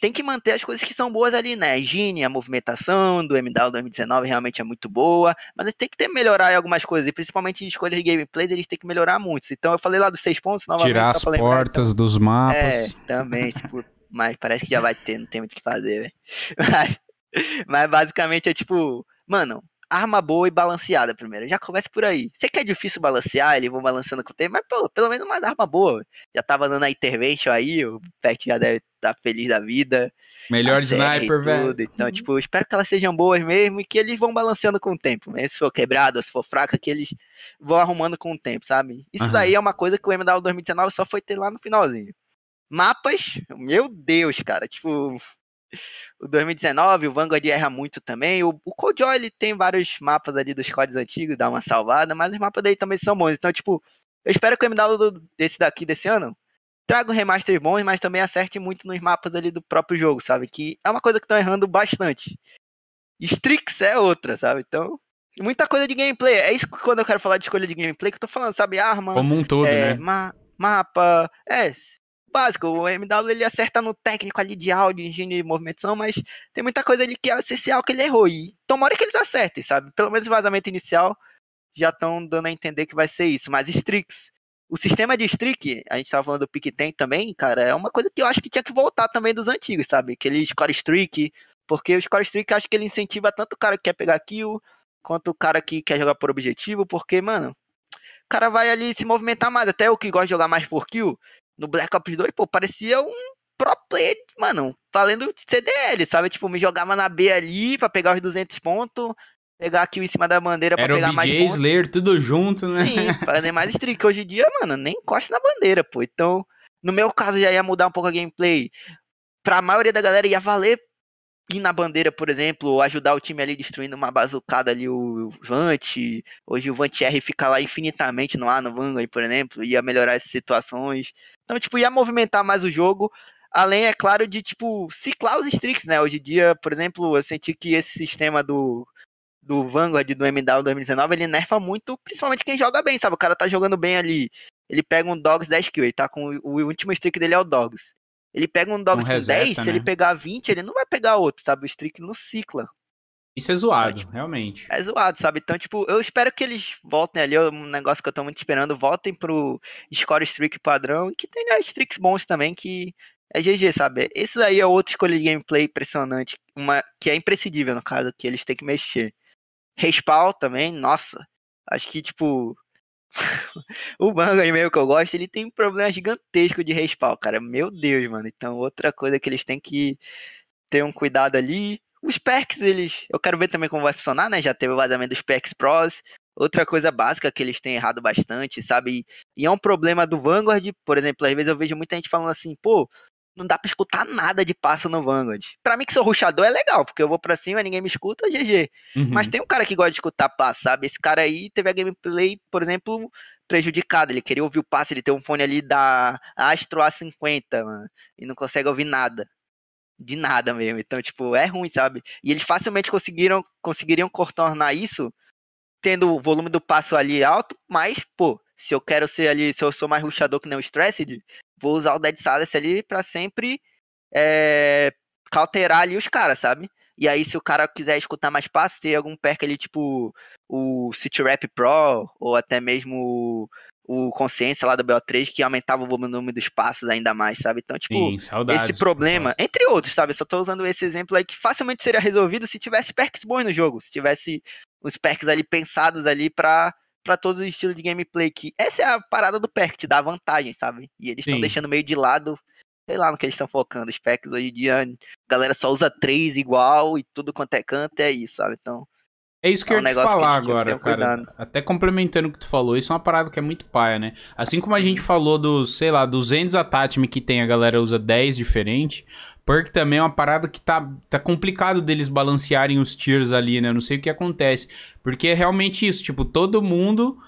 S2: Tem que manter as coisas que são boas ali, né? A engine, a movimentação do MW 2019 realmente é muito boa. Mas tem que ter melhorar em algumas coisas. E principalmente em escolhas de gameplays, eles têm que melhorar muito. Então, eu falei lá dos seis pontos, novamente.
S1: Tirar as portas então. dos mapas.
S2: É, também. Tipo, mas parece que já vai ter, não tem muito o que fazer, velho. Mas, mas, basicamente é tipo, mano, arma boa e balanceada primeiro. Já começa por aí. Sei que é difícil balancear, eles vão balançando com o tempo, mas pô, pelo menos uma arma boa. Já tava dando a intervention aí, o Pet já deve estar tá feliz da vida.
S1: Melhor sniper, velho.
S2: Então, tipo, espero que elas sejam boas mesmo e que eles vão balanceando com o tempo. Mesmo se for quebrado, se for fraca, que eles vão arrumando com o tempo, sabe? Isso uhum. daí é uma coisa que o MW 2019 só foi ter lá no finalzinho. Mapas, meu Deus, cara, tipo, o 2019, o Vanguard erra muito também. O, o Codejoy, ele tem vários mapas ali dos códigos antigos, dá uma salvada, mas os mapas daí também são bons. Então, tipo, eu espero que o MW desse daqui, desse ano, traga um remaster bons, mas também acerte muito nos mapas ali do próprio jogo, sabe? Que é uma coisa que estão errando bastante. Strix é outra, sabe? Então, muita coisa de gameplay. É isso que quando eu quero falar de escolha de gameplay que eu tô falando, sabe? Arma.
S1: Como um todo,
S2: é,
S1: né?
S2: Ma mapa. É, básico. O MW ele acerta no técnico ali de áudio, engine de movimentação, mas tem muita coisa ali que é essencial que ele errou. E tomara que eles acertem, sabe? Pelo menos o vazamento inicial já estão dando a entender que vai ser isso. Mas Strix, o sistema de streak, a gente tava falando do Pick Tank também, cara, é uma coisa que eu acho que tinha que voltar também dos antigos, sabe? Aquele score streak, porque o score streak acho que ele incentiva tanto o cara que quer pegar kill, quanto o cara que quer jogar por objetivo, porque, mano, o cara vai ali se movimentar mais. Até o que gosta de jogar mais por kill, no Black Ops 2, pô, parecia um pro player, mano, falando de CDL, sabe? Tipo, me jogava na B ali pra pegar os 200 pontos, pegar aqui em cima da bandeira pra
S1: Era
S2: pegar
S1: o
S2: mais
S1: pontos. Slayer, tudo junto, né?
S2: Sim, pra ter mais streak. Hoje em dia, mano, nem encosta na bandeira, pô. Então, no meu caso, já ia mudar um pouco a gameplay. Pra maioria da galera ia valer ir na bandeira, por exemplo, ajudar o time ali destruindo uma bazucada ali, o Vant. Hoje o Vant R fica lá infinitamente ar, no Vanguard, por exemplo, ia melhorar essas situações. Então, tipo, ia movimentar mais o jogo. Além, é claro, de, tipo, ciclar os streaks, né? Hoje em dia, por exemplo, eu senti que esse sistema do, do Vanguard, do MW 2019, ele nerfa muito, principalmente quem joga bem, sabe? O cara tá jogando bem ali. Ele pega um Dogs 10 kills, ele tá com o último streak dele é o Dogs. Ele pega um um reseta, com 10, né? se ele pegar 20, ele não vai pegar outro, sabe? O streak não cicla.
S1: Isso é zoado, então, tipo, realmente.
S2: É zoado, sabe? Então, tipo, eu espero que eles voltem ali, é um negócio que eu tô muito esperando, voltem pro score streak padrão e que tenha streaks bons também, que é GG, sabe? Esse aí é outra escolha de gameplay impressionante, uma que é imprescindível, no caso, que eles têm que mexer. Respawn também, nossa, acho que, tipo, o Vanguard mesmo que eu gosto, ele tem um problema gigantesco de respawn, cara. Meu Deus, mano. Então, outra coisa que eles têm que ter um cuidado ali. Os perks, eles. Eu quero ver também como vai funcionar, né? Já teve o vazamento dos perks pros. Outra coisa básica que eles têm errado bastante, sabe? E é um problema do Vanguard, por exemplo, às vezes eu vejo muita gente falando assim, pô, não dá pra escutar nada de passo no Vanguard. Pra mim que sou ruxador é legal, porque eu vou pra cima, ninguém me escuta, GG. Uhum. Mas tem um cara que gosta de escutar passo, sabe? Esse cara aí teve a gameplay, por exemplo, prejudicada. Ele queria ouvir o passo, ele tem um fone ali da Astro A50, mano, e não consegue ouvir nada. De nada mesmo. Então, tipo, é ruim, sabe? E eles facilmente conseguiram, conseguiriam contornar isso tendo o volume do passo ali alto, mas, pô, se eu quero ser ali, se eu sou mais ruxador que nem o Stressed, vou usar o Dead Silence ali para sempre é, cauterar ali os caras, sabe? E aí, se o cara quiser escutar mais passos, ter algum perk ali, tipo o City Rap Pro, ou até mesmo o, o Consciência lá do BO3, que aumentava o volume dos passos ainda mais, sabe? Então, tipo,
S1: Sim, saudades,
S2: esse problema, entre outros, sabe? Só tô usando esse exemplo aí que facilmente seria resolvido se tivesse perks bons no jogo, se tivesse os perks ali pensados ali pra para todos os estilos de gameplay que essa é a parada do perk, te dá vantagem, sabe? E eles estão deixando meio de lado sei lá no que eles estão focando. Os packs hoje em dia, a galera só usa três igual e tudo quanto é canto, é isso, sabe? Então.
S1: É isso que
S2: É
S1: eu
S2: um
S1: ia te falar agora, cara. Até complementando o que tu falou, isso é uma parada que é muito paia, né? Assim como a gente
S2: Uhum.
S1: falou dos, sei lá, 200 attachment que tem, a galera usa 10 diferente. Perk também é uma parada que tá, tá complicado deles balancearem os tiers ali, né? Eu não sei o que acontece. Porque é realmente isso, tipo, todo mundo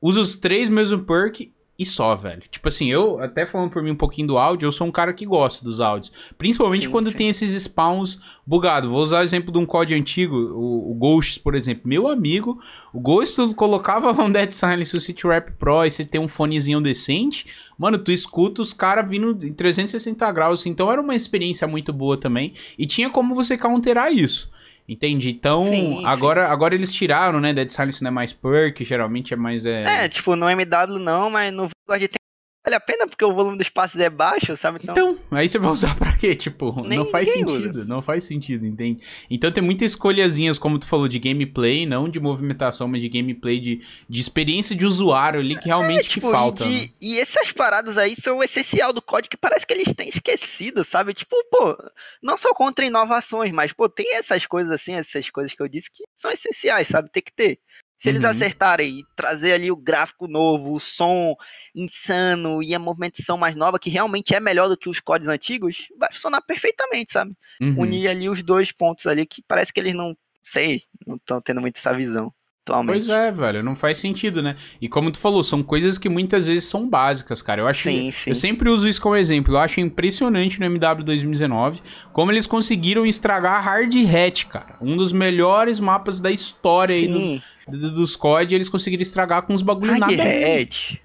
S1: usa os três mesmo perk e só, velho. Tipo assim, eu, até falando por mim um pouquinho do áudio, eu sou um cara que gosta dos áudios. Principalmente
S2: Sim,
S1: quando
S2: sim.
S1: tem esses spawns bugados. Vou usar o exemplo de um código antigo, o, o Ghosts, por exemplo. Meu amigo, o Ghost, tu colocava lá um Dead Silence, o City Rap Pro, e você tem um fonezinho decente, mano, tu escuta os caras vindo em 360 graus. Então era uma experiência muito boa também. E tinha como você counterar isso. Entendi. Então,
S2: Sim, sim.
S1: agora, agora eles tiraram, né? Dead Silence não é mais perk, geralmente é mais. É...
S2: É, tipo, no MW não, mas no Vanguard tem. Vale a pena porque o volume dos passes é baixo, sabe? Então,
S1: Então, aí você vai usar pra quê? Tipo,
S2: Nem
S1: não faz sentido,
S2: usa.
S1: não faz sentido, entende? Então tem muitas escolhazinhas, como tu falou, de gameplay, não de movimentação, mas de gameplay, de, de experiência de usuário ali que realmente
S2: tipo,
S1: que falta.
S2: E,
S1: né?
S2: de- e essas paradas aí são o essencial do código que parece que eles têm esquecido, sabe? Tipo, pô, não só contra inovações, mas, pô, tem essas coisas assim, essas coisas que eu disse que são essenciais, sabe? Tem que ter. Se eles
S1: Uhum.
S2: acertarem e trazer ali o gráfico novo, o som insano e a movimentação mais nova, que realmente é melhor do que os códigos antigos, vai funcionar perfeitamente, sabe?
S1: Uhum.
S2: Unir ali os dois pontos ali que parece que eles não, sei, não estão tendo muito essa visão atualmente.
S1: Pois é, velho, não faz sentido, né? E como tu falou, são coisas que muitas vezes são básicas, cara. Eu acho
S2: Sim, sim.
S1: Eu sempre uso isso como exemplo. Eu acho impressionante no MW 2019 como eles conseguiram estragar Hard Hat, cara. Um dos melhores mapas da história aí
S2: Sim,
S1: do, do- dos COD, eles conseguiram estragar com uns bagulho nada.
S2: Hardhead,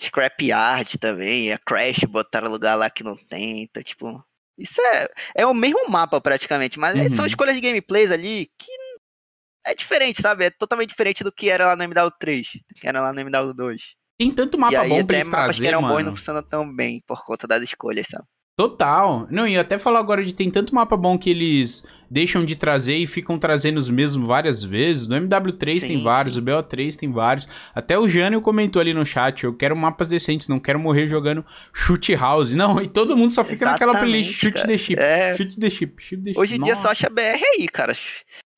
S2: Scrapyard também, a Crash botaram lugar lá que não tem, então, tipo, isso é, é o mesmo mapa praticamente, mas
S1: Uhum.
S2: são escolhas de gameplays ali que é diferente, sabe? É totalmente diferente do que era lá no MW3, que era lá no MW2.
S1: Tem tanto mapa
S2: e aí
S1: bom pra
S2: até
S1: eles
S2: mapas
S1: trazer,
S2: que eram bons
S1: mano.
S2: e não funcionam tão bem por conta das escolhas, sabe?
S1: Total. Não, e até falar agora de tem tanto mapa bom que eles deixam de trazer e ficam trazendo os mesmos várias vezes. No MW3 tem
S2: Sim,
S1: vários,
S2: sim.
S1: o BO3 tem vários. Até o Jânio comentou ali no chat, eu quero mapas decentes, não quero morrer jogando shoot house. Não, e todo mundo só fica naquela playlist
S2: Exatamente,
S1: shoot
S2: cara.
S1: the ship,
S2: É.
S1: shoot the ship, shoot the ship.
S2: Hoje em dia só acha BR aí, cara.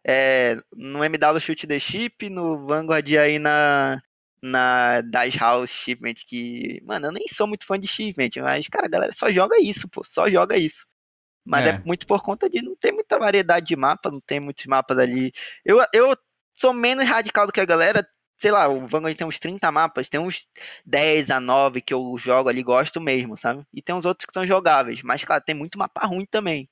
S2: É, no MW Shoot the Chip, no Vanguard aí na, na Dash House Shipment, que, mano, eu nem sou muito fã de Shipment, mas, cara, a galera só joga isso, pô, só joga isso. Mas é.
S1: É.
S2: muito por conta de não ter muita variedade de mapa, não tem muitos mapas ali. Eu, eu sou menos radical do que a galera, sei lá, o Vanguard tem uns 30 mapas, tem uns 10 a 9 que eu jogo ali, gosto mesmo, sabe? E tem uns outros que são jogáveis, mas, claro, tem muito mapa ruim também.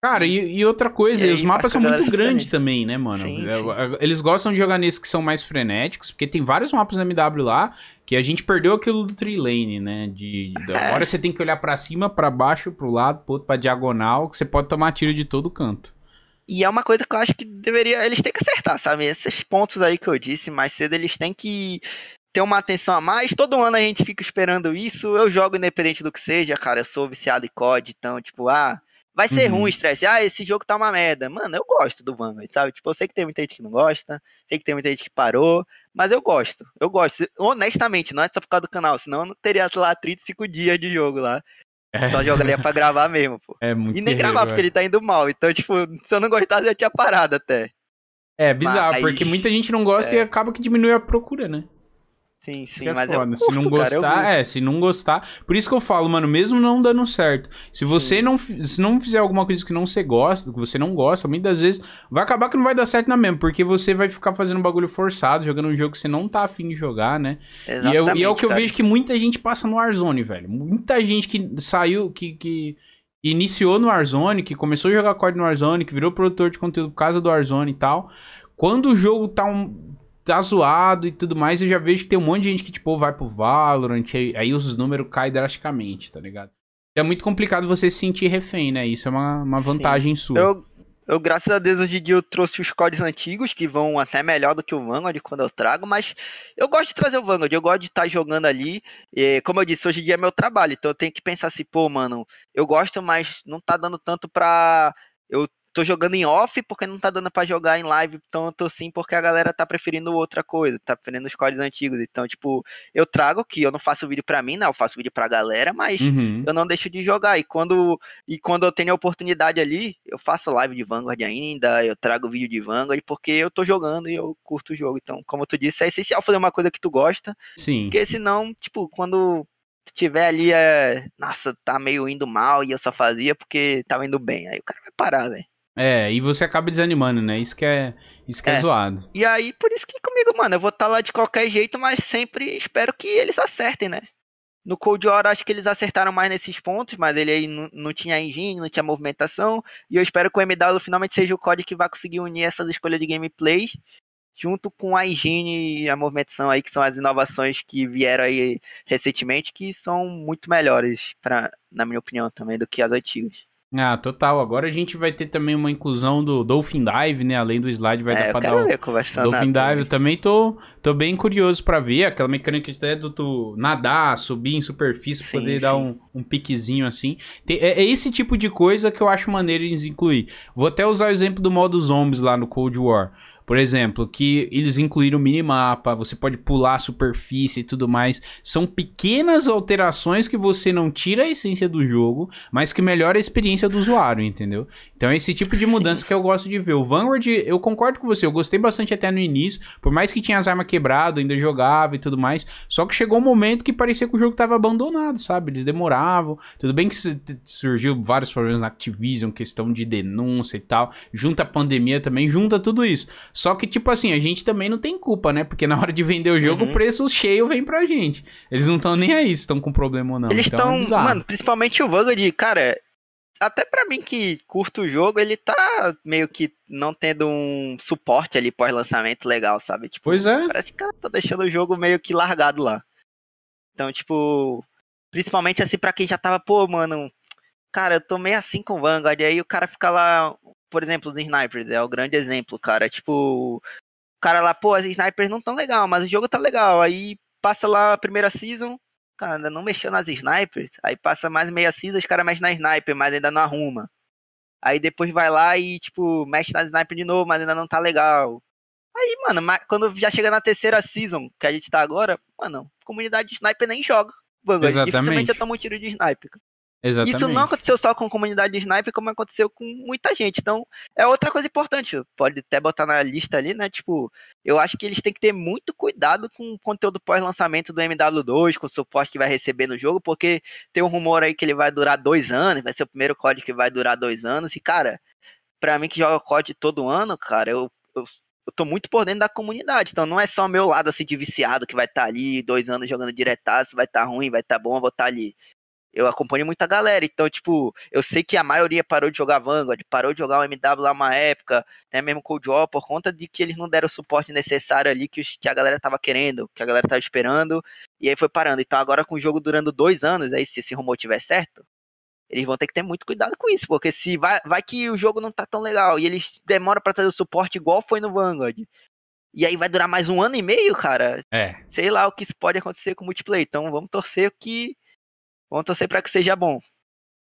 S1: Cara, e, e outra coisa,
S2: E aí
S1: os mapas são muito grandes também, né, mano?
S2: Sim,
S1: É,
S2: sim.
S1: a- Eles gostam de jogar nesses que são mais frenéticos, porque tem vários mapas da MW lá que a gente perdeu aquilo do tree lane, né? De,
S2: É.
S1: hora você tem que olhar pra cima, pra baixo, pro lado, pro outro, pra diagonal, que você pode tomar tiro de todo canto.
S2: E é uma coisa que eu acho que deveria. Eles têm que acertar, sabe? Esses pontos aí que eu disse mais cedo, eles têm que ter uma atenção a mais. Todo ano a gente fica esperando isso. Eu jogo independente do que seja, cara. Eu sou viciado em COD, então, tipo, ah. Vai ser
S1: Uhum.
S2: ruim, estresse. Ah, esse jogo tá uma merda. Mano, eu gosto do Vanguard, sabe? Tipo, eu sei que tem muita gente que não gosta, sei que tem muita gente que parou, mas eu gosto. Eu gosto. Honestamente, não é só por causa do canal, senão eu não teria lá 35 dias de jogo lá.
S1: É,
S2: Só jogaria pra gravar mesmo, pô.
S1: é muito
S2: E nem gravar, porque
S1: é.
S2: ele tá indo mal. Então, tipo, se eu não gostasse, eu tinha parado até.
S1: É bizarro,
S2: Mas-
S1: porque muita gente não gosta e acaba que diminui a procura, né?
S2: Sim, sim,
S1: é
S2: mas
S1: foda.
S2: eu
S1: se
S2: curto,
S1: não
S2: cara, eu
S1: gostar,
S2: gosto.
S1: é, se não gostar. Por isso que eu falo, mano, mesmo não dando certo. Se você
S2: Sim.
S1: não, se não fizer alguma coisa que não você gosta, que você não gosta, muitas vezes vai acabar que não vai dar certo na mesma, porque você vai ficar fazendo um bagulho forçado, jogando um jogo que você não tá afim de jogar, né? E, eu- e é o
S2: Exatamente,
S1: que eu
S2: cara.
S1: vejo que muita gente passa no Warzone, velho. Muita gente que saiu, que, que iniciou no Warzone, que começou a jogar COD no Warzone, que virou produtor de conteúdo por causa do Warzone e tal. Quando o jogo tá, um, tá zoado e tudo mais, eu já vejo que tem um monte de gente que, tipo, vai pro Valorant, aí, aí os números caem drasticamente, tá ligado? É muito complicado você se sentir refém, né? Isso é uma, uma
S2: Sim.
S1: vantagem sua.
S2: Eu, eu, graças a Deus, hoje em dia eu trouxe os códigos antigos, que vão até melhor do que o Vanguard quando eu trago, mas eu gosto de trazer o Vanguard, eu gosto de estar jogando ali. E, como eu disse, hoje em dia é meu trabalho, então eu tenho que pensar assim, pô, mano, eu gosto, mas não tá dando tanto pra eu tô jogando em off porque não tá dando para jogar em live, então eu tô sim porque a galera tá preferindo outra coisa, tá preferindo os códigos antigos. Então, tipo, eu trago que eu não faço vídeo para mim, né? Eu faço vídeo pra galera, mas uhum. eu não deixo de jogar. E quando, e quando eu tenho a oportunidade ali, eu faço live de Vanguard ainda, eu trago vídeo de Vanguard porque eu tô jogando e eu curto o jogo. Então, como tu disse, é essencial fazer uma coisa que tu gosta.
S1: Sim.
S2: Porque senão, tipo, quando tiver ali, é, nossa, tá meio indo mal e eu só fazia porque tava indo bem. Aí o cara vai parar, velho.
S1: É, e você acaba desanimando, né? Isso que é, isso que é, é zoado.
S2: E aí, por isso que comigo, mano, eu vou estar tá lá de qualquer jeito, mas sempre espero que eles acertem, né? No Cold War, acho que eles acertaram mais nesses pontos, mas ele aí não, não tinha engine, não tinha movimentação. E eu espero que o MW finalmente seja o código que vai conseguir unir essas escolhas de gameplay junto com a higiene e a movimentação aí, que são as inovações que vieram aí recentemente, que são muito melhores, pra, na minha opinião, também, do que as antigas.
S1: Ah, total. Agora a gente vai ter também uma inclusão do Dolphin Dive, né? Além do slide, vai é, dar pra dar
S2: o
S1: Dolphin Dive. Eu também tô, tô bem curioso para ver aquela mecânica até do tu nadar, subir em superfície, sim, poder sim. dar um, um piquezinho assim. É, é, esse tipo de coisa que eu acho maneiro eles incluir. Vou até usar o exemplo do modo zombies lá no Cold War. Por exemplo, que eles incluíram minimapa, você pode pular a superfície e tudo mais. São pequenas alterações que você não tira a essência do jogo, mas que melhora a experiência do usuário, entendeu? Então é esse tipo de mudança Sim. que eu gosto de ver. O Vanguard, eu concordo com você, eu gostei bastante até no início, por mais que tinha as armas quebradas, ainda jogava e tudo mais. Só que chegou um momento que parecia que o jogo estava abandonado, sabe? Eles demoravam. Tudo bem que surgiu vários problemas na Activision, questão de denúncia e tal. Junta a pandemia também, junta tudo isso. Só que, tipo assim, a gente também não tem culpa, né? Porque na hora de vender o jogo, uhum. o preço cheio vem pra gente. Eles não estão nem aí se estão com problema ou não.
S2: Eles estão, então, é mano, principalmente o Vanguard, cara, até para mim que curto o jogo, ele tá meio que não tendo um suporte ali pós-lançamento legal, sabe? Tipo,
S1: pois é.
S2: Parece que o cara tá deixando o jogo meio que largado lá. Então, tipo, principalmente assim para quem já tava, pô, mano, cara, eu tô meio assim com o Vanguard, aí o cara fica lá por exemplo, os snipers, é o grande exemplo, cara. Tipo, o cara lá, pô, as snipers não tão legal, mas o jogo tá legal. Aí passa lá a primeira season, cara, ainda não mexeu nas snipers. Aí passa mais meia season, os caras mexem na sniper, mas ainda não arruma. Aí depois vai lá e, tipo, mexe na sniper de novo, mas ainda não tá legal. Aí, mano, quando já chega na terceira season, que a gente tá agora, mano, comunidade de sniper nem joga. Vanguard. Dificilmente eu tomo um tiro de sniper.
S1: Exatamente.
S2: Isso não aconteceu só com a comunidade de sniper, como aconteceu com muita gente. Então, é outra coisa importante. Pode até botar na lista ali, né? Tipo, eu acho que eles têm que ter muito cuidado com o conteúdo pós-lançamento do MW2, com o suporte que vai receber no jogo, porque tem um rumor aí que ele vai durar dois anos, vai ser o primeiro código que vai durar dois anos. E, cara, pra mim que joga código todo ano, cara, eu, eu eu tô muito por dentro da comunidade. Então não é só meu lado assim de viciado que vai estar tá ali dois anos jogando diretaço, vai estar tá ruim, vai estar tá bom, eu vou estar tá ali eu acompanho muita galera, então, tipo, eu sei que a maioria parou de jogar Vanguard, parou de jogar o MW lá uma época, até mesmo Cold War, por conta de que eles não deram o suporte necessário ali que, os, que a galera tava querendo, que a galera tava esperando, e aí foi parando. Então, agora com o jogo durando dois anos, aí se esse rumor tiver certo, eles vão ter que ter muito cuidado com isso, porque se vai, vai que o jogo não tá tão legal e eles demoram para trazer o suporte igual foi no Vanguard. E aí vai durar mais um ano e meio, cara.
S1: É.
S2: Sei lá o que isso pode acontecer com o multiplayer. Então vamos torcer que Vamos torcer para que seja bom.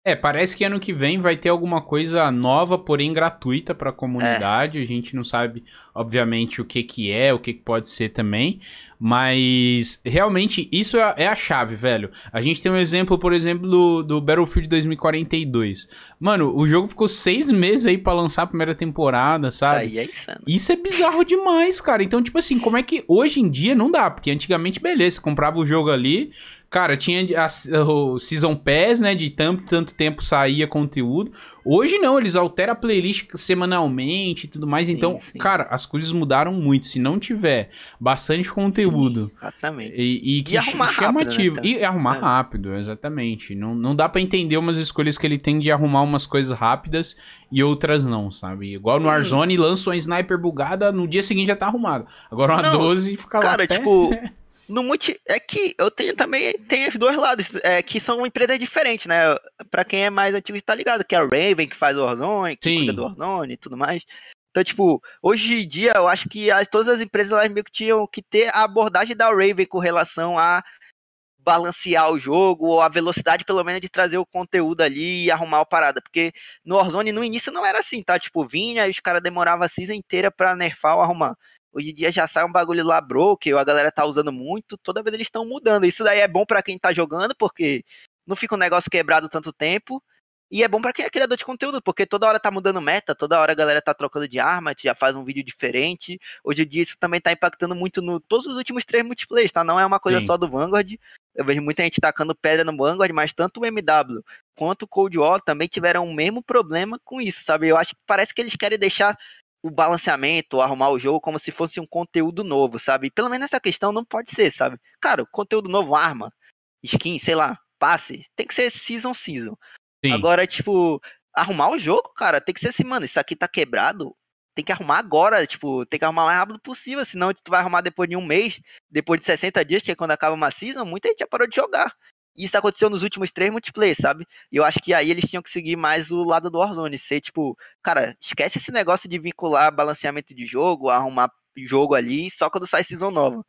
S1: É, parece que ano que vem vai ter alguma coisa nova, porém gratuita para a comunidade. É. A gente não sabe, obviamente, o que que é, o que, que pode ser também. Mas realmente isso é, é, a chave, velho. A gente tem um exemplo, por exemplo, do, do Battlefield 2042. Mano, o jogo ficou seis meses aí para lançar a primeira temporada, sabe?
S2: Isso aí é insano.
S1: Isso é bizarro demais, cara. Então, tipo assim, como é que hoje em dia não dá? Porque antigamente, beleza, você comprava o jogo ali, Cara, tinha a, o Season Pass, né? De tanto, tanto tempo saía conteúdo. Hoje não, eles alteram a playlist semanalmente e tudo mais. Então, sim, sim. cara, as coisas mudaram muito. Se não tiver bastante conteúdo.
S2: Sim, exatamente.
S1: E, e que
S2: e arrumar chamativo.
S1: Rápido, né, E arrumar é. rápido, exatamente. Não, não dá para entender umas escolhas que ele tem de arrumar umas coisas rápidas e outras não, sabe? Igual no hum. Warzone, lança uma sniper bugada, no dia seguinte já tá arrumado. Agora uma não, 12 fica
S2: cara,
S1: lá.
S2: Cara, tipo. No multi... É que eu tenho também tem os dois lados, é, que são empresas diferentes, né? Pra quem é mais antigo tá ligado, que é a Raven que faz o Warzone, que Sim. cuida do Warzone e tudo mais. Então, tipo, hoje em dia eu acho que as, todas as empresas elas meio que tinham que ter a abordagem da Raven com relação a balancear o jogo, ou a velocidade, pelo menos, de trazer o conteúdo ali e arrumar a parada. Porque no Warzone, no início, não era assim, tá? Tipo, vinha e os caras demoravam a season inteira pra nerfar ou arrumar. Hoje em dia já sai um bagulho lá broke, a galera tá usando muito, toda vez eles estão mudando. Isso daí é bom para quem tá jogando, porque não fica um negócio quebrado tanto tempo. E é bom para quem é criador de conteúdo, porque toda hora tá mudando meta, toda hora a galera tá trocando de arma, já faz um vídeo diferente. Hoje em dia isso também tá impactando muito no todos os últimos três multiplayers, tá? Não é uma coisa Sim. só do Vanguard. Eu vejo muita gente tacando pedra no Vanguard, mas tanto o MW quanto o Cold War também tiveram o mesmo problema com isso, sabe? Eu acho que parece que eles querem deixar o balanceamento, arrumar o jogo como se fosse um conteúdo novo, sabe? Pelo menos essa questão não pode ser, sabe? Cara, conteúdo novo, arma, skin, sei lá, passe, tem que ser season season. Sim. Agora, tipo, arrumar o jogo, cara, tem que ser assim, mano, isso aqui tá quebrado, tem que arrumar agora, tipo, tem que arrumar o mais rápido possível, senão tu vai arrumar depois de um mês, depois de 60 dias, que é quando acaba uma season, muita gente já parou de jogar. Isso aconteceu nos últimos três multiplayer, sabe? E eu acho que aí eles tinham que seguir mais o lado do Warzone, ser tipo, cara, esquece esse negócio de vincular balanceamento de jogo, arrumar jogo ali só quando sai season nova.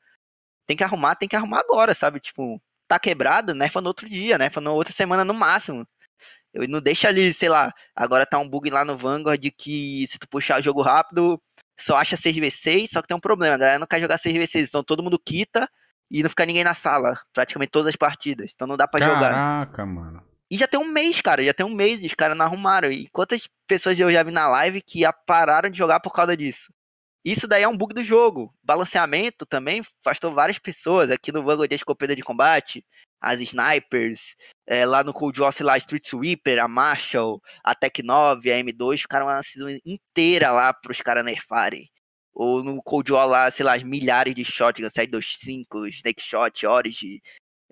S2: Tem que arrumar, tem que arrumar agora, sabe? Tipo, tá quebrado, nerfa no outro dia, nerfa na outra semana no máximo. Eu não deixa ali, sei lá, agora tá um bug lá no Vanguard que se tu puxar o jogo rápido, só acha 6v6, só que tem um problema, a galera não quer jogar 6v6, então todo mundo quita e não fica ninguém na sala, praticamente todas as partidas. Então não dá para jogar.
S1: Caraca, mano.
S2: E já tem um mês, cara, já tem um mês e os caras não arrumaram. E quantas pessoas eu já vi na live que pararam de jogar por causa disso? Isso daí é um bug do jogo. Balanceamento também afastou várias pessoas. Aqui no Vanguard a escopeta de combate, as snipers, é, lá no Cold War, sei lá, Street Sweeper, a Marshall, a Tech 9, a M2, ficaram uma season inteira lá pros caras nerfarem. Ou no Cold War lá, sei lá, milhares de shotguns, 725, Snake Shot, Origin.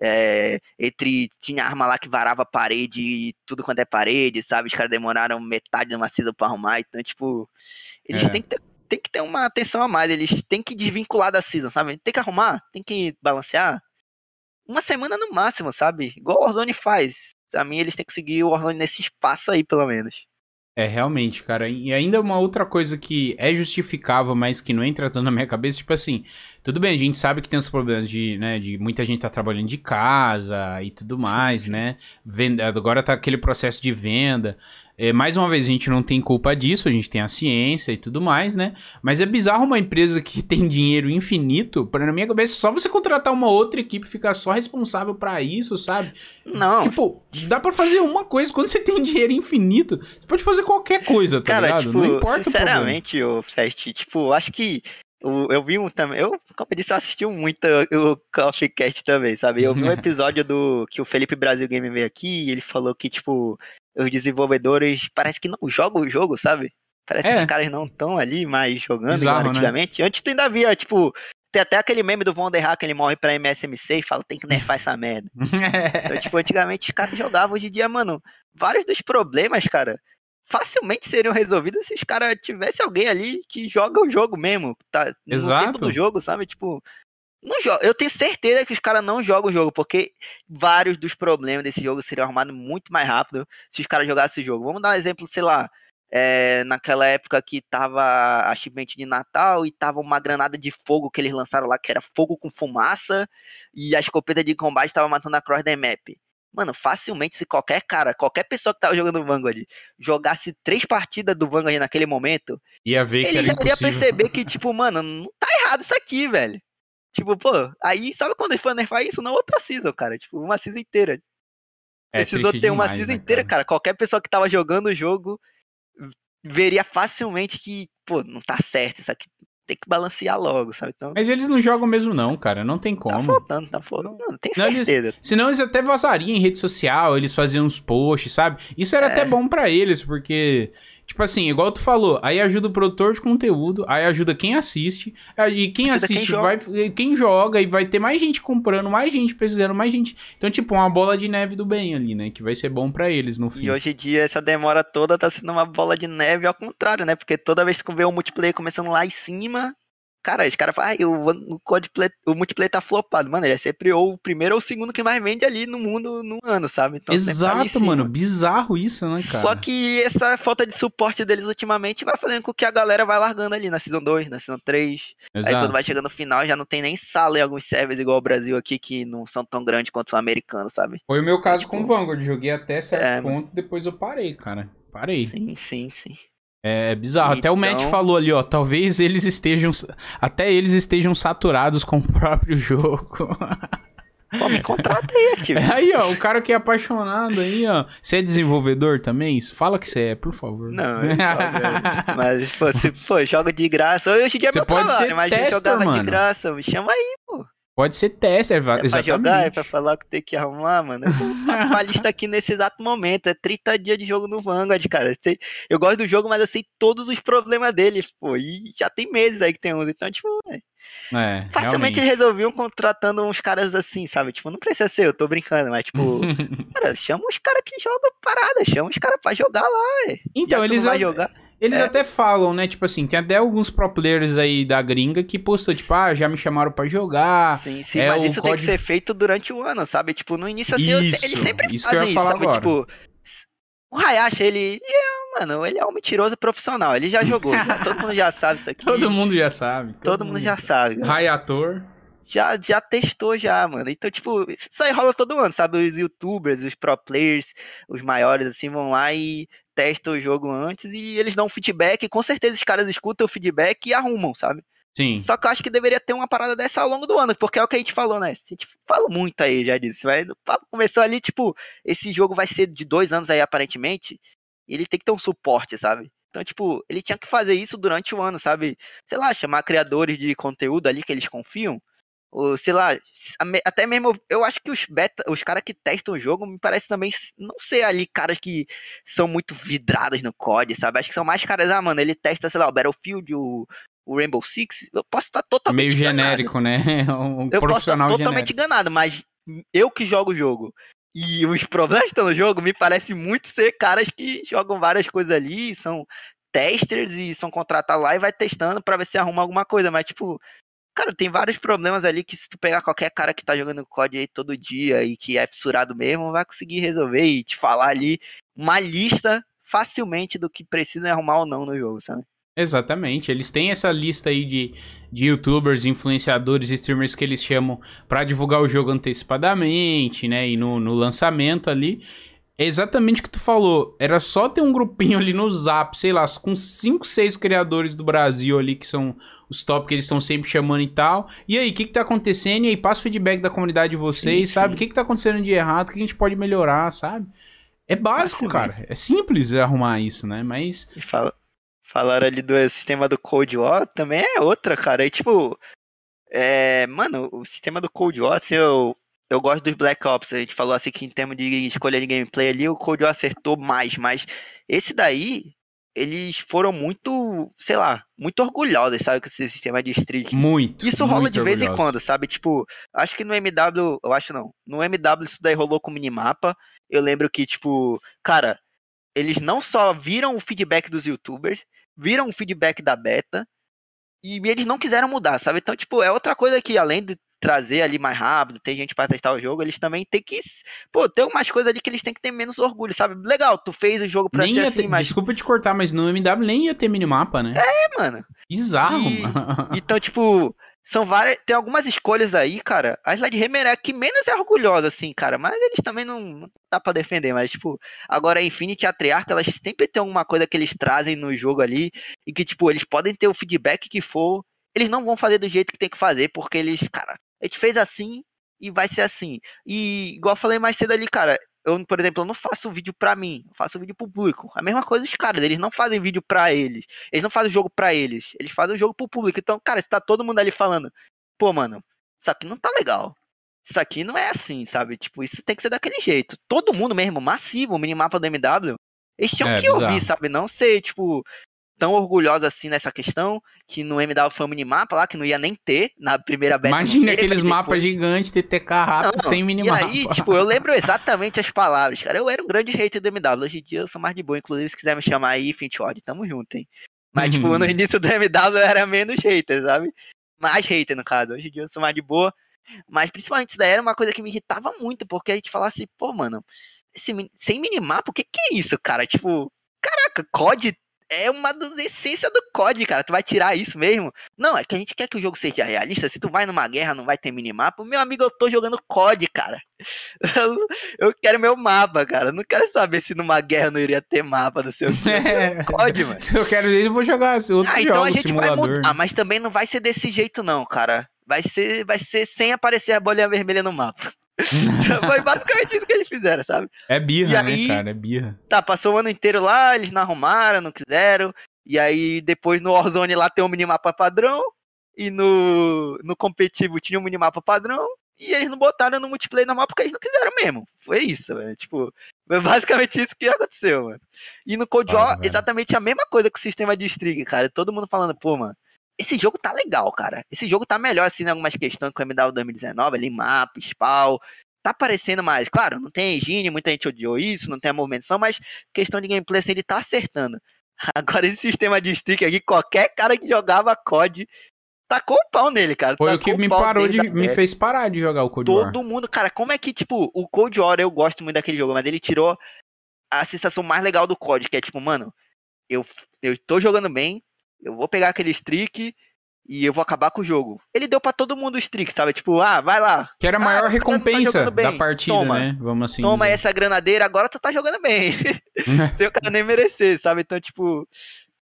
S2: É, entre. Tinha arma lá que varava parede, tudo quanto é parede, sabe? Os caras demoraram metade de uma season pra arrumar. Então, tipo, eles é. têm que ter tem que ter uma atenção a mais. Eles têm que desvincular da season, sabe? Tem que arrumar, tem que balancear. Uma semana no máximo, sabe? Igual o Warzone faz. A mim, eles têm que seguir o Warzone nesse espaço aí, pelo menos.
S1: É, realmente, cara. E ainda uma outra coisa que é justificável, mas que não entra tanto na minha cabeça, tipo assim, tudo bem, a gente sabe que tem os problemas de, né, de muita gente tá trabalhando de casa e tudo mais, né? Venda, agora tá aquele processo de venda. É, mais uma vez, a gente não tem culpa disso, a gente tem a ciência e tudo mais, né? Mas é bizarro uma empresa que tem dinheiro infinito, para na minha cabeça, só você contratar uma outra equipe e ficar só responsável para isso, sabe?
S2: Não.
S1: Tipo, dá para fazer uma coisa, quando você tem dinheiro infinito, você pode fazer qualquer coisa, tá
S2: Cara,
S1: ligado?
S2: Tipo, não importa sinceramente, o Fest, tipo, acho que eu, eu vi um também. Eu, como eu disse, eu assisti muito o Coffee Cast também, sabe? Eu vi um episódio do que o Felipe Brasil Game veio aqui e ele falou que, tipo, os desenvolvedores parece que não jogam o jogo, sabe? Parece é. que os caras não estão ali mais jogando Bizarro, igual né? antigamente. Né? Antes tu ainda via, tipo, tem até aquele meme do Von der Hack, ele morre pra MSMC e fala, tem que nerfar essa merda. então, tipo, antigamente os caras jogavam, hoje em dia, mano, vários dos problemas, cara, facilmente seriam resolvidos se os caras tivesse alguém ali que joga o jogo mesmo, tá
S1: Exato.
S2: no tempo do jogo, sabe? Tipo, não joga. Eu tenho certeza que os caras não jogam o jogo, porque vários dos problemas desse jogo seriam arrumados muito mais rápido se os caras jogassem o jogo. Vamos dar um exemplo, sei lá, é, naquela época que tava a shipment de Natal e tava uma granada de fogo que eles lançaram lá, que era fogo com fumaça, e a escopeta de combate tava matando a cross da map. Mano, facilmente, se qualquer cara, qualquer pessoa que tava jogando Vanguard jogasse três partidas do Vanguard naquele momento,
S1: ia ver
S2: ele
S1: já
S2: iria perceber que, tipo, mano, não tá errado isso aqui, velho. Tipo, pô, aí sabe quando ele foi nerfar isso? Na outra season, cara. Tipo, uma season inteira. É, Precisou ter demais, uma season né, inteira, cara? cara. Qualquer pessoa que tava jogando o jogo veria facilmente que, pô, não tá certo isso aqui. Tem que balancear logo, sabe? Então,
S1: Mas eles não jogam mesmo, não, cara. Não tem tá como. Tá
S2: faltando, tá faltando. Não, tem certeza.
S1: Eles, senão eles até vazariam em rede social, eles faziam uns posts, sabe? Isso era é. até bom para eles, porque Tipo assim, igual tu falou, aí ajuda o produtor de conteúdo, aí ajuda quem assiste, e quem ajuda assiste quem vai joga. quem joga e vai ter mais gente comprando, mais gente precisando, mais gente. Então, tipo, uma bola de neve do bem ali, né, que vai ser bom para eles no fim.
S2: E hoje em dia essa demora toda tá sendo uma bola de neve ao contrário, né? Porque toda vez que vê o multiplayer começando lá em cima, Cara, os caras falam, ah, o, o, o multiplayer tá flopado. Mano, ele é sempre ou o primeiro ou o segundo que mais vende ali no mundo no ano, sabe?
S1: Então, tá Exato, mano. Bizarro isso, né, cara?
S2: Só que essa falta de suporte deles ultimamente vai fazendo com que a galera vai largando ali na Season 2, na Season 3. Exato. Aí quando vai chegando no final já não tem nem sala em alguns servers igual o Brasil aqui, que não são tão grandes quanto o americano, sabe?
S1: Foi o meu caso tipo, com o Vanguard. Joguei até certo é, ponto, e depois eu parei, cara. Parei.
S2: Sim, sim, sim.
S1: É bizarro. Então... Até o Matt então falou ali, ó. Talvez eles estejam. Até eles estejam saturados com o próprio jogo.
S2: Pô, me contrata aí.
S1: É aí, ó, o cara que é apaixonado aí, ó. Você é desenvolvedor também? Fala que você é, por favor.
S2: Não, eu jogo, mas, pô, se, pô, joga de graça. Hoje em dia é meu pode trabalho, mas tester, jogava mano. de graça. Me chama aí, pô.
S1: Pode ser tester, é exatamente.
S2: Pra jogar, é pra falar que tem que arrumar, mano. Eu faço uma lista aqui nesse exato momento. É 30 dias de jogo no Vanguard, cara. Eu, sei, eu gosto do jogo, mas eu sei todos os problemas dele, pô. E já tem meses aí que tem uns. Então, tipo, é. É, Facilmente realmente. resolviam contratando uns caras assim, sabe? Tipo, não precisa ser, eu tô brincando, mas tipo, cara, chama os caras que jogam parada, chama os caras pra jogar lá,
S1: ué. Então, Já eles vai jogar. Eles é. até falam, né? Tipo assim, tem até alguns pro players aí da gringa que postam, tipo, ah, já me chamaram para jogar.
S2: Sim, sim, é, mas isso código... tem que ser feito durante o ano, sabe? Tipo, no início assim, isso, eles sempre fazem isso, sabe? Agora. Tipo, o Hayashi, ele. É, mano, ele é um mentiroso profissional. Ele já jogou. já, todo mundo já sabe isso aqui.
S1: Todo mundo já sabe.
S2: Todo, todo mundo, já sabe.
S1: Hayator.
S2: Já, já testou já, mano. Então, tipo, isso aí rola todo ano, sabe? Os youtubers, os pro players, os maiores, assim, vão lá e testam o jogo antes e eles dão feedback. E com certeza os caras escutam o feedback e arrumam, sabe?
S1: Sim.
S2: Só que eu acho que deveria ter uma parada dessa ao longo do ano, porque é o que a gente falou, né? A gente fala muito aí, já disse. Mas o papo começou ali, tipo, esse jogo vai ser de dois anos aí, aparentemente. E ele tem que ter um suporte, sabe? Então, tipo, ele tinha que fazer isso durante o ano, sabe? Sei lá, chamar criadores de conteúdo ali que eles confiam. Ou, sei lá, até mesmo, eu acho que os beta, os caras que testam o jogo, me parece também não ser ali caras que são muito vidrados no COD, sabe? Acho que são mais caras, ah, mano, ele testa, sei lá, o Battlefield, o, o Rainbow Six, eu posso estar totalmente
S1: Meio genérico,
S2: enganado.
S1: né?
S2: Um eu posso estar totalmente genérico. enganado, mas eu que jogo o jogo e os problemas que estão no jogo, me parece muito ser caras que jogam várias coisas ali, são testers e são contratados lá e vai testando para ver se arruma alguma coisa, mas tipo, cara, tem vários problemas ali que se tu pegar qualquer cara que tá jogando COD aí todo dia e que é fissurado mesmo, vai conseguir resolver e te falar ali uma lista facilmente do que precisa arrumar ou não no jogo, sabe?
S1: Exatamente, eles têm essa lista aí de, de youtubers, influenciadores, streamers que eles chamam para divulgar o jogo antecipadamente, né, e no, no lançamento ali. É exatamente o que tu falou, era só ter um grupinho ali no Zap, sei lá, com 5, 6 criadores do Brasil ali, que são os top que eles estão sempre chamando e tal. E aí, o que que tá acontecendo? E aí, passa o feedback da comunidade de vocês, sim, sabe? O que que tá acontecendo de errado? O que a gente pode melhorar, sabe? É básico, cara. É simples arrumar isso, né? Mas...
S2: E fala, Falaram ali do sistema do Cold War, também é outra, cara. E tipo, é, mano, o sistema do Cold War, assim, eu, eu gosto dos Black Ops. A gente falou assim que em termos de escolha de gameplay ali, o War acertou mais, mas esse daí, eles foram muito, sei lá, muito orgulhosos, sabe, com esse sistema de streak.
S1: Muito.
S2: Isso rola de vez orgulhoso. em quando, sabe? Tipo, acho que no MW, eu acho não. No MW isso daí rolou com minimapa. Eu lembro que, tipo, cara, eles não só viram o feedback dos youtubers, viram o feedback da beta e eles não quiseram mudar, sabe? Então, tipo, é outra coisa que além de trazer ali mais rápido, tem gente para testar o jogo, eles também tem que, pô, tem umas coisas ali que eles têm que ter menos orgulho, sabe? Legal, tu fez o jogo pra nem ser assim,
S1: ter,
S2: mas...
S1: Desculpa te cortar, mas no MW nem ia ter minimapa, né?
S2: É, mano.
S1: Bizarro,
S2: e... mano. Então, tipo, são várias. Tem algumas escolhas aí, cara. A Slide Hammer é a que menos é orgulhosa, assim, cara. Mas eles também não, não dá pra defender. Mas, tipo, agora a Infinity e a Treyarch, elas sempre tem alguma coisa que eles trazem no jogo ali. E que, tipo, eles podem ter o feedback que for. Eles não vão fazer do jeito que tem que fazer, porque eles, cara, a gente fez assim e vai ser assim. E, igual eu falei mais cedo ali, cara, eu, por exemplo, eu não faço vídeo pra mim, eu faço vídeo pro público. A mesma coisa os caras, eles não fazem vídeo pra eles. Eles não fazem o jogo pra eles. Eles fazem o jogo pro público. Então, cara, se tá todo mundo ali falando, pô, mano, isso aqui não tá legal. Isso aqui não é assim, sabe? Tipo, isso tem que ser daquele jeito. Todo mundo mesmo, massivo, o minimapa do MW, eles tinham é, que bizarro. ouvir, sabe? Não ser, tipo, tão orgulhosa assim nessa questão, que no MW foi um minimapa lá, que não ia nem ter na primeira beta.
S1: Imagina aqueles mapas gigantes, TTK rápido, não, sem minimapa.
S2: E aí, tipo, eu lembro exatamente as palavras, cara. Eu era um grande hater do MW, hoje em dia eu sou mais de boa, inclusive se quiser me chamar aí, Finchod, tamo junto, hein. Mas, tipo,
S1: Uhum.
S2: no início do MW era menos hater, sabe? Mais hater, no caso. Hoje em dia eu sou mais de boa. Mas principalmente isso daí era uma coisa que me irritava muito, porque a gente falava assim, pô, mano, esse, sem minimapa, o que que é isso, cara? Tipo, caraca, COD é uma das essências do COD, cara. Tu vai tirar isso mesmo? Não, é que a gente quer que o jogo seja realista. Se tu vai numa guerra, não vai ter minimapa. Meu amigo, eu tô jogando COD, cara. Eu, quero meu mapa, cara. Eu não quero saber se numa guerra não iria ter mapa, não sei o que.
S1: É.
S2: COD, mano.
S1: Se eu quero ver, eu vou jogar outro
S2: Ah, então
S1: jogo,
S2: a gente vai
S1: simulador.
S2: mudar, mas também não vai ser desse jeito, não, cara. Vai ser, vai ser sem aparecer a bolinha vermelha no mapa. Foi basicamente isso que eles fizeram, sabe?
S1: É birra,
S2: E
S1: né,
S2: aí-
S1: cara? É birra.
S2: Tá, passou o ano inteiro lá, eles não arrumaram, não quiseram. E aí depois no Warzone lá tem um minimapa padrão. E no, no competitivo tinha um minimapa padrão. E eles não botaram no multiplayer normal porque eles não quiseram mesmo. Foi isso, velho. Tipo, foi basicamente isso que aconteceu, mano. E no Cold War,
S1: velho.
S2: exatamente a mesma coisa com o sistema de streak, cara. Todo mundo falando, pô, mano, esse jogo tá legal, cara. Esse jogo tá melhor, assim, em algumas questões com o MW 2019, ali, mapa, spawn. Tá parecendo mais. Claro, não tem engine, muita gente odiou isso, não tem a movimentação, mas questão de gameplay, assim, ele tá acertando. Agora, esse sistema de streak aqui, qualquer cara que jogava COD tacou o pau nele, cara.
S1: Foi o
S2: Tacou
S1: que me parou de. Me fez parar de jogar o Cold War.
S2: Todo mundo, cara, como é que, tipo, o Cold War, eu gosto muito daquele jogo, mas ele tirou a sensação mais legal do COD, que é tipo, mano, eu, eu tô jogando bem, eu vou pegar aquele streak e eu vou acabar com o jogo. Ele deu pra todo mundo o streak, sabe? Tipo, ah, vai lá,
S1: Que era a
S2: Ah,
S1: maior
S2: tá
S1: recompensa
S2: bem.
S1: da partida,
S2: Toma.
S1: né? Vamos assim.
S2: toma
S1: dizer.
S2: essa granadeira, agora tu tá jogando bem. Sem o cara nem merecer, sabe? Então, tipo, o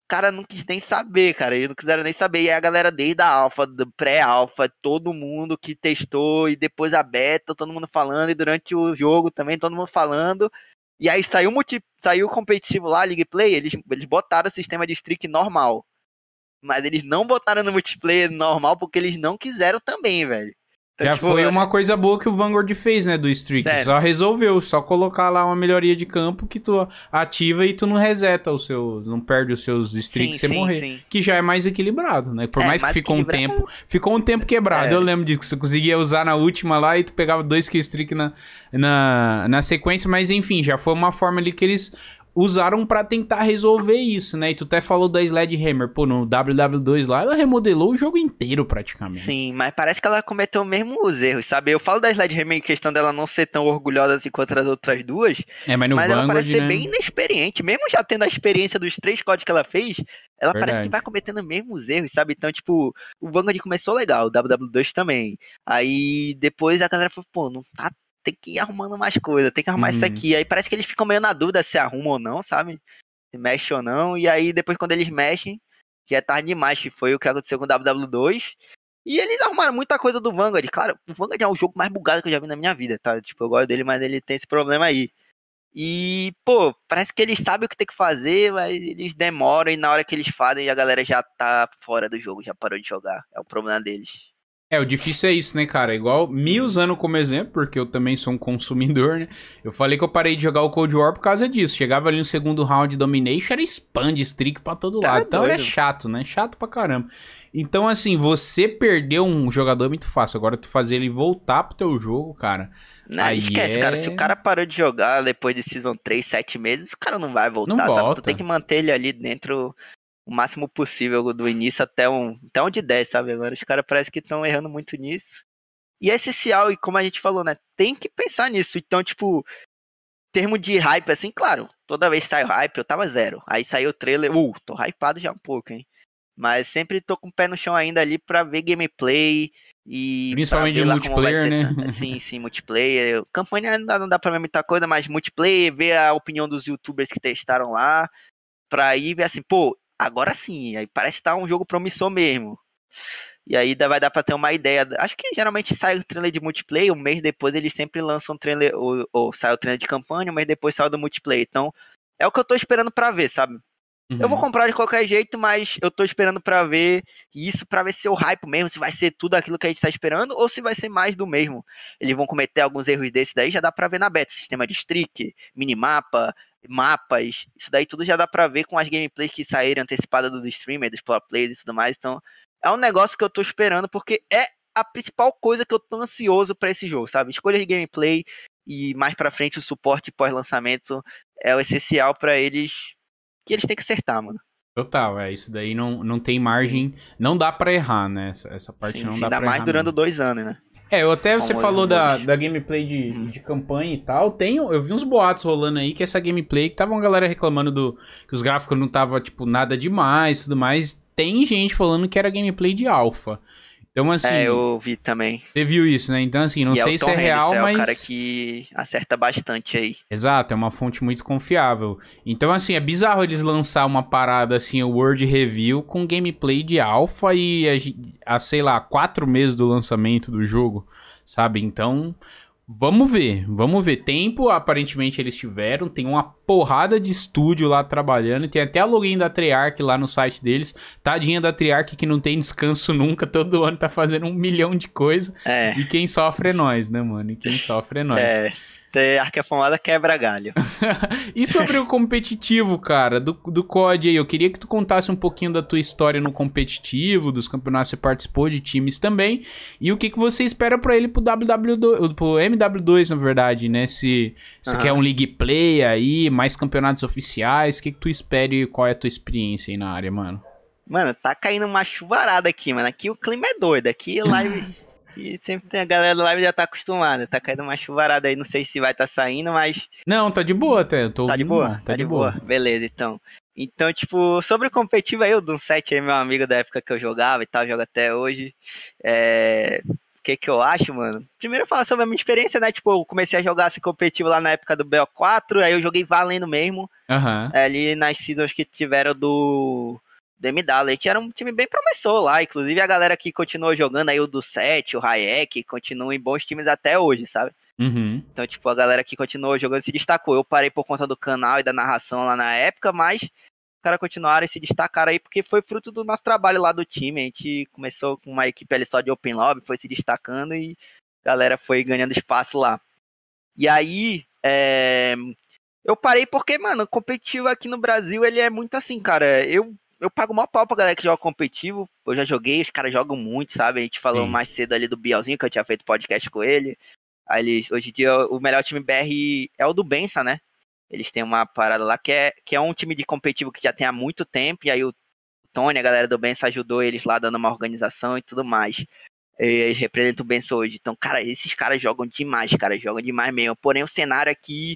S2: cara não quis nem saber, cara. Eles não quiseram nem saber. E a galera desde a alfa, do pré-alfa, todo mundo que testou, e depois a beta, todo mundo falando, e durante o jogo também, todo mundo falando. E aí saiu o multi, saiu competitivo lá, League Play, eles, eles botaram o sistema de streak normal. Mas eles não botaram no multiplayer normal porque eles não quiseram também, velho. Então,
S1: Já
S2: tipo,
S1: foi uma coisa boa que o Vanguard fez, né, do Streak.
S2: Sério.
S1: Só resolveu, só colocar lá uma melhoria de campo que tu ativa e tu não reseta os seus, não perde os seus streaks você
S2: sim,
S1: morrer.
S2: sim.
S1: Que já é mais equilibrado, né? Por
S2: É,
S1: mais que
S2: mais
S1: ficou um tempo, ficou um tempo quebrado.
S2: É.
S1: Eu lembro disso, que você conseguia usar na última lá e tu pegava dois kill streak na, na, na sequência, mas enfim, já foi uma forma ali que eles usaram pra tentar resolver isso, né? E tu até falou da Sledgehammer, pô, no WW2 lá, ela remodelou o jogo inteiro praticamente.
S2: Sim, mas parece que ela cometeu mesmo os erros, sabe? Eu falo da Sledgehammer em questão dela não ser tão orgulhosa assim quanto as outras duas,
S1: É, mas no
S2: mas ela
S1: Vanguard,
S2: parece ser
S1: né?
S2: bem inexperiente. Mesmo já tendo a experiência dos três códigos que ela fez, ela parece
S1: Verdade.
S2: que vai cometendo mesmo os erros, sabe? Então, tipo, o Vanguard começou legal, o WW2 também. Aí depois a galera falou, pô, não tá. Tem que ir arrumando mais coisa, tem que arrumar isso
S1: Uhum.
S2: aqui. Aí parece que eles ficam meio na dúvida se arruma ou não, sabe? Se mexe ou não. E aí depois quando eles mexem, já é tarde demais, que foi o que aconteceu com o WW2. E eles arrumaram muita coisa do Vanguard. Claro, o Vanguard é o jogo mais bugado que eu já vi na minha vida, tá? Tipo, eu gosto dele, mas ele tem esse problema aí. E, pô, parece que eles sabem o que tem que fazer, mas eles demoram e na hora que eles fazem a galera já tá fora do jogo, já parou de jogar. É o problema deles.
S1: É, o difícil é isso, né, cara? Igual me usando como exemplo, porque eu também sou um consumidor, né? Eu falei que eu parei de jogar o Cold War por causa disso. Chegava ali no segundo round de Domination, era spam de streak pra todo
S2: Tá
S1: lado. Então era chato, né? Chato pra caramba. Então, assim, você perder um jogador é muito fácil. Agora, tu fazer ele voltar pro teu jogo, cara.
S2: Não,
S1: Aí
S2: esquece, cara. Se
S1: é-
S2: o cara parou de jogar depois de Season 3, 7 meses, o cara não vai voltar,
S1: Não
S2: sabe?
S1: volta.
S2: Tu tem que manter ele ali dentro o máximo possível do início até um, até um de 10, sabe? Agora os caras parecem que estão errando muito nisso. E é essencial, e como a gente falou, né? Tem que pensar nisso. Então, tipo, termo de hype, assim, claro, toda vez que sai o hype, eu tava zero. Aí saiu o trailer, uh, tô hypado já um pouco, hein? Mas sempre tô com o pé no chão ainda ali pra ver gameplay e.
S1: Principalmente de multiplayer,
S2: ser
S1: né?
S2: Sim, sim, multiplayer. Campanha ainda não dá pra ver muita coisa, mas multiplayer, ver a opinião dos youtubers que testaram lá, pra aí ver assim, pô, agora sim, aí parece que tá um jogo promissor mesmo. E aí vai dar pra ter uma ideia. Acho que geralmente sai o trailer de multiplayer, um mês depois eles sempre lançam um trailer, ou, ou sai o trailer de campanha, um mês depois sai o do multiplayer. Então, é o que eu tô esperando pra ver, sabe? Eu vou
S1: Uhum.
S2: comprar de qualquer jeito, mas eu tô esperando pra ver isso pra ver se é o hype mesmo, se vai ser tudo aquilo que a gente tá esperando ou se vai ser mais do mesmo. Eles vão cometer alguns erros desses daí, já dá pra ver na beta, sistema de streak, minimapa, mapas, isso daí tudo já dá pra ver com as gameplays que saíram antecipadas dos streamers, dos pro players e tudo mais. Então, é um negócio que eu tô esperando porque é a principal coisa que eu tô ansioso pra esse jogo, sabe? Escolha de gameplay e mais pra frente o suporte pós-lançamento é o essencial pra eles que eles têm que acertar, mano.
S1: Total, é. Isso daí não, não tem margem. Sim. Não dá para errar, né? Essa, essa parte sim, não sim, dá
S2: ainda
S1: pra
S2: mais
S1: errar.
S2: durando dois anos, né?
S1: É, eu até você falou da, da gameplay de, uhum. de campanha e tal. Tem, eu vi uns boatos rolando aí que essa gameplay que tava uma galera reclamando do que os gráficos não tava tipo nada demais, tudo mais. Tem gente falando que era gameplay de alfa. Então, assim. É,
S2: eu vi também.
S1: Você viu isso, né? Então, assim, não e é sei é se é real, mas.
S2: É o cara que acerta bastante aí.
S1: Exato, é uma fonte muito confiável. Então, assim, é bizarro eles lançar uma parada assim, o Word Review, com gameplay de alpha e a, a, sei lá, quatro meses do lançamento do jogo, sabe? Então. Vamos ver, vamos ver. Tempo, aparentemente eles tiveram. Tem uma porrada de estúdio lá trabalhando. Tem até a login da Treyarch lá no site deles. Tadinha da Treyarch que não tem descanso nunca. Todo ano tá fazendo um milhão de coisa. É. E quem sofre é nós, né, mano? E quem sofre é nós.
S2: É. Treyarch famada quebra galho.
S1: e sobre o competitivo, cara, do, do COD aí? Eu queria que tu contasse um pouquinho da tua história no competitivo, dos campeonatos que você participou, de times também. E o que, que você espera para ele pro WW2, pro MW2, na verdade, né? Se você quer um League Play aí, mais campeonatos oficiais, o que, que tu espera e qual é a tua experiência aí na área, mano?
S2: Mano, tá caindo uma chuvarada aqui, mano. Aqui o clima é doido. Aqui live. e sempre tem a galera da live já tá acostumada. Tá caindo uma chuvarada aí, não sei se vai tá saindo, mas.
S1: Não, tá de boa até. Tô
S2: tá de boa? Tá, tá de, de boa. boa. Beleza, então. Então, tipo, sobre o competitivo aí, o Dun 7 aí, meu amigo da época que eu jogava e tal, joga até hoje. É que que eu acho, mano? Primeiro falar sobre a minha experiência, né? Tipo, eu comecei a jogar assim competitivo lá na época do BO4, aí eu joguei valendo mesmo.
S1: Uhum.
S2: Ali nas seasons que tiveram do, do MW. Era um time bem promissor lá, inclusive a galera que continuou jogando aí, o do 7, o Hayek, continuam em bons times até hoje, sabe?
S1: Uhum.
S2: Então, tipo, a galera que continuou jogando se destacou. Eu parei por conta do canal e da narração lá na época, mas cara continuaram e se destacaram aí, porque foi fruto do nosso trabalho lá do time. A gente começou com uma equipe ali só de Open Lobby, foi se destacando e a galera foi ganhando espaço lá. E aí, é... eu parei porque, mano, competitivo aqui no Brasil, ele é muito assim, cara. Eu, eu pago maior pau pra galera que joga competitivo. Eu já joguei, os caras jogam muito, sabe? A gente falou Sim. mais cedo ali do Bielzinho, que eu tinha feito podcast com ele. Aí eles, hoje em dia, o melhor time BR é o do Bença, né? Eles têm uma parada lá que é, que é um time de competitivo que já tem há muito tempo, e aí o Tony, a galera do Benção, ajudou eles lá dando uma organização e tudo mais. Eles representam o Benção hoje. Então, cara, esses caras jogam demais, cara, jogam demais mesmo. Porém, o cenário aqui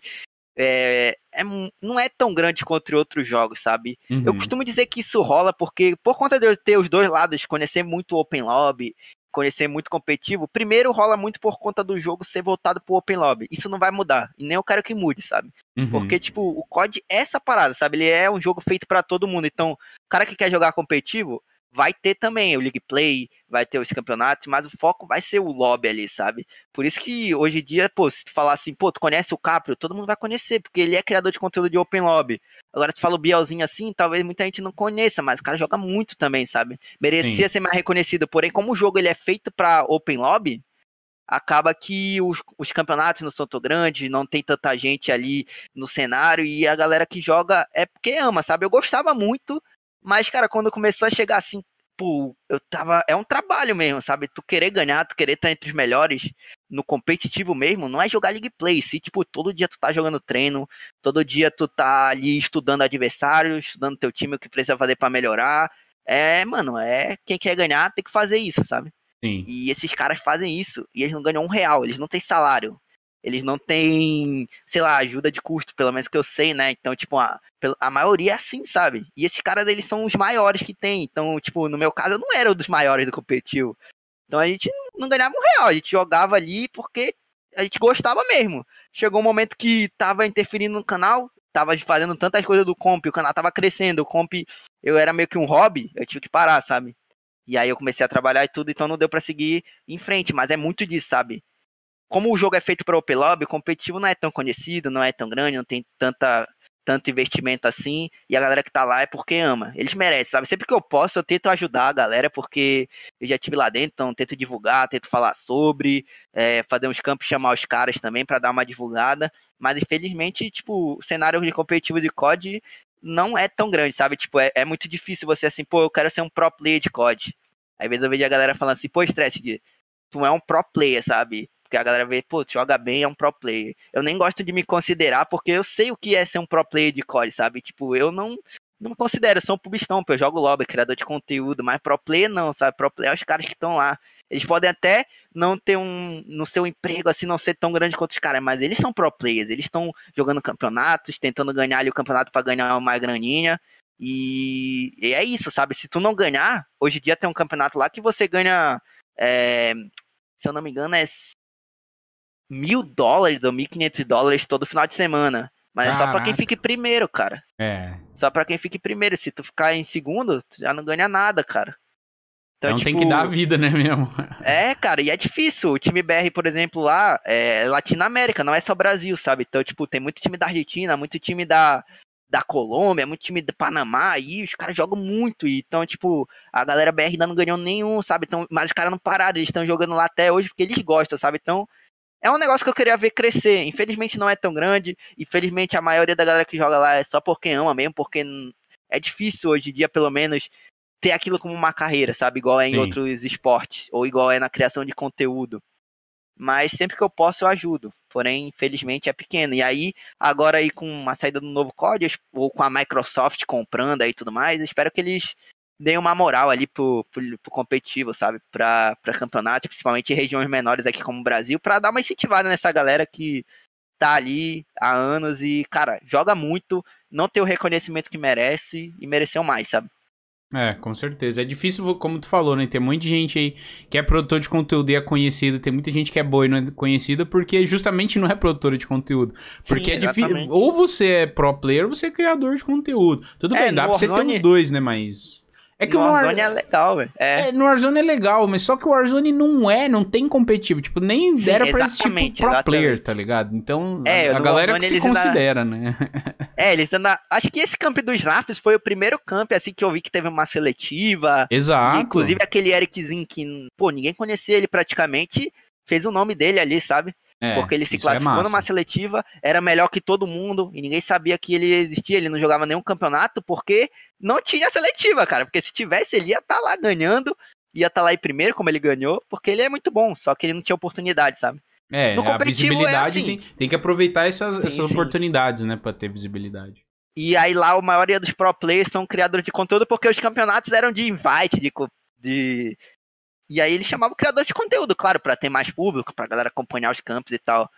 S2: é, é, não é tão grande quanto outros jogos, sabe? Uhum. Eu costumo dizer que isso rola porque, por conta de eu ter os dois lados, conhecer muito o Open Lobby conhecer muito competitivo, primeiro rola muito por conta do jogo ser voltado pro Open Lobby. Isso não vai mudar. E nem eu quero que mude, sabe? Uhum. Porque, tipo, o COD é essa parada, sabe? Ele é um jogo feito para todo mundo. Então, o cara que quer jogar competitivo, vai ter também o League Play, vai ter os campeonatos, mas o foco vai ser o lobby ali, sabe? Por isso que hoje em dia, pô, se tu falar assim, pô, tu conhece o Caprio, todo mundo vai conhecer, porque ele é criador de conteúdo de Open Lobby. Agora tu fala o Bielzinho assim, talvez muita gente não conheça, mas o cara joga muito também, sabe? Merecia Sim. ser mais reconhecido, porém como o jogo ele é feito para Open Lobby, acaba que os, os campeonatos não são tão grandes, não tem tanta gente ali no cenário e a galera que joga é porque ama, sabe? Eu gostava muito mas, cara, quando começou a chegar assim, pô, eu tava. É um trabalho mesmo, sabe? Tu querer ganhar, tu querer estar entre os melhores no competitivo mesmo, não é jogar League Play. Se, tipo, todo dia tu tá jogando treino, todo dia tu tá ali estudando adversários, estudando teu time, o que precisa fazer para melhorar. É, mano, é. Quem quer ganhar tem que fazer isso, sabe?
S1: Sim.
S2: E esses caras fazem isso e eles não ganham um real, eles não têm salário. Eles não têm, sei lá, ajuda de custo, pelo menos que eu sei, né? Então, tipo, a, a maioria é assim, sabe? E esses caras, eles são os maiores que tem. Então, tipo, no meu caso, eu não era um dos maiores do competitivo. Então a gente não ganhava um real, a gente jogava ali porque a gente gostava mesmo. Chegou um momento que tava interferindo no canal, tava fazendo tantas coisas do comp, o canal tava crescendo, o comp, eu era meio que um hobby, eu tive que parar, sabe? E aí eu comecei a trabalhar e tudo, então não deu para seguir em frente, mas é muito disso, sabe? Como o jogo é feito para Open Lobby, o competitivo não é tão conhecido, não é tão grande, não tem tanta tanto investimento assim, e a galera que tá lá é porque ama. Eles merecem, sabe? Sempre que eu posso, eu tento ajudar a galera, porque eu já tive lá dentro, então tento divulgar, tento falar sobre, é, fazer uns campos, chamar os caras também para dar uma divulgada. Mas infelizmente, tipo, o cenário de competitivo de COD não é tão grande, sabe? Tipo, é, é muito difícil você assim, pô, eu quero ser um pro player de COD. Às vezes eu vejo a galera falando assim, pô, estresse, tu é um pro player, sabe? Porque a galera vê, pô, joga bem, é um pro player. Eu nem gosto de me considerar, porque eu sei o que é ser um pro player de COD, sabe? Tipo, eu não, não considero, eu sou um pubistão, eu jogo lobby, criador de conteúdo, mas pro player não, sabe? Pro player é os caras que estão lá. Eles podem até não ter um. no seu emprego assim, não ser tão grande quanto os caras, mas eles são pro players, eles estão jogando campeonatos, tentando ganhar ali o campeonato para ganhar uma graninha. E, e, é isso, sabe? Se tu não ganhar, hoje em dia tem um campeonato lá que você ganha. É, se eu não me engano, é mil dólares ou mil quinhentos dólares todo final de semana. Mas Caraca. é só pra quem fique primeiro, cara.
S1: É.
S2: Só pra quem fique primeiro. Se tu ficar em segundo, tu já não ganha nada, cara.
S1: Então, então tipo, tem que dar a vida, né, mesmo?
S2: É, cara, e é difícil. O time BR, por exemplo, lá é Latinoamérica, não é só Brasil, sabe? Então, tipo, tem muito time da Argentina, muito time da, da Colômbia, muito time do Panamá, aí os caras jogam muito. E, então, tipo, a galera BR ainda não ganhou nenhum, sabe? Então, mas os caras não pararam, eles estão jogando lá até hoje porque eles gostam, sabe? Então, é um negócio que eu queria ver crescer. Infelizmente não é tão grande. Infelizmente a maioria da galera que joga lá é só porque ama mesmo, porque é difícil hoje em dia, pelo menos, ter aquilo como uma carreira, sabe? Igual é em Sim. outros esportes, ou igual é na criação de conteúdo. Mas sempre que eu posso eu ajudo. Porém, infelizmente é pequeno. E aí, agora aí com a saída do novo código, ou com a Microsoft comprando aí tudo mais, eu espero que eles deem uma moral ali pro, pro, pro competitivo, sabe? Pra, pra campeonatos, principalmente em regiões menores aqui como o Brasil, para dar uma incentivada nessa galera que tá ali há anos e, cara, joga muito, não tem o reconhecimento que merece e mereceu mais, sabe?
S1: É, com certeza. É difícil, como tu falou, né? Tem muita gente aí que é produtor de conteúdo e é conhecido, tem muita gente que é boa e não é conhecida porque justamente não é produtora de conteúdo. Porque Sim, é difícil. Ou você é pro player ou você é criador de conteúdo. Tudo é, bem, dá pra você ter os dois, né? Mas.
S2: É que no o Warzone War... é legal, velho. É.
S1: é. no Warzone é legal, mas só que o Warzone não é, não tem competitivo. Tipo, nem Sim, era pra esse tipo pro exatamente. player, tá ligado? Então, é, a, a galera Warzone, que se considera, ainda... né?
S2: É, eles andam. Acho que esse camp dos Snaps foi o primeiro camp, assim, que eu vi que teve uma seletiva.
S1: Exato.
S2: E, inclusive aquele Ericzinho que, pô, ninguém conhecia ele praticamente, fez o nome dele ali, sabe? É, porque ele se é classificou é numa seletiva, era melhor que todo mundo, e ninguém sabia que ele existia, ele não jogava nenhum campeonato, porque não tinha seletiva, cara. Porque se tivesse, ele ia estar tá lá ganhando, ia estar tá lá em primeiro, como ele ganhou, porque ele é muito bom, só que ele não tinha oportunidade, sabe?
S1: É, no a é visibilidade é assim. tem, tem, que aproveitar essas, sim, essas sim, oportunidades, sim. né, pra ter visibilidade.
S2: E aí lá a maioria dos pro players são criadores de conteúdo porque os campeonatos eram de invite, de, de e aí ele chamava o criador de conteúdo, claro, para ter mais público, pra galera acompanhar os campos e tal.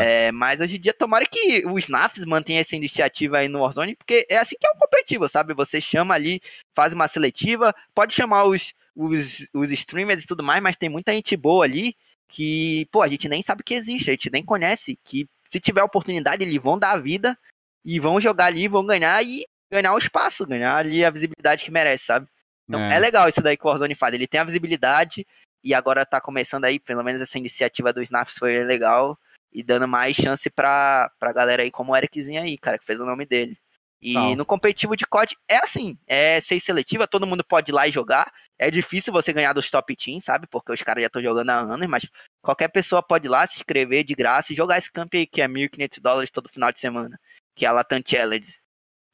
S2: É, mas hoje em dia, tomara que o Snaps mantenha essa iniciativa aí no Warzone, porque é assim que é um competitivo, sabe? Você chama ali, faz uma seletiva, pode chamar os, os, os streamers e tudo mais, mas tem muita gente boa ali que, pô, a gente nem sabe que existe, a gente nem conhece, que se tiver oportunidade, eles vão dar a vida e vão jogar ali, vão ganhar e ganhar o espaço, ganhar ali a visibilidade que merece, sabe? Então é. é legal isso daí que o Warzone faz. Ele tem a visibilidade e agora tá começando aí, pelo menos essa iniciativa dos Snaps foi legal e dando mais chance pra, pra galera aí como o Ericzinho aí, cara, que fez o nome dele. E Não. no competitivo de COD é assim, é ser seletiva, todo mundo pode ir lá e jogar. É difícil você ganhar dos top teams, sabe? Porque os caras já estão jogando há anos, mas qualquer pessoa pode ir lá se inscrever de graça e jogar esse camp aí, que é 1.500 dólares todo final de semana, que é a Latam Challenge.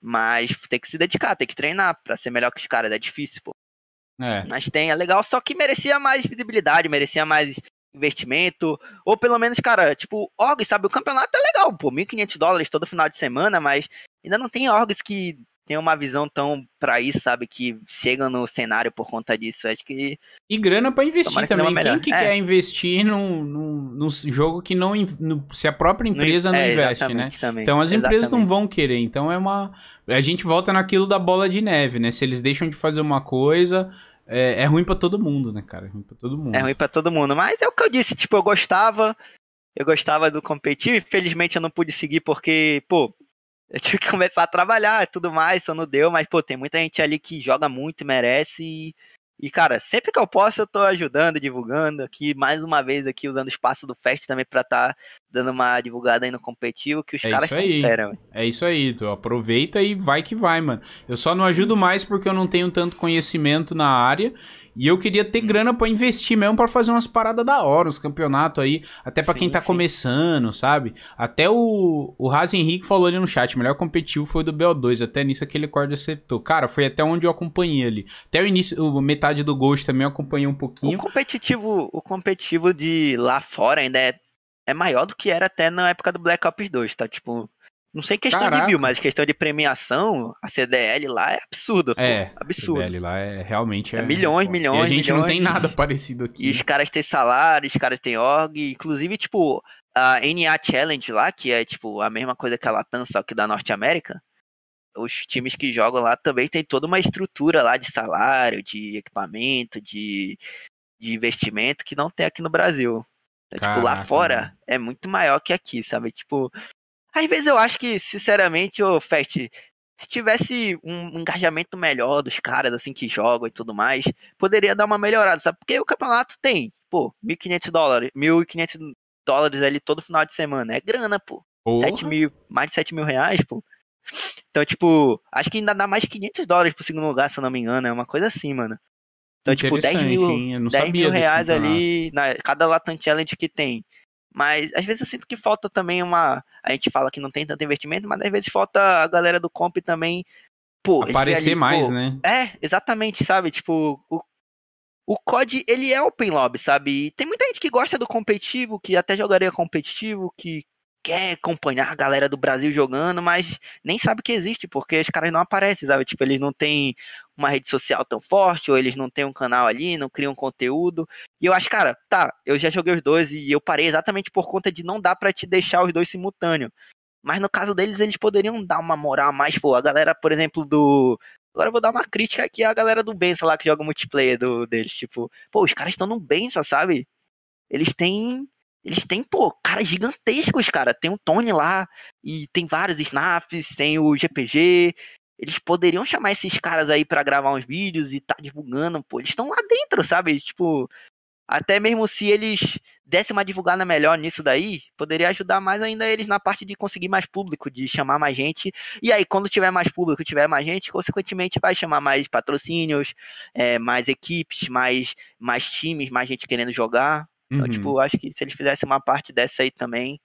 S2: Mas tem que se dedicar, tem que treinar para ser melhor que os caras, é difícil, pô. É. Mas tem, é legal, só que merecia mais visibilidade, merecia mais investimento, ou pelo menos, cara, tipo, orgs, sabe, o campeonato é legal, pô, 1.500 dólares todo final de semana, mas ainda não tem orgs que tem uma visão tão pra isso, sabe? Que chegam no cenário por conta disso. Acho que.
S1: E grana pra investir também. Quem que é. quer investir num, num, num, jogo que não. No, se a própria empresa não, é, investe, né? Também, então as empresas exatamente. não vão querer. Então é uma. A gente volta naquilo da bola de neve, né? Se eles deixam de fazer uma coisa. É, é ruim para todo mundo, né, cara? É ruim pra todo mundo.
S2: É ruim pra todo mundo. Mas é o que eu disse, tipo, eu gostava. Eu gostava do competitivo. Infelizmente eu não pude seguir porque, pô, eu tive que começar a trabalhar e tudo mais, só não deu, mas, pô, tem muita gente ali que joga muito merece. E, e, cara, sempre que eu posso, eu tô ajudando, divulgando aqui, mais uma vez aqui, usando o espaço do Fest também pra tá dando uma divulgada aí no competitivo, que os é caras são fera,
S1: É isso aí, tu aproveita e vai que vai, mano. Eu só não ajudo mais porque eu não tenho tanto conhecimento na área e eu queria ter grana para investir mesmo para fazer umas paradas da hora, uns campeonatos aí, até para quem tá sim. começando, sabe? Até o, o Raz Henrique falou ali no chat, o melhor competitivo foi o do BO2, até nisso aquele corda acertou. Cara, foi até onde eu acompanhei ali. Até o início, o, metade do Ghost também eu acompanhei um pouquinho.
S2: O competitivo, o competitivo de lá fora ainda é, é maior do que era até na época do Black Ops 2, tá? Tipo, Não sei questão Caraca. de view, mas questão de premiação, a CDL lá é absurdo.
S1: É,
S2: pô, absurdo.
S1: A CDL lá é realmente é,
S2: é milhões, é milhões. E a
S1: gente
S2: milhões,
S1: não tem nada parecido aqui.
S2: E os caras têm salário, os caras têm org, inclusive tipo a NA Challenge lá, que é tipo a mesma coisa que a Latam, só que da Norte América. Os times que jogam lá também tem toda uma estrutura lá de salário, de equipamento, de, de investimento que não tem aqui no Brasil. Então, tipo, lá fora é muito maior que aqui, sabe? Tipo, às vezes eu acho que, sinceramente, o Fest, se tivesse um engajamento melhor dos caras, assim, que jogam e tudo mais, poderia dar uma melhorada, sabe? Porque o campeonato tem, pô, 1.500 dólares, 1.500 dólares ali todo final de semana. É grana, pô. Porra. 7 mil, mais de 7 mil reais, pô. Então, tipo, acho que ainda dá mais de 500 dólares pro segundo lugar, se eu não me engano. É uma coisa assim, mano. Então, tipo, 10 mil, 10 mil reais ali, na, cada Latam Challenge que tem. Mas às vezes eu sinto que falta também uma. A gente fala que não tem tanto investimento, mas às vezes falta a galera do comp também. Pô,
S1: Aparecer ali, mais, pô, né?
S2: É, exatamente, sabe? Tipo, o, o COD, ele é open lobby, sabe? E tem muita gente que gosta do competitivo, que até jogaria competitivo, que quer acompanhar a galera do Brasil jogando, mas nem sabe que existe, porque os caras não aparecem, sabe? Tipo, eles não têm uma rede social tão forte, ou eles não têm um canal ali, não criam conteúdo. E eu acho, cara, tá, eu já joguei os dois e eu parei exatamente por conta de não dar para te deixar os dois simultâneo. Mas no caso deles, eles poderiam dar uma moral mais, pô, a galera, por exemplo, do. Agora eu vou dar uma crítica aqui à galera do Bença lá que joga multiplayer do, deles. Tipo, pô, os caras estão no Bença, sabe? Eles têm eles têm, pô, caras gigantescos, cara. Tem o Tony lá, e tem vários snaps, tem o GPG. Eles poderiam chamar esses caras aí para gravar uns vídeos e tá divulgando, pô. Eles estão lá dentro, sabe? Tipo, até mesmo se eles dessem uma divulgada melhor nisso daí, poderia ajudar mais ainda eles na parte de conseguir mais público, de chamar mais gente. E aí, quando tiver mais público, tiver mais gente, consequentemente vai chamar mais patrocínios, é, mais equipes, mais, mais times, mais gente querendo jogar. Então, uhum. tipo, acho que se eles fizessem uma parte dessa aí também,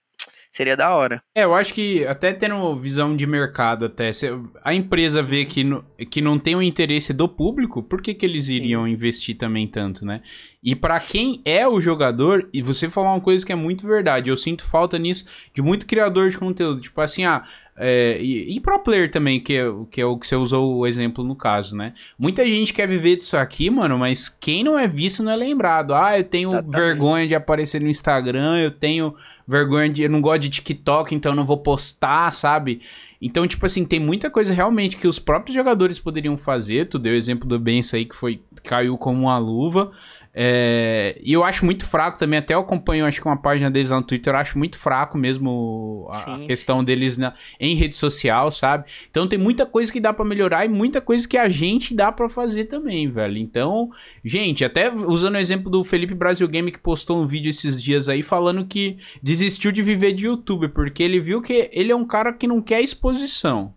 S2: seria da hora.
S1: É, eu acho que até tendo visão de mercado, até se a empresa vê que, no, que não tem o interesse do público, por que, que eles iriam Sim. investir também tanto, né? E para quem é o jogador, e você falou uma coisa que é muito verdade, eu sinto falta nisso de muito criador de conteúdo, tipo assim, ah, é, e, e pro player também, que é, que é o que você usou o exemplo no caso, né? Muita gente quer viver disso aqui, mano, mas quem não é visto não é lembrado. Ah, eu tenho Exatamente. vergonha de aparecer no Instagram, eu tenho vergonha de. Eu não gosto de TikTok, então não vou postar, sabe? Então, tipo assim, tem muita coisa realmente que os próprios jogadores poderiam fazer. Tu deu o exemplo do Bença aí que foi. caiu como uma luva. É, e eu acho muito fraco também, até eu acompanho, acho que uma página deles lá no Twitter, eu acho muito fraco mesmo a sim, questão sim. deles na, em rede social, sabe? Então tem muita coisa que dá para melhorar e muita coisa que a gente dá para fazer também, velho. Então, gente, até usando o exemplo do Felipe Brasil Game que postou um vídeo esses dias aí falando que desistiu de viver de YouTube, porque ele viu que ele é um cara que não quer exposição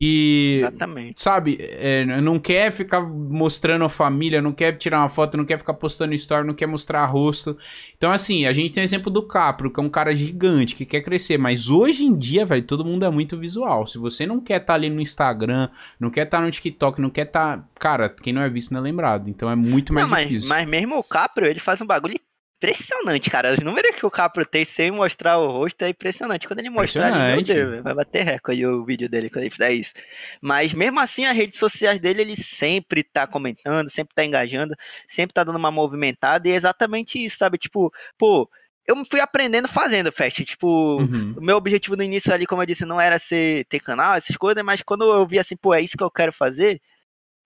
S1: que
S2: Exatamente.
S1: sabe é, não quer ficar mostrando a família não quer tirar uma foto não quer ficar postando story não quer mostrar rosto. Então assim a gente tem o exemplo do Capro que é um cara gigante que quer crescer mas hoje em dia velho todo mundo é muito visual. Se você não quer estar tá ali no Instagram não quer estar tá no TikTok não quer estar tá... cara quem não é visto não é lembrado então é muito mais não,
S2: difícil. mas mesmo o Capro ele faz um bagulho impressionante, cara. Os números que o Capro tem sem mostrar o rosto é impressionante. Quando ele mostrar, ele, meu Deus, vai bater recorde o vídeo dele quando ele fizer isso. Mas mesmo assim, as redes sociais dele, ele sempre tá comentando, sempre tá engajando, sempre tá dando uma movimentada. E é exatamente isso, sabe? Tipo, pô, eu fui aprendendo fazendo, Fast. Tipo, uhum. o meu objetivo no início ali, como eu disse, não era ser, ter canal, essas coisas, mas quando eu vi assim, pô, é isso que eu quero fazer,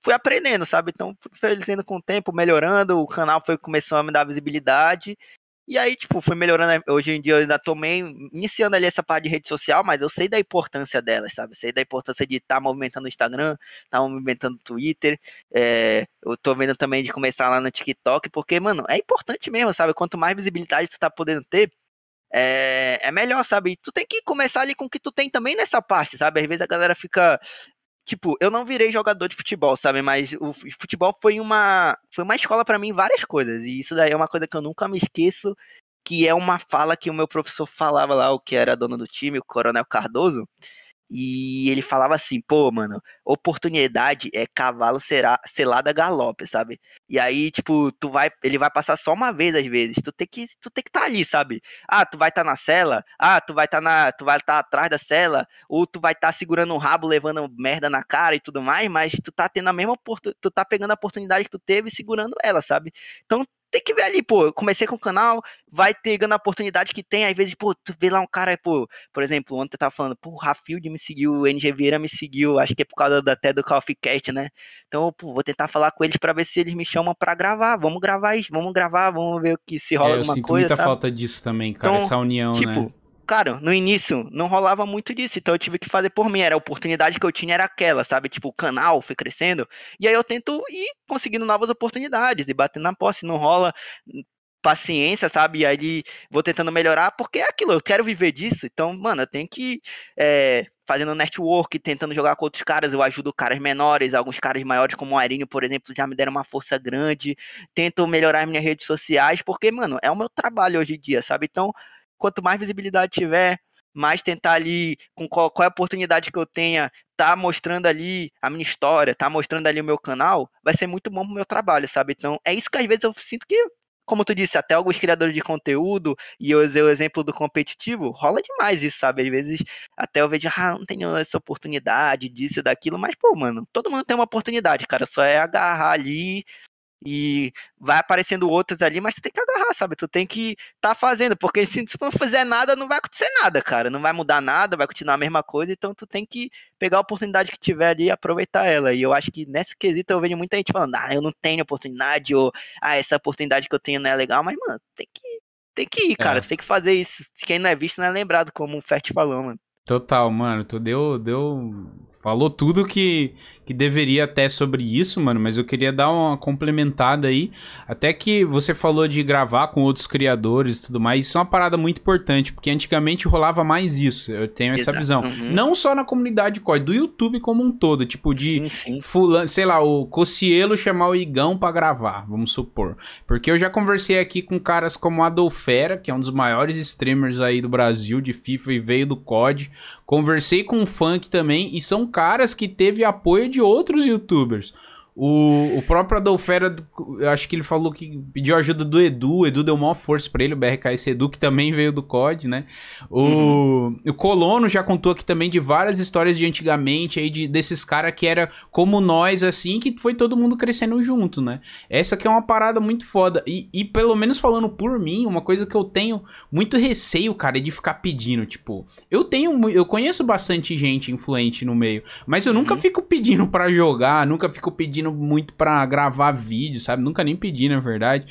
S2: fui aprendendo, sabe? Então fui fazendo com o tempo, melhorando, o canal foi começando a me dar visibilidade. E aí, tipo, foi melhorando. Hoje em dia eu ainda tô meio iniciando ali essa parte de rede social, mas eu sei da importância delas, sabe? Sei da importância de estar tá movimentando o Instagram, estar tá movimentando o Twitter. É, eu tô vendo também de começar lá no TikTok, porque, mano, é importante mesmo, sabe? Quanto mais visibilidade tu tá podendo ter, é, é melhor, sabe? E tu tem que começar ali com o que tu tem também nessa parte, sabe? Às vezes a galera fica tipo, eu não virei jogador de futebol, sabe? Mas o futebol foi uma, foi uma escola para mim várias coisas. E isso daí é uma coisa que eu nunca me esqueço, que é uma fala que o meu professor falava lá, o que era dono do time, o Coronel Cardoso, E ele falava assim, pô, mano, oportunidade é cavalo será, selada galope, sabe? E aí, tipo, tu vai, ele vai passar só uma vez às vezes. Tu tem que, tu tem que estar tá ali, sabe? Ah, tu vai estar tá na cela, ah, tu vai estar tá na, tu vai estar tá atrás da cela, ou tu vai estar tá segurando um rabo, levando merda na cara e tudo mais, mas tu tá tendo a mesma oportunidade, tu tá pegando a oportunidade que tu teve e segurando ela, sabe? Então tem que ver ali, pô, eu comecei com o canal, vai pegando a oportunidade que tem, às vezes, pô, tu vê lá um cara, pô, por exemplo, ontem eu tava falando, pô, o Rafield me seguiu, o NG Vieira me seguiu, acho que é por causa da, até do of Cast, né? Então, pô, vou tentar falar com eles para ver se eles me chamam para gravar, vamos gravar isso, vamos gravar, vamos ver o que se rola é, alguma coisa, Eu sinto muita
S1: sabe? falta disso também, cara, então, essa união, tipo, né?
S2: Cara, no início não rolava muito disso, então eu tive que fazer por mim. Era a oportunidade que eu tinha era aquela, sabe? Tipo, o canal foi crescendo. E aí eu tento ir conseguindo novas oportunidades e batendo na posse. Não rola paciência, sabe? E aí vou tentando melhorar, porque é aquilo, eu quero viver disso. Então, mano, eu tenho que. É, fazendo network, tentando jogar com outros caras, eu ajudo caras menores, alguns caras maiores, como o Airinho, por exemplo, já me deram uma força grande. Tento melhorar minhas redes sociais, porque, mano, é o meu trabalho hoje em dia, sabe? Então, quanto mais visibilidade tiver, mais tentar ali, com qual, qual é a oportunidade que eu tenha, tá mostrando ali a minha história, tá mostrando ali o meu canal, vai ser muito bom pro meu trabalho, sabe? Então, é isso que às vezes eu sinto que, como tu disse, até alguns criadores de conteúdo, e eu usei o exemplo do competitivo, rola demais isso, sabe? Às vezes até eu vejo, ah, não tenho essa oportunidade disso daquilo, mas, pô, mano, todo mundo tem uma oportunidade, cara, só é agarrar ali, e vai aparecendo outras ali, mas tu tem que agarrar, sabe? Tu tem que tá fazendo, porque se tu não fizer nada, não vai acontecer nada, cara. Não vai mudar nada, vai continuar a mesma coisa, então tu tem que pegar a oportunidade que tiver ali e aproveitar ela. E eu acho que nesse quesito eu vejo muita gente falando, ah, eu não tenho oportunidade, ou ah, essa oportunidade que eu tenho não é legal, mas, mano, tem que, tem que ir, cara. É. Você tem que fazer isso. Quem não é visto não é lembrado, como o Fert falou, mano.
S1: Total, mano. Tu deu, deu falou tudo que, que deveria até sobre isso, mano, mas eu queria dar uma complementada aí. Até que você falou de gravar com outros criadores e tudo mais. Isso é uma parada muito importante, porque antigamente rolava mais isso. Eu tenho essa Exato. visão. Uhum. Não só na comunidade COD, do YouTube como um todo. Tipo, de fulano, sei lá, o Cocielo chamar o Igão para gravar, vamos supor. Porque eu já conversei aqui com caras como Adolfera, que é um dos maiores streamers aí do Brasil de FIFA e veio do COD. Conversei com o Funk também e são caras que teve apoio de outros youtubers. O, o próprio Adolfera, eu acho que ele falou que pediu ajuda do Edu, o Edu deu maior força para ele, o BRKS Edu, que também veio do COD, né? O, uhum. o Colono já contou aqui também de várias histórias de antigamente, aí de, desses caras que era como nós, assim, que foi todo mundo crescendo junto, né? Essa aqui é uma parada muito foda. E, e pelo menos falando por mim, uma coisa que eu tenho muito receio, cara, é de ficar pedindo, tipo, eu tenho, eu conheço bastante gente influente no meio, mas eu nunca uhum. fico pedindo para jogar, nunca fico pedindo pedindo muito pra gravar vídeo, sabe? Nunca nem pedi, na verdade.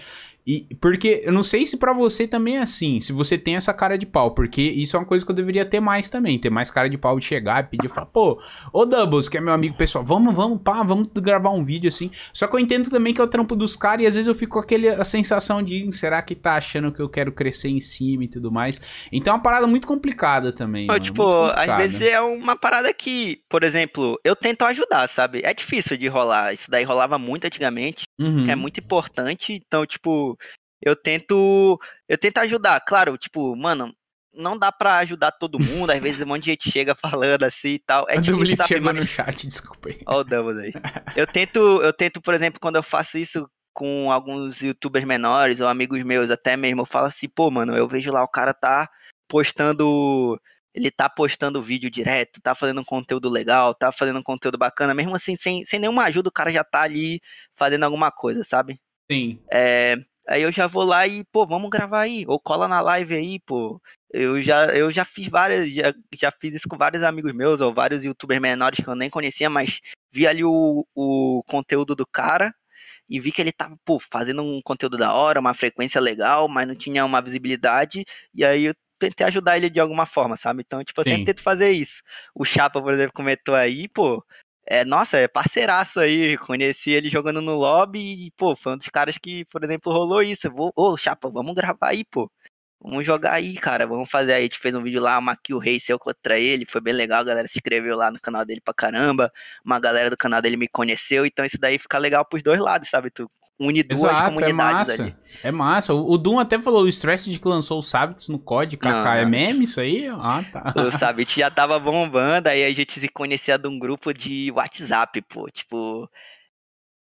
S1: E porque eu não sei se para você também é assim, se você tem essa cara de pau, porque isso é uma coisa que eu deveria ter mais também, ter mais cara de pau de chegar e pedir, falar, pô, ô Doubles, que é meu amigo pessoal, vamos, vamos, pá, vamos gravar um vídeo assim. Só que eu entendo também que é o trampo dos caras e às vezes eu fico com aquele, a sensação de, será que tá achando que eu quero crescer em cima e tudo mais? Então é uma parada muito complicada também.
S2: Mano, tipo, às vezes é uma parada que, por exemplo, eu tento ajudar, sabe? É difícil de rolar, isso daí rolava muito antigamente, uhum. é muito importante, então, tipo, eu tento eu tento ajudar, claro, tipo, mano, não dá pra ajudar todo mundo, às vezes um monte de gente chega falando assim e tal. É
S1: o difícil, sabe? chega mas... no chat, desculpa aí.
S2: Olha o Double aí. Eu tento, eu tento, por exemplo, quando eu faço isso com alguns youtubers menores ou amigos meus até mesmo, eu falo assim, pô, mano, eu vejo lá o cara tá postando ele tá postando vídeo direto, tá fazendo um conteúdo legal, tá fazendo um conteúdo bacana, mesmo assim, sem, sem nenhuma ajuda, o cara já tá ali fazendo alguma coisa, sabe?
S1: Sim.
S2: É, Aí eu já vou lá e, pô, vamos gravar aí. Ou cola na live aí, pô. Eu já, eu já fiz várias, já, já fiz isso com vários amigos meus, ou vários youtubers menores que eu nem conhecia, mas vi ali o, o conteúdo do cara e vi que ele tava, pô, fazendo um conteúdo da hora, uma frequência legal, mas não tinha uma visibilidade. E aí eu tentei ajudar ele de alguma forma, sabe? Então, tipo, eu sempre tento fazer isso. O Chapa, por exemplo, comentou aí, pô, é, nossa, é parceiraço aí. Conheci ele jogando no lobby e, pô, foi um dos caras que, por exemplo, rolou isso. Vou, ô, Chapa, vamos gravar aí, pô. Vamos jogar aí, cara. Vamos fazer aí. A gente fez um vídeo lá, uma kill race eu contra ele. Foi bem legal. A galera se inscreveu lá no canal dele pra caramba. Uma galera do canal dele me conheceu. Então isso daí fica legal pros dois lados, sabe? Tu une duas Exato, é comunidades
S1: é
S2: massa. ali.
S1: É massa. O, o Doom até falou, o Stress de que lançou o Sabits no COD, KK, é meme isso aí? Ah, tá.
S2: O Sabits já tava bombando, aí a gente se conhecia de um grupo de WhatsApp, pô, tipo...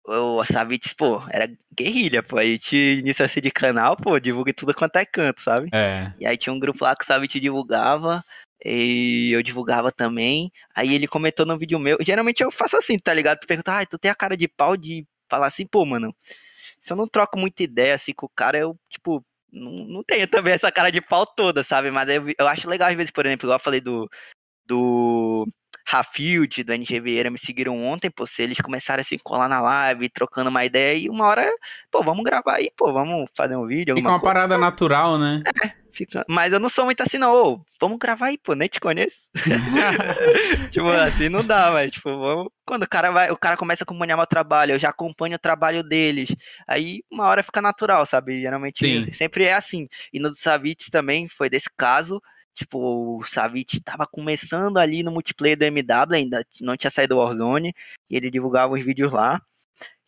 S2: O Sabits, pô, era guerrilha, pô, aí tinha início assim de canal, pô, divulga tudo quanto é canto, sabe?
S1: É.
S2: E aí tinha um grupo lá que o Sabits divulgava, e eu divulgava também. Aí ele comentou no vídeo meu. Geralmente eu faço assim, tá ligado? Tu pergunta, ah, tu tem a cara de pau de falar assim, pô, mano. Se eu não troco muita ideia assim com o cara, eu, tipo, não, não tenho também essa cara de pau toda, sabe? Mas eu, eu acho legal, às vezes, por exemplo, igual eu falei do. Do Rafield, do NG Vieira me seguiram ontem, pô, se eles começaram a se colar na live, trocando uma ideia, e uma hora, pô, vamos gravar aí, pô, vamos fazer um vídeo,
S1: Fica uma coisa, parada pô. natural, né?
S2: É, fica... Mas eu não sou muito assim, não, ô, vamos gravar aí, pô, nem te conheço. tipo, assim não dá, mas, tipo, vamos... Quando o cara vai, o cara começa a acompanhar meu trabalho, eu já acompanho o trabalho deles, aí uma hora fica natural, sabe? Geralmente, Sim. sempre é assim. E no do Savitz também foi desse caso, Tipo, o Savit tava começando ali no multiplayer do MW, ainda não tinha saído do Warzone, e ele divulgava os vídeos lá.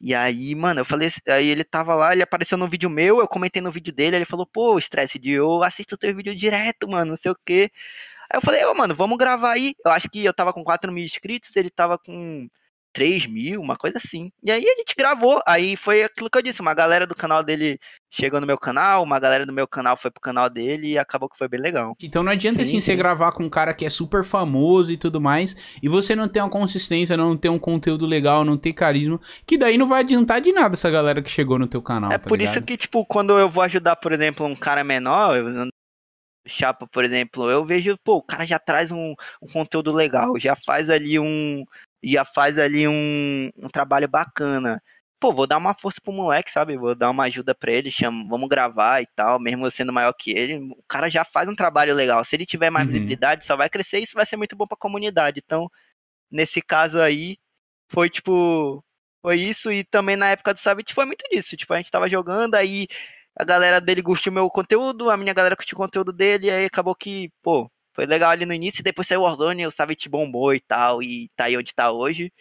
S2: E aí, mano, eu falei, aí ele tava lá, ele apareceu no vídeo meu, eu comentei no vídeo dele, ele falou, pô, Stress de eu assisto teu vídeo direto, mano, não sei o quê. Aí eu falei, ô, mano, vamos gravar aí. Eu acho que eu tava com 4 mil inscritos, ele tava com 3 mil, uma coisa assim. E aí a gente gravou. Aí foi aquilo que eu disse: uma galera do canal dele chegou no meu canal, uma galera do meu canal foi pro canal dele e acabou que foi bem legal.
S1: Então não adianta sim, assim sim. você gravar com um cara que é super famoso e tudo mais, e você não ter uma consistência, não ter um conteúdo legal, não ter carisma, que daí não vai adiantar de nada essa galera que chegou no teu canal.
S2: É
S1: tá
S2: por
S1: ligado?
S2: isso que, tipo, quando eu vou ajudar, por exemplo, um cara menor, Chapa, por exemplo, eu vejo, pô, o cara já traz um, um conteúdo legal, já faz ali um, já faz ali um, um trabalho bacana. Pô, vou dar uma força pro moleque, sabe? Vou dar uma ajuda pra ele, chamo, vamos gravar e tal, mesmo sendo maior que ele. O cara já faz um trabalho legal. Se ele tiver mais uhum. visibilidade, só vai crescer e isso vai ser muito bom pra comunidade. Então, nesse caso aí, foi tipo. Foi isso, e também na época do Savit foi muito disso. Tipo, a gente tava jogando, aí a galera dele gostou do meu conteúdo, a minha galera curtiu o conteúdo dele, aí acabou que, pô, foi legal ali no início, depois saiu o Warzone, o Savage bombou e tal, e tá aí onde tá hoje.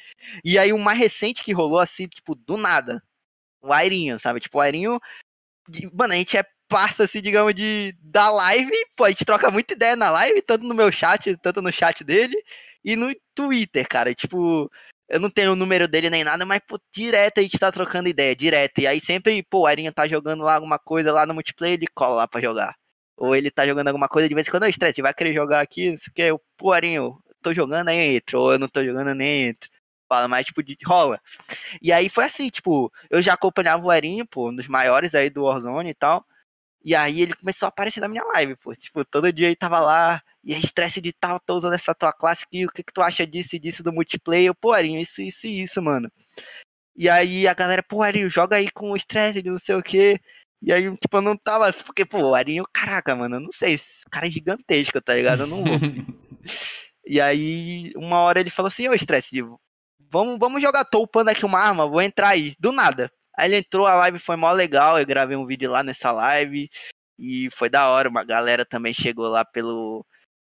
S2: E aí o mais recente que rolou, assim, tipo, do nada, o Airinho, sabe? Tipo, o Airinho, mano, a gente é passa, assim, digamos, de da live, pô, a gente troca muita ideia na live, tanto no meu chat, tanto no chat dele, e no Twitter, cara, tipo, eu não tenho o número dele nem nada, mas, pô, direto a gente tá trocando ideia, direto. E aí sempre, pô, o Airinho tá jogando lá alguma coisa lá no multiplayer, ele cola lá pra jogar ou ele tá jogando alguma coisa de vez em quando, estresse, vai querer jogar aqui, não sei o que, o porinho, tô jogando, aí entro, ou eu não tô jogando, nem entro. Fala, mas tipo, de, rola. E aí foi assim, tipo, eu já acompanhava o Erinho, pô, um dos maiores aí do Warzone e tal. E aí ele começou a aparecer na minha live, pô. Tipo, todo dia ele tava lá, e aí, estresse de tal, tô usando essa tua classe aqui, o que que tu acha disso e disso do multiplayer? Pô, Erinho, isso, isso e isso, mano. E aí a galera, pô, Erinho, joga aí com o estresse de não sei o que. E aí, tipo, eu não tava. Porque, pô, o Arinho, caraca, mano, eu não sei, esse cara é gigantesco, tá ligado? Eu não vou. e aí, uma hora ele falou assim: Ô, estresse, vamos, vamos jogar. Tô upando aqui uma arma, vou entrar aí. Do nada. Aí ele entrou, a live foi mó legal. Eu gravei um vídeo lá nessa live. E foi da hora. Uma galera também chegou lá pelo,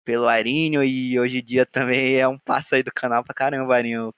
S2: pelo Arinho. E hoje em dia também é um passo aí do canal pra caramba, Arinho.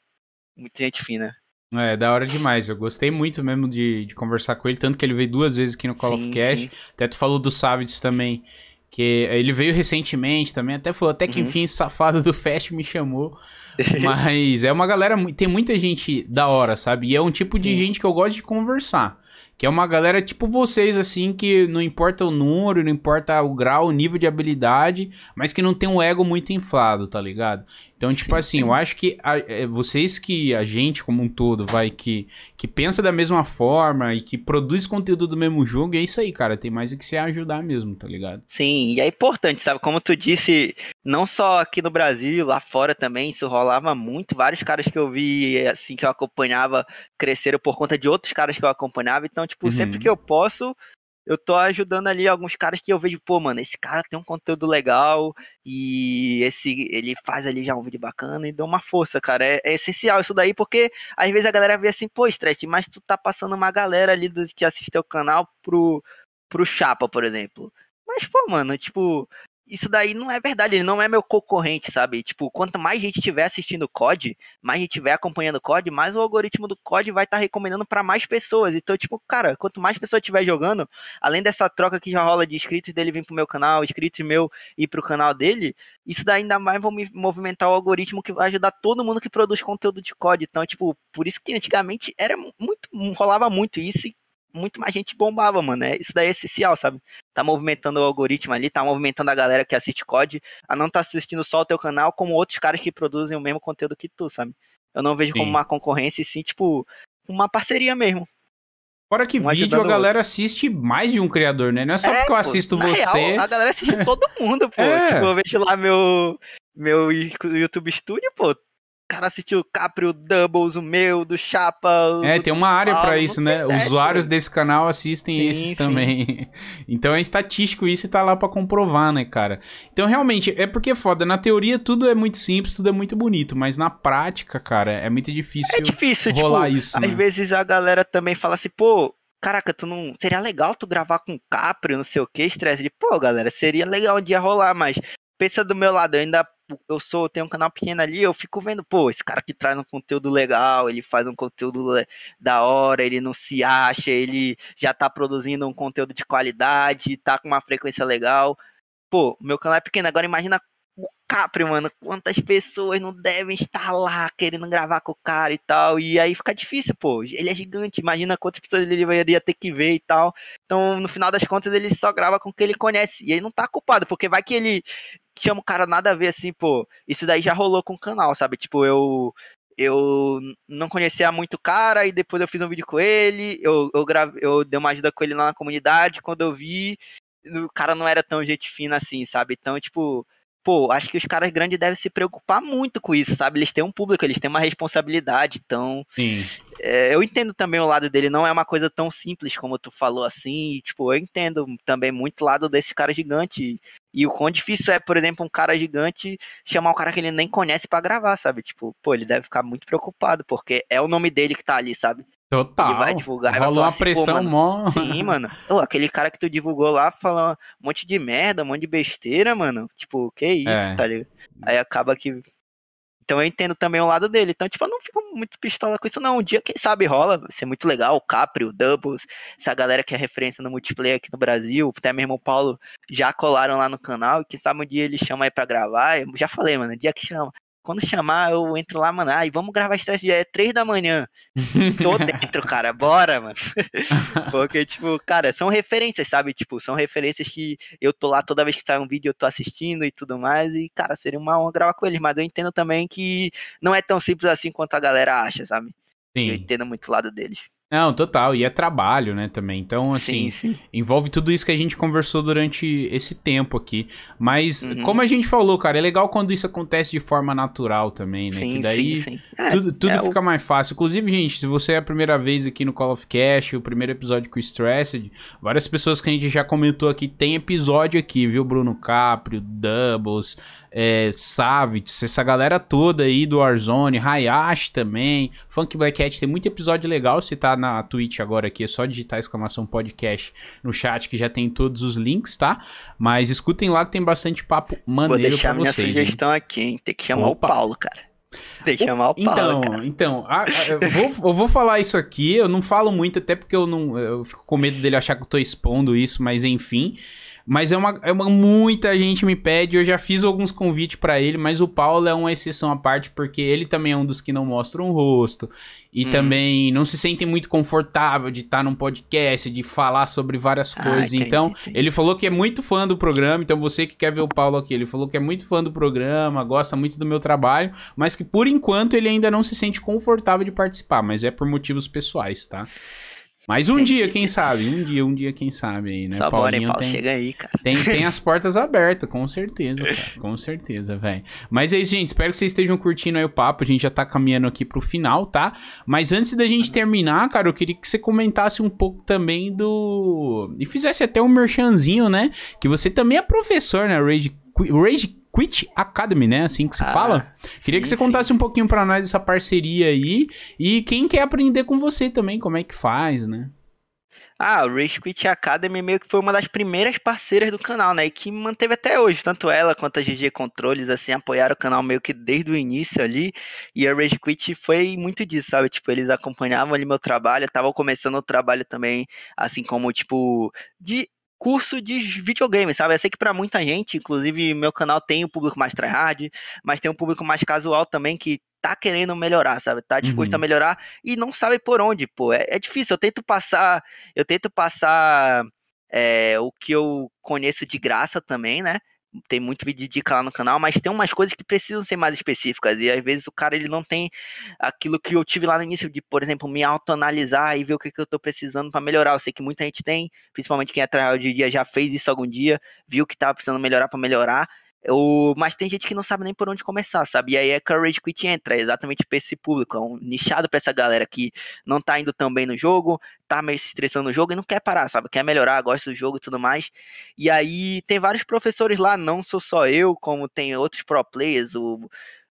S2: Muita gente fina.
S1: É, da hora demais. Eu gostei muito mesmo de, de conversar com ele, tanto que ele veio duas vezes aqui no Call sim, of Cash. Até tu falou do Savage também, que ele veio recentemente também, até falou até que uhum. enfim safado do Fast me chamou. Mas é uma galera, tem muita gente da hora, sabe? E é um tipo de sim. gente que eu gosto de conversar. Que é uma galera tipo vocês, assim, que não importa o número, não importa o grau, o nível de habilidade, mas que não tem um ego muito inflado, tá ligado? Então, tipo sim, assim, sim. eu acho que a, é, vocês que a gente como um todo vai que, que pensa da mesma forma e que produz conteúdo do mesmo jogo, é isso aí, cara. Tem mais o que se ajudar mesmo, tá ligado?
S2: Sim, e é importante, sabe? Como tu disse, não só aqui no Brasil, lá fora também, isso rolava muito. Vários caras que eu vi, assim, que eu acompanhava, cresceram por conta de outros caras que eu acompanhava. Então, tipo, uhum. sempre que eu posso, eu tô ajudando ali alguns caras que eu vejo, pô, mano, esse cara tem um conteúdo legal e esse ele faz ali já um vídeo bacana e dou uma força, cara. É, é essencial isso daí, porque às vezes a galera vê assim, pô, Stretch, mas tu tá passando uma galera ali do, que assiste o canal pro, pro Chapa, por exemplo. Mas, pô, mano, tipo, isso daí não é verdade, ele não é meu concorrente, sabe? Tipo, quanto mais gente estiver assistindo o COD, mais gente estiver acompanhando o COD, mais o algoritmo do COD vai estar tá recomendando para mais pessoas. Então, tipo, cara, quanto mais pessoas estiver jogando, além dessa troca que já rola de inscritos dele vir pro meu canal, inscritos meu ir pro canal dele, isso daí ainda mais vai movimentar o algoritmo que vai ajudar todo mundo que produz conteúdo de COD. Então, tipo, por isso que antigamente era muito, rolava muito isso e muito mais gente bombava, mano. É, isso daí é essencial, sabe? Tá movimentando o algoritmo ali, tá movimentando a galera que assiste COD a não tá assistindo só o teu canal, como outros caras que produzem o mesmo conteúdo que tu, sabe? Eu não vejo sim. como uma concorrência, e sim, tipo, uma parceria mesmo.
S1: Fora que um vídeo a galera assiste mais de um criador, né? Não é só é, porque eu assisto pô, você.
S2: Real, a galera assiste todo mundo, pô. É. Tipo, eu vejo lá meu, meu YouTube Studio, pô cara assistiu o Capri, o Doubles, o meu, do Chapa.
S1: É, tem uma área para isso, né? Usuários desse canal assistem sim, esses sim. também. então é estatístico isso e tá lá para comprovar, né, cara? Então realmente, é porque é foda. Na teoria tudo é muito simples, tudo é muito bonito, mas na prática, cara, é muito difícil.
S2: É difícil, rolar tipo, isso. Às né? vezes a galera também fala assim, pô. Caraca, tu não. Seria legal tu gravar com Capri, não sei o que, estresse de. Pô, galera, seria legal um dia rolar, mas pensa do meu lado, eu ainda eu sou, tenho um canal pequeno ali, eu fico vendo, pô, esse cara que traz um conteúdo legal, ele faz um conteúdo da hora, ele não se acha, ele já tá produzindo um conteúdo de qualidade, tá com uma frequência legal. Pô, meu canal é pequeno, agora imagina o Capri, mano, quantas pessoas não devem estar lá querendo gravar com o cara e tal, e aí fica difícil, pô, ele é gigante, imagina quantas pessoas ele deveria ter que ver e tal. Então, no final das contas, ele só grava com o que ele conhece, e ele não tá culpado, porque vai que ele chama o cara nada a ver, assim, pô. Isso daí já rolou com o canal, sabe? Tipo, eu. Eu não conhecia muito o cara e depois eu fiz um vídeo com ele. Eu, eu, grave, eu dei uma ajuda com ele lá na comunidade. Quando eu vi, o cara não era tão gente fina assim, sabe? Então, tipo, pô, acho que os caras grandes devem se preocupar muito com isso, sabe? Eles têm um público, eles têm uma responsabilidade, então.
S1: Sim.
S2: É, eu entendo também o lado dele, não é uma coisa tão simples como tu falou assim. E, tipo, eu entendo também muito o lado desse cara gigante. E o quão difícil é, por exemplo, um cara gigante chamar um cara que ele nem conhece para gravar, sabe? Tipo, pô, ele deve ficar muito preocupado, porque é o nome dele que tá ali, sabe?
S1: Total.
S2: Ele vai divulgar
S1: e vai falar
S2: uma
S1: assim, pressão mano, mó.
S2: Sim, mano. Ô, aquele cara que tu divulgou lá falou um monte de merda, um monte de besteira, mano. Tipo, que isso, é. tá ligado? Aí acaba que. Então eu entendo também o lado dele. Então, tipo, eu não fico muito pistola com isso, não. Um dia, quem sabe, rola. Vai ser muito legal. O Capri, o Doubles, essa galera que é referência no multiplayer aqui no Brasil. Até mesmo o Paulo já colaram lá no canal. E quem sabe um dia ele chama aí pra gravar. Eu já falei, mano. Um dia que chama quando chamar, eu entro lá, mano. Ai, vamos gravar estresse dia é 3 da manhã. Tô dentro, cara, bora, mano. Porque, tipo, cara, são referências, sabe? Tipo, são referências que eu tô lá toda vez que sai um vídeo, eu tô assistindo e tudo mais. E, cara, seria uma honra gravar com eles. Mas eu entendo também que não é tão simples assim quanto a galera acha, sabe? Sim. Eu entendo muito o lado deles.
S1: Não, total. E é trabalho, né, também. Então, assim, sim, sim. envolve tudo isso que a gente conversou durante esse tempo aqui. Mas, uhum. como a gente falou, cara, é legal quando isso acontece de forma natural também, né? Sim, que daí sim, é, tudo, tudo é fica o... mais fácil. Inclusive, gente, se você é a primeira vez aqui no Call of Cash, o primeiro episódio com o Stressed, várias pessoas que a gente já comentou aqui, tem episódio aqui, viu? Bruno Caprio, Doubles, é, Savitz, essa galera toda aí do Warzone, Hayashi também, Funk Black Cat, tem muito episódio legal, se tá na Twitch agora aqui, é só digitar exclamação podcast no chat que já tem todos os links, tá? Mas escutem lá que tem bastante papo maneiro
S2: Vou deixar minha vocês, sugestão hein? aqui, hein? Tem que chamar Opa. o Paulo, cara. Tem que chamar o Paulo,
S1: então,
S2: cara.
S1: Então, a, a, eu, vou, eu vou falar isso aqui, eu não falo muito, até porque eu não eu fico com medo dele achar que eu tô expondo isso, mas enfim... Mas é uma, é uma. Muita gente me pede, eu já fiz alguns convites para ele, mas o Paulo é uma exceção à parte, porque ele também é um dos que não mostram o rosto. E hum. também não se sente muito confortável de estar num podcast, de falar sobre várias ah, coisas. Entendi, então, entendi. ele falou que é muito fã do programa. Então, você que quer ver o Paulo aqui, ele falou que é muito fã do programa, gosta muito do meu trabalho, mas que por enquanto ele ainda não se sente confortável de participar, mas é por motivos pessoais, tá? Mas um dia, quem sabe? Um dia, um dia, quem sabe aí, né?
S2: Só Paulinho Paulo, tem, chega aí, cara.
S1: Tem, tem as portas abertas, com certeza, cara. Com certeza, velho. Mas é isso, gente. Espero que vocês estejam curtindo aí o papo. A gente já tá caminhando aqui pro final, tá? Mas antes da gente terminar, cara, eu queria que você comentasse um pouco também do. E fizesse até um merchanzinho, né? Que você também é professor, né? Rage, Rage Quit Academy, né? Assim que se ah, fala. Queria sim, que você contasse sim. um pouquinho para nós essa parceria aí e quem quer aprender com você também, como é que faz, né?
S2: Ah, o Rage Quit Academy meio que foi uma das primeiras parceiras do canal, né? E que manteve até hoje. Tanto ela quanto a GG Controles, assim, apoiaram o canal meio que desde o início ali. E a Rage Quit foi muito disso, sabe? Tipo, eles acompanhavam ali meu trabalho, estavam começando o trabalho também, assim como, tipo, de curso de videogame, sabe? Eu sei que para muita gente, inclusive meu canal tem o público mais tryhard, mas tem um público mais casual também que tá querendo melhorar, sabe? Tá disposto uhum. a melhorar e não sabe por onde, pô. É, é difícil. Eu tento passar, eu tento passar é, o que eu conheço de graça também, né? Tem muito vídeo de dica lá no canal, mas tem umas coisas que precisam ser mais específicas. E às vezes o cara ele não tem aquilo que eu tive lá no início, de, por exemplo, me autoanalisar e ver o que, que eu tô precisando para melhorar. Eu sei que muita gente tem, principalmente quem é tryhard de dia já fez isso algum dia, viu que tava precisando melhorar para melhorar. O, mas tem gente que não sabe nem por onde começar, sabe? E aí é Courage Quit entra, é exatamente pra esse público, é um nichado pra essa galera que não tá indo tão bem no jogo, tá meio se estressando no jogo e não quer parar, sabe? Quer melhorar, gosta do jogo e tudo mais. E aí tem vários professores lá, não sou só eu, como tem outros pro players, o,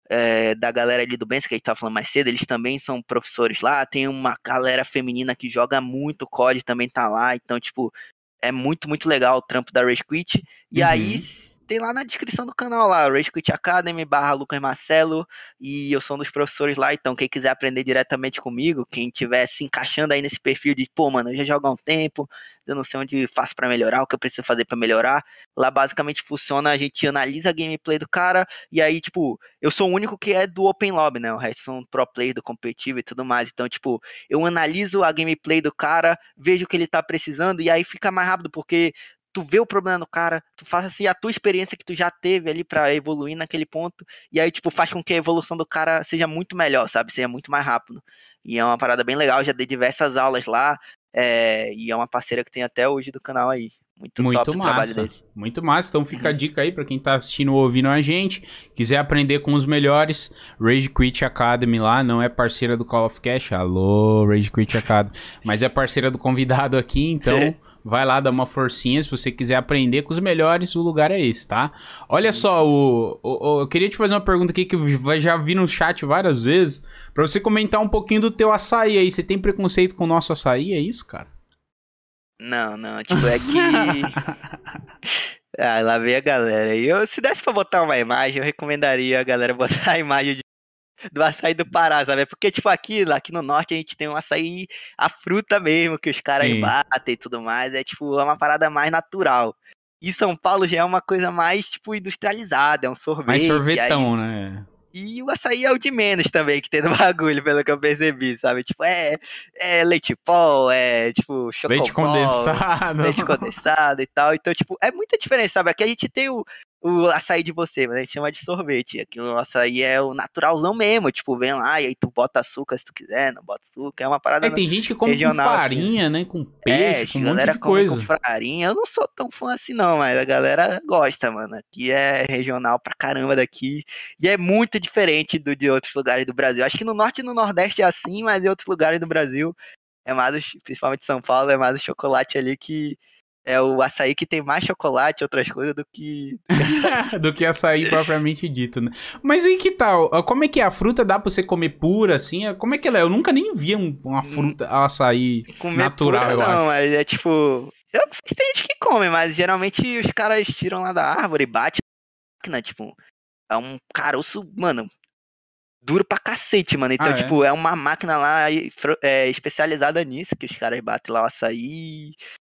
S2: é, da galera ali do Benz, que a gente tava falando mais cedo, eles também são professores lá. Tem uma galera feminina que joga muito COD, também tá lá. Então, tipo, é muito, muito legal o trampo da Rage Quit. E uhum. aí tem lá na descrição do canal lá, Rage Quit Academy barra Lucas Marcelo, e eu sou um dos professores lá, então quem quiser aprender diretamente comigo, quem tiver se encaixando aí nesse perfil de, pô, mano, eu já jogo há um tempo, eu não sei onde faço para melhorar, o que eu preciso fazer para melhorar, lá basicamente funciona, a gente analisa a gameplay do cara, e aí, tipo, eu sou o único que é do Open Lobby, né, o resto são pro player do competitivo e tudo mais, então, tipo, eu analiso a gameplay do cara, vejo o que ele tá precisando, e aí fica mais rápido, porque tu vê o problema no cara, tu faz assim a tua experiência que tu já teve ali para evoluir naquele ponto, e aí, tipo, faz com que a evolução do cara seja muito melhor, sabe? Seja muito mais rápido. E é uma parada bem legal, já dei diversas aulas lá, é, e é uma parceira que tem até hoje do canal aí. Muito, muito top massa, trabalho dele.
S1: Muito massa. Então fica a uhum. dica aí para quem tá assistindo ou ouvindo a gente. Quiser aprender com os melhores, Rage Quit Academy lá. Não é parceira do Call of Cash. Alô, Rage Quit Academy. Mas é parceira do convidado aqui, então Vai lá, dá uma forcinha. Se você quiser aprender com os melhores, o lugar é esse, tá? Olha sim, só, sim. O, o, o, eu queria te fazer uma pergunta aqui que eu já vi no chat várias vezes. Pra você comentar um pouquinho do teu açaí aí. Você tem preconceito com o nosso açaí? É isso, cara?
S2: Não, não. Tipo, é que. ah, lá veio a galera. Eu, se desse pra botar uma imagem, eu recomendaria a galera botar a imagem de do açaí do Pará, sabe? Porque, tipo, aqui, aqui no norte a gente tem um açaí, a fruta mesmo, que os caras batem e tudo mais. É, tipo, é uma parada mais natural. E São Paulo já é uma coisa mais, tipo, industrializada, é um sorvete. Mais
S1: sorvetão, aí... né?
S2: E o açaí é o de menos também que tem no bagulho, pelo que eu percebi, sabe? Tipo, é, é leite pó, é tipo chocolate.
S1: Leite condensado.
S2: Leite condensado e tal. Então, tipo, é muita diferença, sabe? Aqui a gente tem o, o açaí de você, mas a gente chama de sorvete. Aqui o açaí é o naturalzão mesmo, tipo, vem lá e aí tu bota açúcar se tu quiser, não bota açúcar, é uma parada
S1: É, tem gente que come com farinha, aqui. né, com peixe, é, com um monte de coisa. com
S2: farinha, eu não sou tão fã assim não, mas a galera gosta, mano. Aqui é regional pra caramba daqui, e é muito diferente do de outros lugares do Brasil. Acho que no norte e no nordeste é assim, mas em outros lugares do Brasil é mais, principalmente São Paulo, é mais o chocolate ali que é o açaí que tem mais chocolate e outras coisas do que.
S1: do que açaí propriamente dito, né? Mas aí que tal? Como é que é? A fruta dá pra você comer pura, assim? Como é que ela é? Eu nunca nem vi uma hum. fruta, um açaí comer natural, pura,
S2: não, mas é tipo. Eu não sei se tem gente que come, mas geralmente os caras tiram lá da árvore e bate na tipo. É um caroço, mano, duro pra cacete, mano. Então, ah, é? tipo, é? é? uma máquina lá é, especializada nisso, que os caras batem lá o açaí,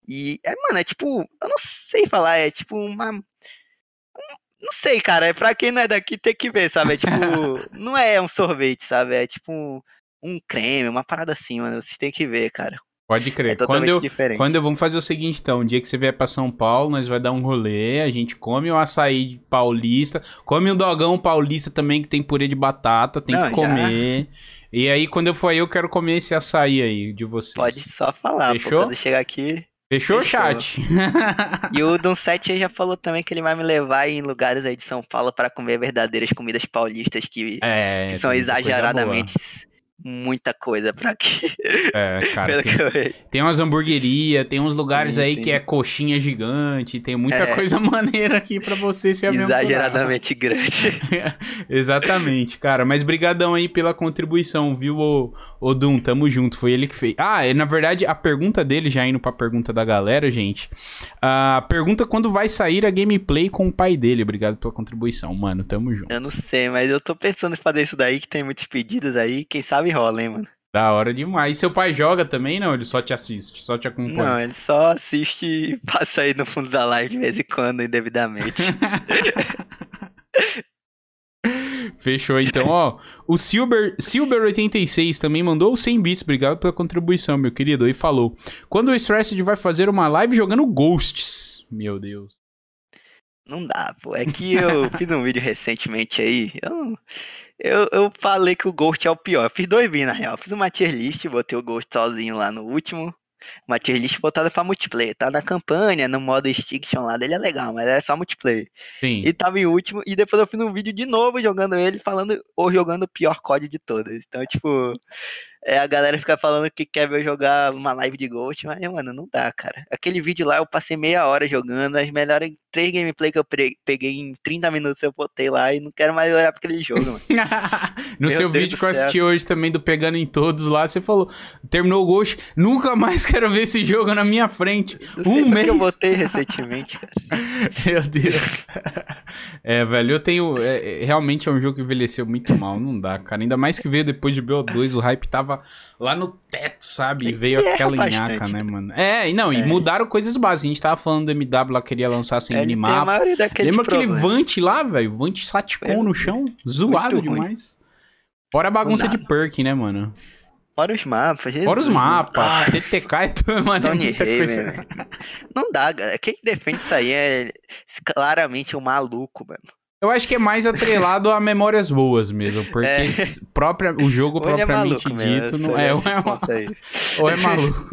S2: e, é, mano, é tipo, eu não sei falar, é tipo uma. Não sei, cara, é pra quem não é daqui ter que ver, sabe? É tipo, não é um sorvete, sabe? É tipo um, um creme, uma parada assim, mano. Vocês têm que ver, cara.
S1: Pode crer. É quando eu, diferente. Quando eu vamos fazer o seguinte, então, um dia que você vier pra São Paulo, nós vai dar um rolê, a gente come o açaí paulista, come o dogão paulista também, que tem purê de batata, tem não, que comer. Já... E aí, quando eu for aí, eu quero comer esse açaí aí de vocês.
S2: Pode só falar, Fechou? Pô, quando chegar aqui.
S1: Fechou, Fechou. chat?
S2: e o 7 já falou também que ele vai me levar em lugares aí de São Paulo para comer verdadeiras comidas paulistas que, é, que são exageradamente muita coisa pra aqui.
S1: É, cara. tem, tem umas hamburguerias, tem uns lugares sim, aí sim. que é coxinha gigante, tem muita é. coisa maneira aqui pra você se
S2: aventurar. Exageradamente grande.
S1: Exatamente, cara. Mas brigadão aí pela contribuição, viu, ô, Ô, Dum, tamo junto. Foi ele que fez. Ah, na verdade, a pergunta dele, já indo pra pergunta da galera, gente. A pergunta quando vai sair a gameplay com o pai dele. Obrigado pela contribuição, mano. Tamo junto.
S2: Eu não sei, mas eu tô pensando em fazer isso daí, que tem muitos pedidos aí. Quem sabe rola, hein, mano.
S1: Da hora demais. E seu pai joga também, não? Ele só te assiste, só te acompanha?
S2: Não, ele só assiste e passa aí no fundo da live de vez em quando, indevidamente.
S1: Fechou, então, ó. O Silver, Silver86 também mandou 100 bits. Obrigado pela contribuição, meu querido. E falou: Quando o Stressed vai fazer uma live jogando Ghosts? Meu Deus.
S2: Não dá, pô. É que eu fiz um vídeo recentemente aí. Eu, eu, eu falei que o Ghost é o pior. Eu fiz dois vídeos, na real. fiz uma tier list, botei o Ghost sozinho lá no último. Uma tier list botada pra multiplayer. Tá na campanha, no modo Stiction lá dele é legal, mas era só multiplayer.
S1: Sim.
S2: E tava em último, e depois eu fiz um vídeo de novo jogando ele, falando, ou jogando o pior código de todos. Então, tipo, é, a galera fica falando que quer ver eu jogar uma live de Ghost, mas, mano, não dá, cara. Aquele vídeo lá eu passei meia hora jogando, as melhores três gameplay que eu peguei em 30 minutos eu botei lá e não quero mais olhar pra aquele jogo, mano.
S1: no Meu seu Deus vídeo que eu assisti hoje também do Pegando em Todos lá, você falou, terminou o Ghost, nunca mais quero ver esse jogo na minha frente. um mês. que
S2: eu botei recentemente, cara.
S1: Meu Deus. é, velho, eu tenho. É, realmente é um jogo que envelheceu muito mal, não dá, cara. Ainda mais que veio depois de BO2, o hype tava lá no teto, sabe? E veio é aquela nhaca, né, mano? É, e não, é. e mudaram coisas básicas. A gente tava falando do MW lá, queria lançar sem minimapa. Lembra aquele Vant lá, velho? Vant Saticon no chão? Zoado demais. Fora a bagunça de perk, né, mano?
S2: Fora os mapas, Jesus.
S1: Fora os mapas, TTK e tudo, mano. Tony
S2: é Não dá, cara. Quem defende isso aí é claramente um maluco, mano.
S1: Eu acho que é mais atrelado a memórias boas mesmo, porque é. própria, o jogo ou é propriamente é dito não é, ou é, ou é maluco.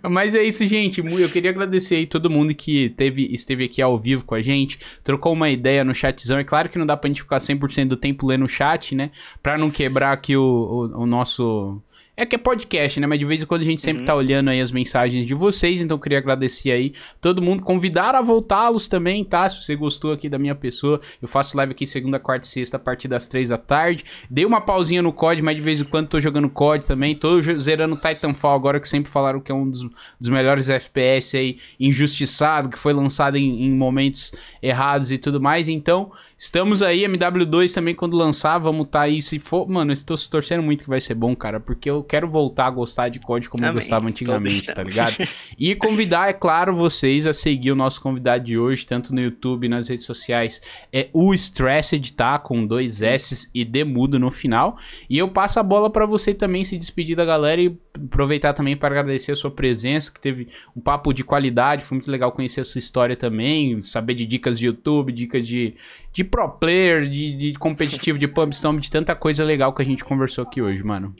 S1: Mas é isso, gente. Eu queria agradecer aí todo mundo que teve, esteve aqui ao vivo com a gente, trocou uma ideia no chatzão. É claro que não dá pra gente ficar 100% do tempo lendo o chat, né? Pra não quebrar aqui o, o, o nosso é que é podcast, né? Mas de vez em quando a gente sempre uhum. tá olhando aí as mensagens de vocês, então eu queria agradecer aí todo mundo, convidar a voltá-los também, tá? Se você gostou aqui da minha pessoa, eu faço live aqui segunda, quarta e sexta a partir das três da tarde. Dei uma pausinha no COD, mas de vez em quando tô jogando COD também. Tô zerando Titanfall agora, que sempre falaram que é um dos, dos melhores FPS aí, injustiçado, que foi lançado em, em momentos errados e tudo mais. Então, Estamos aí, MW2 também, quando lançar, vamos tá aí. Se for. Mano, eu estou se torcendo muito que vai ser bom, cara. Porque eu quero voltar a gostar de COD como eu gostava antigamente, tá ligado? E convidar, é claro, vocês a seguir o nosso convidado de hoje, tanto no YouTube, nas redes sociais. É o Stressed, tá? Com dois S e D mudo no final. E eu passo a bola para você também se despedir da galera e aproveitar também para agradecer a sua presença, que teve um papo de qualidade. Foi muito legal conhecer a sua história também, saber de dicas de YouTube, dicas de de pro player, de, de competitivo, de pubstomp, de tanta coisa legal que a gente conversou aqui hoje, mano.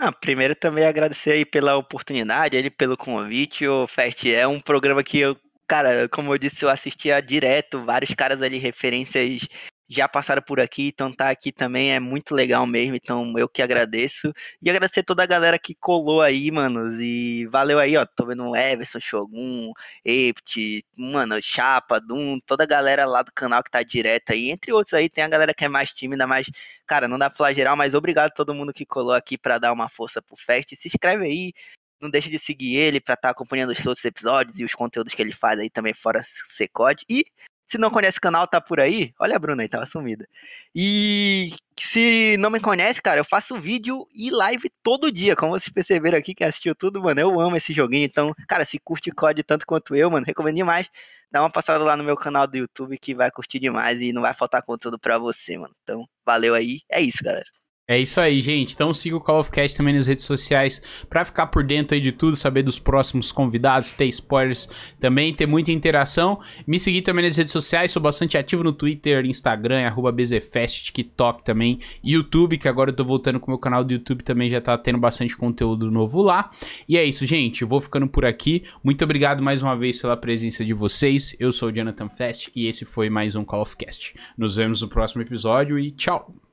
S2: Não, primeiro também agradecer aí pela oportunidade, ele pelo convite. O Fast é um programa que eu, cara, como eu disse, eu assistia direto, vários caras ali, referências já passaram por aqui, então tá aqui também é muito legal mesmo, então eu que agradeço. E agradecer toda a galera que colou aí, manos, e valeu aí, ó, tô vendo Everson, Shogun, Ept, mano, Chapa, Doom, toda a galera lá do canal que tá direto aí, entre outros aí, tem a galera que é mais tímida, mas, cara, não dá pra falar geral, mas obrigado a todo mundo que colou aqui para dar uma força pro Fest, se inscreve aí, não deixe de seguir ele para estar tá acompanhando os outros episódios e os conteúdos que ele faz aí também fora Secode. E se não conhece o canal, tá por aí. Olha a Bruna aí, tava sumida. E se não me conhece, cara, eu faço vídeo e live todo dia. Como vocês perceberam aqui, que assistiu tudo, mano, eu amo esse joguinho. Então, cara, se curte COD tanto quanto eu, mano, recomendo demais. Dá uma passada lá no meu canal do YouTube que vai curtir demais e não vai faltar conteúdo pra você, mano. Então, valeu aí. É isso, galera.
S1: É isso aí, gente. Então siga o Call of Cast também nas redes sociais para ficar por dentro aí de tudo, saber dos próximos convidados, ter spoilers também, ter muita interação. Me seguir também nas redes sociais, sou bastante ativo no Twitter, Instagram, arroba BZFest, TikTok também, YouTube, que agora eu tô voltando com o meu canal do YouTube também, já tá tendo bastante conteúdo novo lá. E é isso, gente. Vou ficando por aqui. Muito obrigado mais uma vez pela presença de vocês. Eu sou o Jonathan Fest e esse foi mais um Call of Cast. Nos vemos no próximo episódio e tchau!